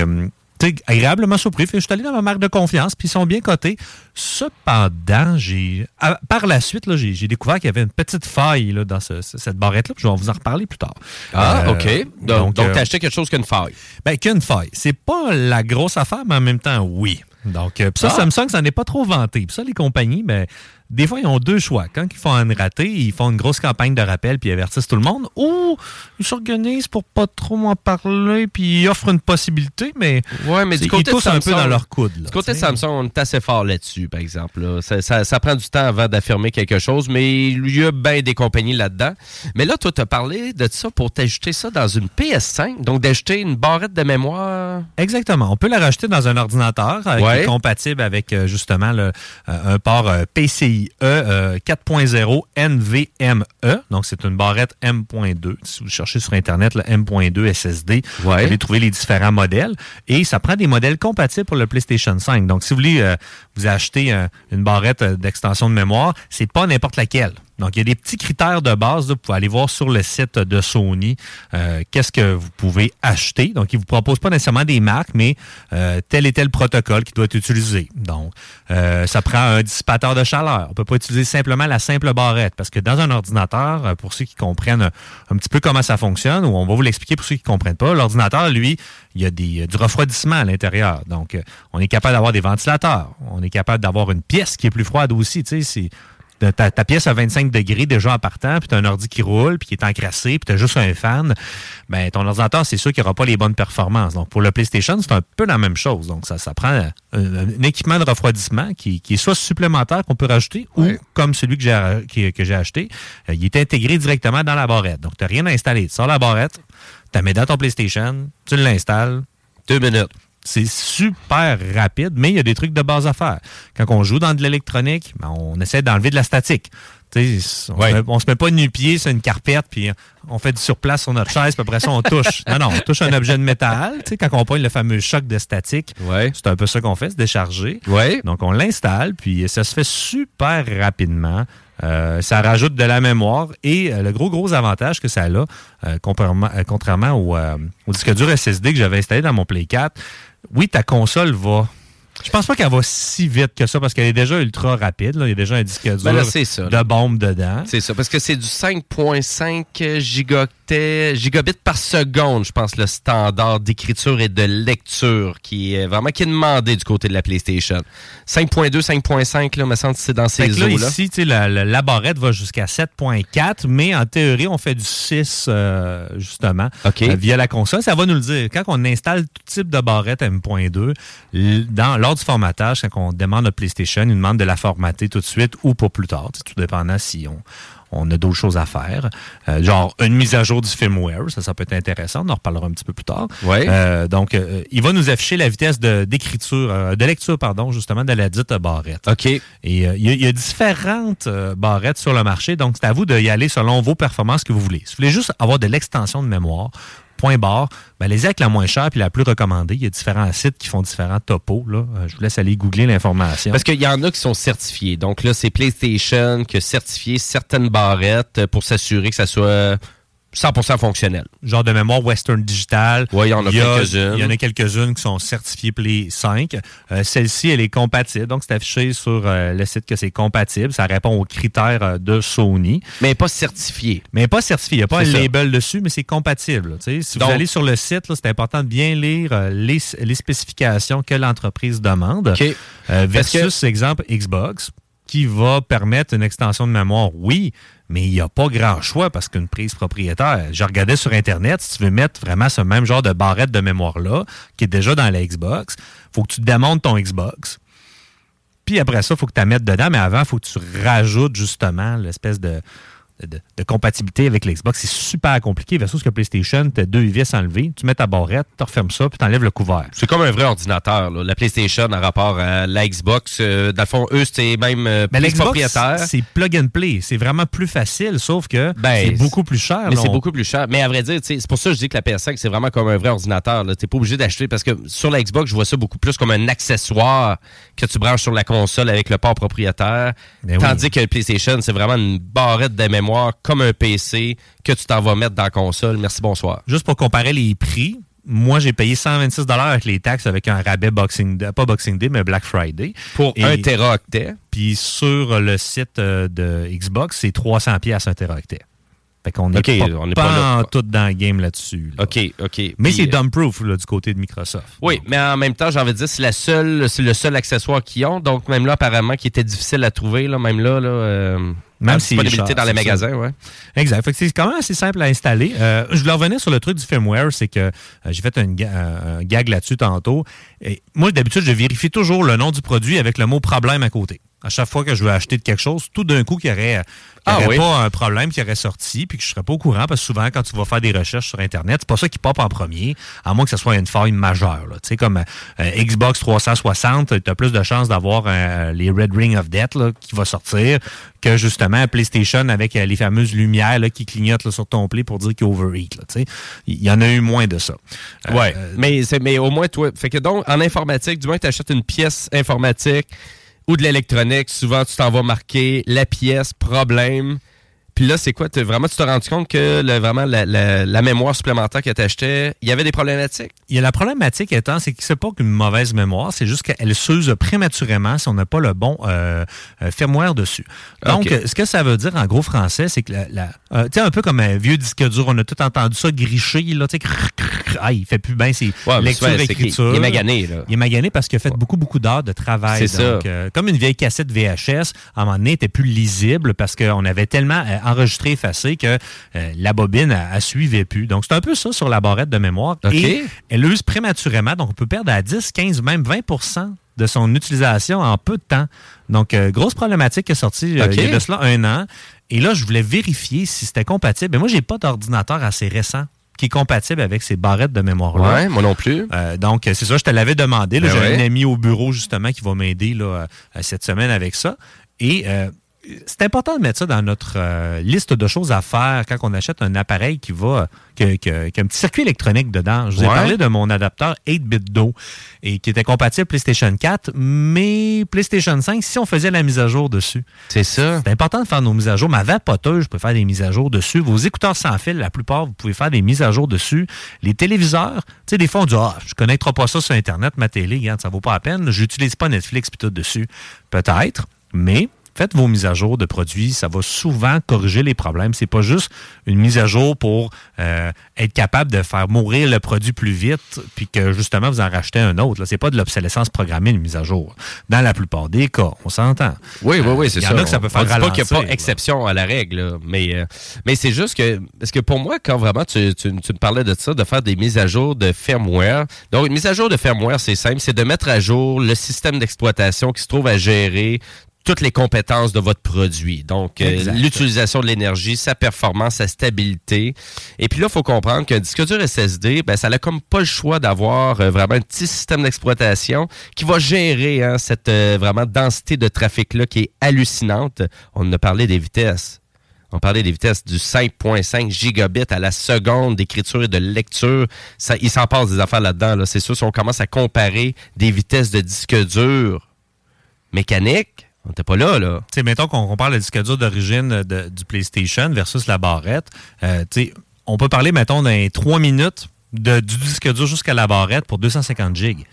agréablement surpris. Fait je suis allé dans ma marque de confiance, puis ils sont bien cotés. Cependant, j'ai à- par la suite, là, j'ai j'ai découvert qu'il y avait une petite faille là, dans ce- ce- cette barrette-là. puis Je vais vous en reparler plus tard. Ah, Euh, OK. Donc, donc euh, t'as acheté quelque chose qu'une faille. ben, qu'une faille. C'est pas la grosse affaire, mais en même temps, oui. Donc, euh, pis ça, Ah. Samsung, ça n'est pas trop vanté. Puis ça, les compagnies, ben, des fois, ils ont deux choix. Quand ils font un raté, ils font une grosse campagne de rappel puis ils avertissent tout le monde. Ou ils s'organisent pour pas trop en parler puis ils offrent une possibilité, mais, Ouais, mais c'est- du côté ils de un peu dans leur coude. là, Du côté de. Samsung, on est assez fort là-dessus, par exemple. là. Ça, ça- ça prend du temps avant d'affirmer quelque chose, mais il y a bien des compagnies là-dedans. Mais là, toi, tu as parlé de ça pour t'ajouter ça dans une PS5, donc d'ajouter une barrette de mémoire. Exactement. On peut la rajouter dans un ordinateur euh, qui est compatible avec euh, justement le, euh, un port euh, PCIe euh, 4.0 NVMe. E. Donc, c'est une barrette M.2. Si vous cherchez sur Internet, le M.2 SSD, vous allez trouver les différents modèles. Et ça prend des modèles compatibles pour le PlayStation 5. Donc, si vous voulez euh, vous acheter euh, une barrette d'extension de mémoire, c'est pas n'importe laquelle. Donc, il y a des petits critères de base. là, vous pouvez aller voir sur le site de Sony euh, qu'est-ce que vous pouvez acheter. Donc, ils ne vous proposent pas nécessairement des marques, mais euh, tel et tel protocole qui doit être utilisé. Donc, euh, ça prend un dissipateur de chaleur. On peut pas utiliser simplement la simple barrette parce que dans un ordinateur, euh, pour ceux qui comprennent un, un petit peu comment ça fonctionne, ou on va vous l'expliquer pour ceux qui comprennent pas, l'ordinateur, lui, il y a du refroidissement à l'intérieur. Donc, euh, on est capable d'avoir des ventilateurs. On est capable d'avoir une pièce qui est plus froide aussi. Tu sais, ta, ta pièce à 25 degrés déjà en partant, puis tu as un ordi qui roule, puis qui est encrassé, puis tu as juste un fan, ben ton ordinateur, c'est sûr qu'il n'aura pas les bonnes performances. Donc, pour le PlayStation, c'est un peu la même chose. Donc, ça, ça prend un, un équipement de refroidissement qui, qui est soit supplémentaire qu'on peut rajouter, ou comme celui que j'ai qui- que j'ai acheté, euh, il est intégré directement dans la barrette. Donc, tu n'as rien à installer. Tu sors la barrette, tu la mets dans ton PlayStation, tu l'installes. Deux minutes. C'est super rapide, mais il y a des trucs de base à faire. Quand on joue dans de l'électronique, ben, on essaie d'enlever de la statique. On, se met, on se met pas nu-pied sur une carpette, puis on fait du surplace sur notre chaise, puis après ça, on touche. *laughs* Non, non, on touche un objet de métal. Quand on pointe le fameux choc de statique, c'est un peu ça qu'on fait, se décharger. Donc, on l'installe, puis ça se fait super rapidement. Euh, ça rajoute de la mémoire et euh, le gros, gros avantage que ça a, euh, contrairement, contrairement au, au disque dur SSD que j'avais installé dans mon Play 4, oui, ta console va. Je pense pas qu'elle va si vite que ça parce qu'elle est déjà ultra rapide. là. Il y a déjà un disque dur Ben là, ça, de bombe dedans. C'est ça, parce que c'est du 5.5 gigabits par seconde, je pense, le standard d'écriture et de lecture qui est vraiment qui est demandé du côté de la PlayStation. 5.2, 5.5, là, me semble que c'est dans ces que là, eaux-là. ici, la, la- la barrette va jusqu'à 7.4, mais en théorie, on fait du 6, euh, justement, euh, via la console. Ça va nous le dire. Quand on installe tout type de barrette M.2, l- dans, lors du formatage, quand on demande à PlayStation, il nous demande de la formater tout de suite ou pour plus tard, tout dépendant si on, on a d'autres choses à faire. Euh, genre une mise à jour du firmware, ça, ça peut être intéressant. On en reparlera un petit peu plus tard. Ouais. Euh, donc, euh, il va nous afficher la vitesse d'écriture, de lecture, pardon, justement, de la dite barrette. OK. Et il y, y a différentes barrettes sur le marché, donc c'est à vous d'y aller selon vos performances que vous voulez. Si vous voulez juste avoir de l'extension de mémoire, point barre, ben, allez-y avec la moins chère puis la plus recommandée. Il y a différents sites qui font différents topos. Euh, Je vous laisse aller googler l'information. Parce qu'il y en a qui sont certifiés. Donc là, c'est PlayStation qui a certifié certaines barrettes pour s'assurer que ça soit 100% fonctionnel. genre de mémoire Western Digital. Oui, il y en a quelques-unes. Il y en a quelques-unes qui sont certifiées Play 5. Euh, Celle-ci, elle est compatible. Donc, c'est affiché sur euh, le site que c'est compatible. Ça répond aux critères euh, de Sony. Mais pas certifié. Mais pas certifié. Il n'y a pas un ça. label dessus, mais c'est compatible. Si Donc- vous allez sur le site, c'est important de bien lire les, les spécifications que l'entreprise demande. Que- versus, exemple, Xbox, qui va permettre une extension de mémoire, oui, mais il n'y a pas grand choix parce qu'une prise propriétaire, je regardais sur Internet, si tu veux mettre vraiment ce même genre de barrette de mémoire-là, qui est déjà dans la Xbox, faut que tu démontes ton Xbox. Puis après ça, il faut que tu la mettes dedans, mais avant, il faut que tu rajoutes justement l'espèce de, de, de compatibilité avec l'Xbox. C'est super compliqué. Versus que PlayStation, tu as deux vis enlevées, tu mets ta barrette, tu refermes ça, puis tu enlèves le couvert. C'est comme un vrai ordinateur. là. La PlayStation en rapport à la Xbox, euh, dans le fond, eux, c'est même euh, Mais plus propriétaire. c'est plug and play. C'est vraiment plus facile, sauf que Ben, c'est beaucoup plus cher. Mais c'est On- beaucoup plus cher. Mais à vrai dire, c'est pour ça que je dis que la PS5, c'est vraiment comme un vrai ordinateur. Tu n'es pas obligé d'acheter parce que sur la Xbox, je vois ça beaucoup plus comme un accessoire que tu branches sur la console avec le port propriétaire. Ben Tandis que le PlayStation, c'est vraiment une barrette de mémoire comme un PC que tu t'en vas mettre dans la console. Merci, bonsoir. Juste pour comparer les prix, moi, j'ai payé 126 avec les taxes avec un rabais Boxing Day, pas Boxing Day, mais Black Friday. Pour Et- un téraoctet. Puis sur le site euh, de Xbox, c'est 300 pièces un téraoctet. Fait qu'on n'est pas, on n'est pas pas là. en tout dans le game là-dessus. là. OK, OK. Mais c'est euh, dumb-proof du côté de Microsoft. Oui, mais en même temps, j'ai envie de dire, c'est la seule, c'est le seul accessoire qu'ils ont. Donc, même là, apparemment, qui était difficile à trouver, là, même là, là euh, Même en si disponibilité dans les magasins, ouais. Exact. Fait que c'est quand même assez simple à installer. Euh, je voulais revenir sur le truc du firmware, c'est que euh, j'ai fait une ga- un gag là-dessus tantôt. Et moi, d'habitude, je vérifie toujours le nom du produit avec le mot problème à côté. À chaque fois que je veux acheter de quelque chose, tout d'un coup, qu'il y aurait, euh, y Ah aurait oui. pas un problème qui aurait sorti, puis que je serais pas au courant, parce que souvent, quand tu vas faire des recherches sur Internet, c'est pas ça qui pop en premier, à moins que ce soit une faille majeure. là. Tu sais, comme euh, Xbox 360, tu as plus de chances d'avoir euh, les Red Ring of Death là, qui va sortir que justement PlayStation avec euh, les fameuses lumières là, qui clignotent là, sur ton play pour dire qu'il overheat. là, tu sais. Il y en a eu moins de ça. Euh, Ouais, mais, c'est- mais au moins, toi, fait que donc, en informatique, du moins, tu achètes une pièce informatique ou de l'électronique, souvent, tu t'en vas marquer la pièce, problème. Puis là, c'est quoi? vraiment, tu t'es rendu compte que le- vraiment la, la- la mémoire supplémentaire que tu achetais, il y avait des problématiques? Il y a la problématique étant, c'est que c'est pas qu'une mauvaise mémoire, c'est juste qu'elle s'use prématurément si on n'a pas le bon euh, euh, firmware dessus. Donc, ce que ça veut dire en gros français, c'est que la, la- euh, tu sais, un peu comme un vieux disque dur, on a tout entendu ça gricher, là, tu sais, ah, il fait plus bien ses Ouais, lectures, écritures. il est magané, là. Il est magané parce qu'il a fait beaucoup, beaucoup d'heures de travail. C'est ça. euh, comme une vieille cassette VHS, à un moment donné, elle était plus lisible parce qu'on avait tellement enregistré, effacé que euh, la bobine, elle, elle suivait plus. Donc, c'est un peu ça sur la barrette de mémoire. Et elle use prématurément, donc on peut perdre à 10, 15, même 20% de son utilisation en peu de temps. Donc, euh, grosse problématique qui est sortie euh, il y a de cela un an. Et là, je voulais vérifier si c'était compatible. Mais moi, j'ai pas d'ordinateur assez récent qui est compatible avec ces barrettes de mémoire-là. Ouais, moi non plus. Euh, donc, c'est ça, je te l'avais demandé. Ben J'ai ouais. un ami au bureau, justement, qui va m'aider cette semaine avec ça. Et euh, c'est important de mettre ça dans notre euh, liste de choses à faire quand on achète un appareil qui va qui, qui- qui a un petit circuit électronique dedans. Je vous ai parlé de mon adapteur 8-bit d'eau et qui était compatible PlayStation 4, mais PlayStation 5, si on faisait la mise à jour dessus. C'est ça. C'est important de faire nos mises à jour. Ma vapoteuse, je peux faire des mises à jour dessus. Vos écouteurs sans fil, la plupart, vous pouvez faire des mises à jour dessus. Les téléviseurs, tu sais, des fois, on dit, ah, je connecterai pas ça sur Internet, ma télé, regarde, ça vaut pas la peine. J'utilise pas Netflix puis tout dessus. Peut-être, mais faites vos mises à jour de produits. Ça va souvent corriger les problèmes. C'est pas juste une mise à jour pour euh, être capable de faire mourir le produit plus vite puis que justement vous en rachetez un autre. C'est pas de l'obsolescence programmée une mise à jour. Dans la plupart des cas, on s'entend. Oui, oui, oui, c'est Il y ça. en a que ça peut faire on dit pas qu'il n'y a ralentir, pas là. exception à la règle, là. mais, euh, mais c'est juste que, parce que pour moi, quand vraiment tu, tu, tu me parlais de ça, de faire des mises à jour de firmware, donc une mise à jour de firmware, c'est simple, c'est de mettre à jour le système d'exploitation qui se trouve à gérer toutes les compétences de votre produit. Donc, euh, l'utilisation de l'énergie, sa performance, sa stabilité. Et puis là, il faut comprendre qu'un disque dur SSD, ben, ça n'a comme pas le choix d'avoir euh, vraiment un petit système d'exploitation qui va gérer hein, cette euh, vraiment densité de trafic-là qui est hallucinante. On a parlé des vitesses. On parlait des vitesses du 5.5 gigabits à la seconde d'écriture et de lecture. Ça, il s'en passe des affaires là-dedans. Là. C'est sûr, si on commence à comparer des vitesses de disque dur mécanique, on n'était pas là, là. Tu sais, mettons qu'on compare le disque dur d'origine de- du PlayStation versus la barrette. euh, tu sais, on peut parler, mettons, les 3 minutes de- du disque dur jusqu'à la barrette pour 250 gigs.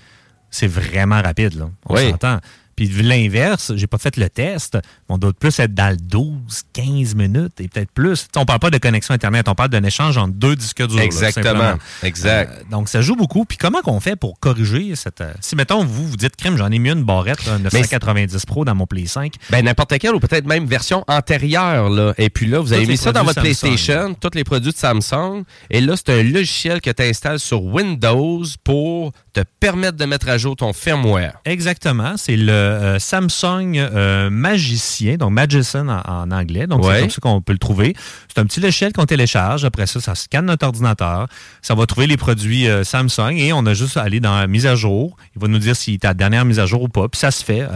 C'est vraiment rapide, là. On Oui. s'entend. Puis l'inverse, j'ai pas fait le test, on doit plus être dans le 12, 15 minutes et peut-être plus. Sais, on parle pas de connexion Internet, on parle d'un échange entre deux disques durs. Exactement. Exact. Euh, donc, ça joue beaucoup. Puis comment qu'on fait pour corriger cette... euh, si, mettons, vous, vous dites, crème, j'en ai mis une barrette, là, 990 Pro dans mon Play 5. Ben, n'importe quelle ou peut-être même version antérieure. Là. Et puis là, vous avez mis ça dans votre Samsung. PlayStation, tous les produits de Samsung. Et là, c'est un logiciel que tu installes sur Windows pour te permettre de mettre à jour ton firmware. Exactement. C'est le euh, Samsung euh, Magicien, donc Magician en, en anglais. Donc, Ouais. c'est comme ça qu'on peut le trouver. C'est un petit logiciel qu'on télécharge. Après ça, ça scanne notre ordinateur. Ça va trouver les produits euh, Samsung et on a juste à aller dans la mise à jour. Il va nous dire si ta dernière mise à jour ou pas. Puis ça se fait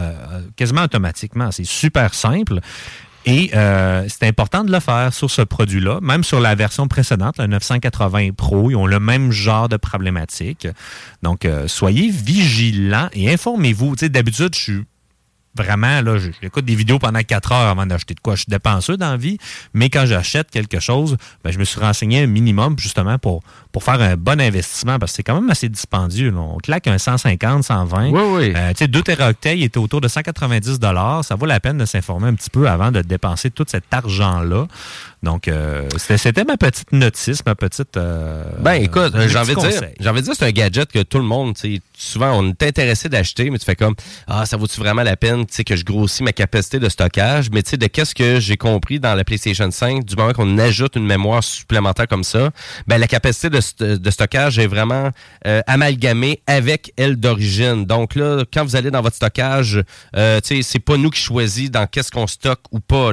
quasiment automatiquement. C'est super simple. Et euh, c'est important de le faire sur ce produit-là. Même sur la version précédente, le 980 Pro, ils ont le même genre de problématique. Donc, euh, soyez vigilants et informez-vous. D'habitude, je suis vraiment, là, j'écoute des vidéos pendant 4 heures avant d'acheter de quoi. Je suis dépenseux dans la vie, mais quand j'achète quelque chose, ben, je me suis renseigné un minimum justement pour, pour faire un bon investissement parce que c'est quand même assez dispendieux. là. On claque un 150, 120. Oui, oui. Euh, tu sais, 2 téraoctets étaient autour de 190 Ça vaut la peine de s'informer un petit peu avant de dépenser tout cet argent-là. Donc, euh, c'était ma petite notice, ma petite. euh, Ben écoute, j'ai envie de dire, j'ai envie de dire c'est un gadget que tout le monde, tu sais, souvent on est intéressé d'acheter, mais tu fais comme ah ça vaut-tu vraiment la peine, que je grossis ma capacité de stockage, mais de qu'est-ce que j'ai compris dans la PlayStation 5 du moment qu'on ajoute une mémoire supplémentaire comme ça, ben la capacité de, st- de stockage est vraiment euh, amalgamée avec elle d'origine. Donc là, quand vous allez dans votre stockage, euh, c'est pas nous qui choisit dans qu'est-ce qu'on stocke ou pas.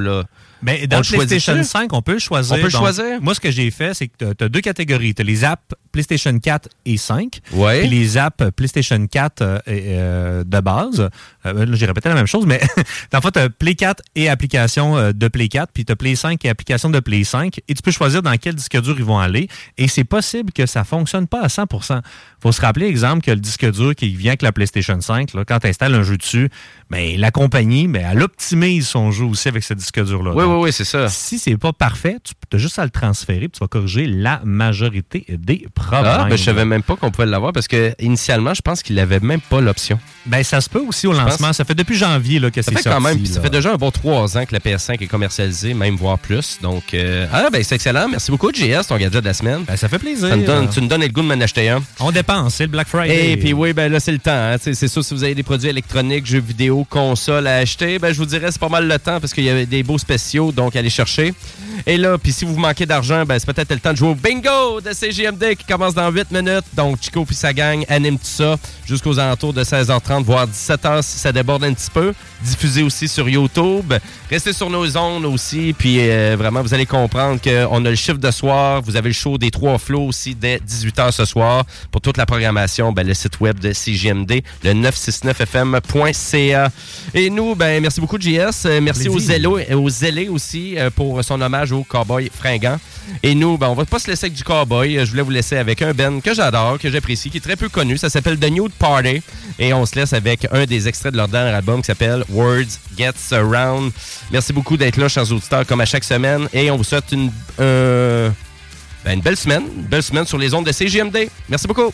Ben, On dans PlayStation choisit-tu? 5, on peut choisir. On peut Donc, choisir? Moi, ce que j'ai fait, c'est que tu as deux catégories. Tu as les apps PlayStation 4 et 5. Ouais. Puis les apps PlayStation 4 euh, euh, de base. Euh, là, j'ai répété la même chose, mais *laughs* le fond, tu as Play 4 et application euh, de Play 4, puis tu as Play 5 et application de Play 5. Et tu peux choisir dans quel disque dur ils vont aller. Et c'est possible que ça fonctionne pas à 100% faut se rappeler, exemple, que le disque dur qui vient avec la PlayStation 5, là, quand tu installes un jeu dessus, ben, la compagnie, ben, elle optimise son jeu aussi avec ce disque dur-là. Oui, Donc, oui, oui, c'est ça. si c'est pas parfait, tu as juste à le transférer puis tu vas corriger la majorité des problèmes. Ah, ben, je savais même pas qu'on pouvait l'avoir parce que initialement, je pense qu'il avait même pas l'option. Ben, ça se peut aussi au Je lancement. pense- Ça fait depuis janvier là, que Ça c'est sorti. quand même, ça fait déjà un bon trois ans que la PS5 est commercialisée, même voire plus. Donc, euh, ah ben c'est excellent. Merci beaucoup, JS, ton gadget de la semaine. Ben, ça fait plaisir. Ça me donne- tu nous donnes le goût de m'en acheter un. On dépense, c'est le Black Friday. Et puis oui, ben là, c'est le temps. hein. C'est sûr, si vous avez des produits électroniques, jeux vidéo, consoles à acheter, ben je vous dirais, c'est pas mal le temps parce qu'il y a des beaux spéciaux, donc allez chercher. Et là, puis si vous manquez d'argent, ben c'est peut-être le temps de jouer au bingo de CGMD qui commence dans 8 minutes. Donc Chico puis sa gang anime tout ça jusqu'aux alentours de 16h30, voire 17h si ça déborde un petit peu. Diffusé aussi sur YouTube. Restez sur nos ondes aussi, puis euh, vraiment, vous allez comprendre qu'on a le chiffre de soir. Vous avez le show des trois flots aussi dès 18h ce soir. Pour toute la programmation, ben, le site web de CGMD, le 969fm.ca. Et nous, ben, merci beaucoup, JS. Euh, Merci aux aux zélés aussi euh, pour son hommage au cowboy fringant. Et nous, ben, on va pas se laisser avec du cowboy. Je voulais vous laisser avec un Ben que j'adore, que j'apprécie, qui est très peu connu. Ça s'appelle The Nude Party. Et on se laisse avec un des extraits de leur dernier album qui s'appelle Words Gets Around. Merci beaucoup d'être là, chers auditeurs, comme à chaque semaine. Et on vous souhaite une, euh, ben, une belle semaine. Une belle semaine sur les ondes de CGMD. Merci beaucoup.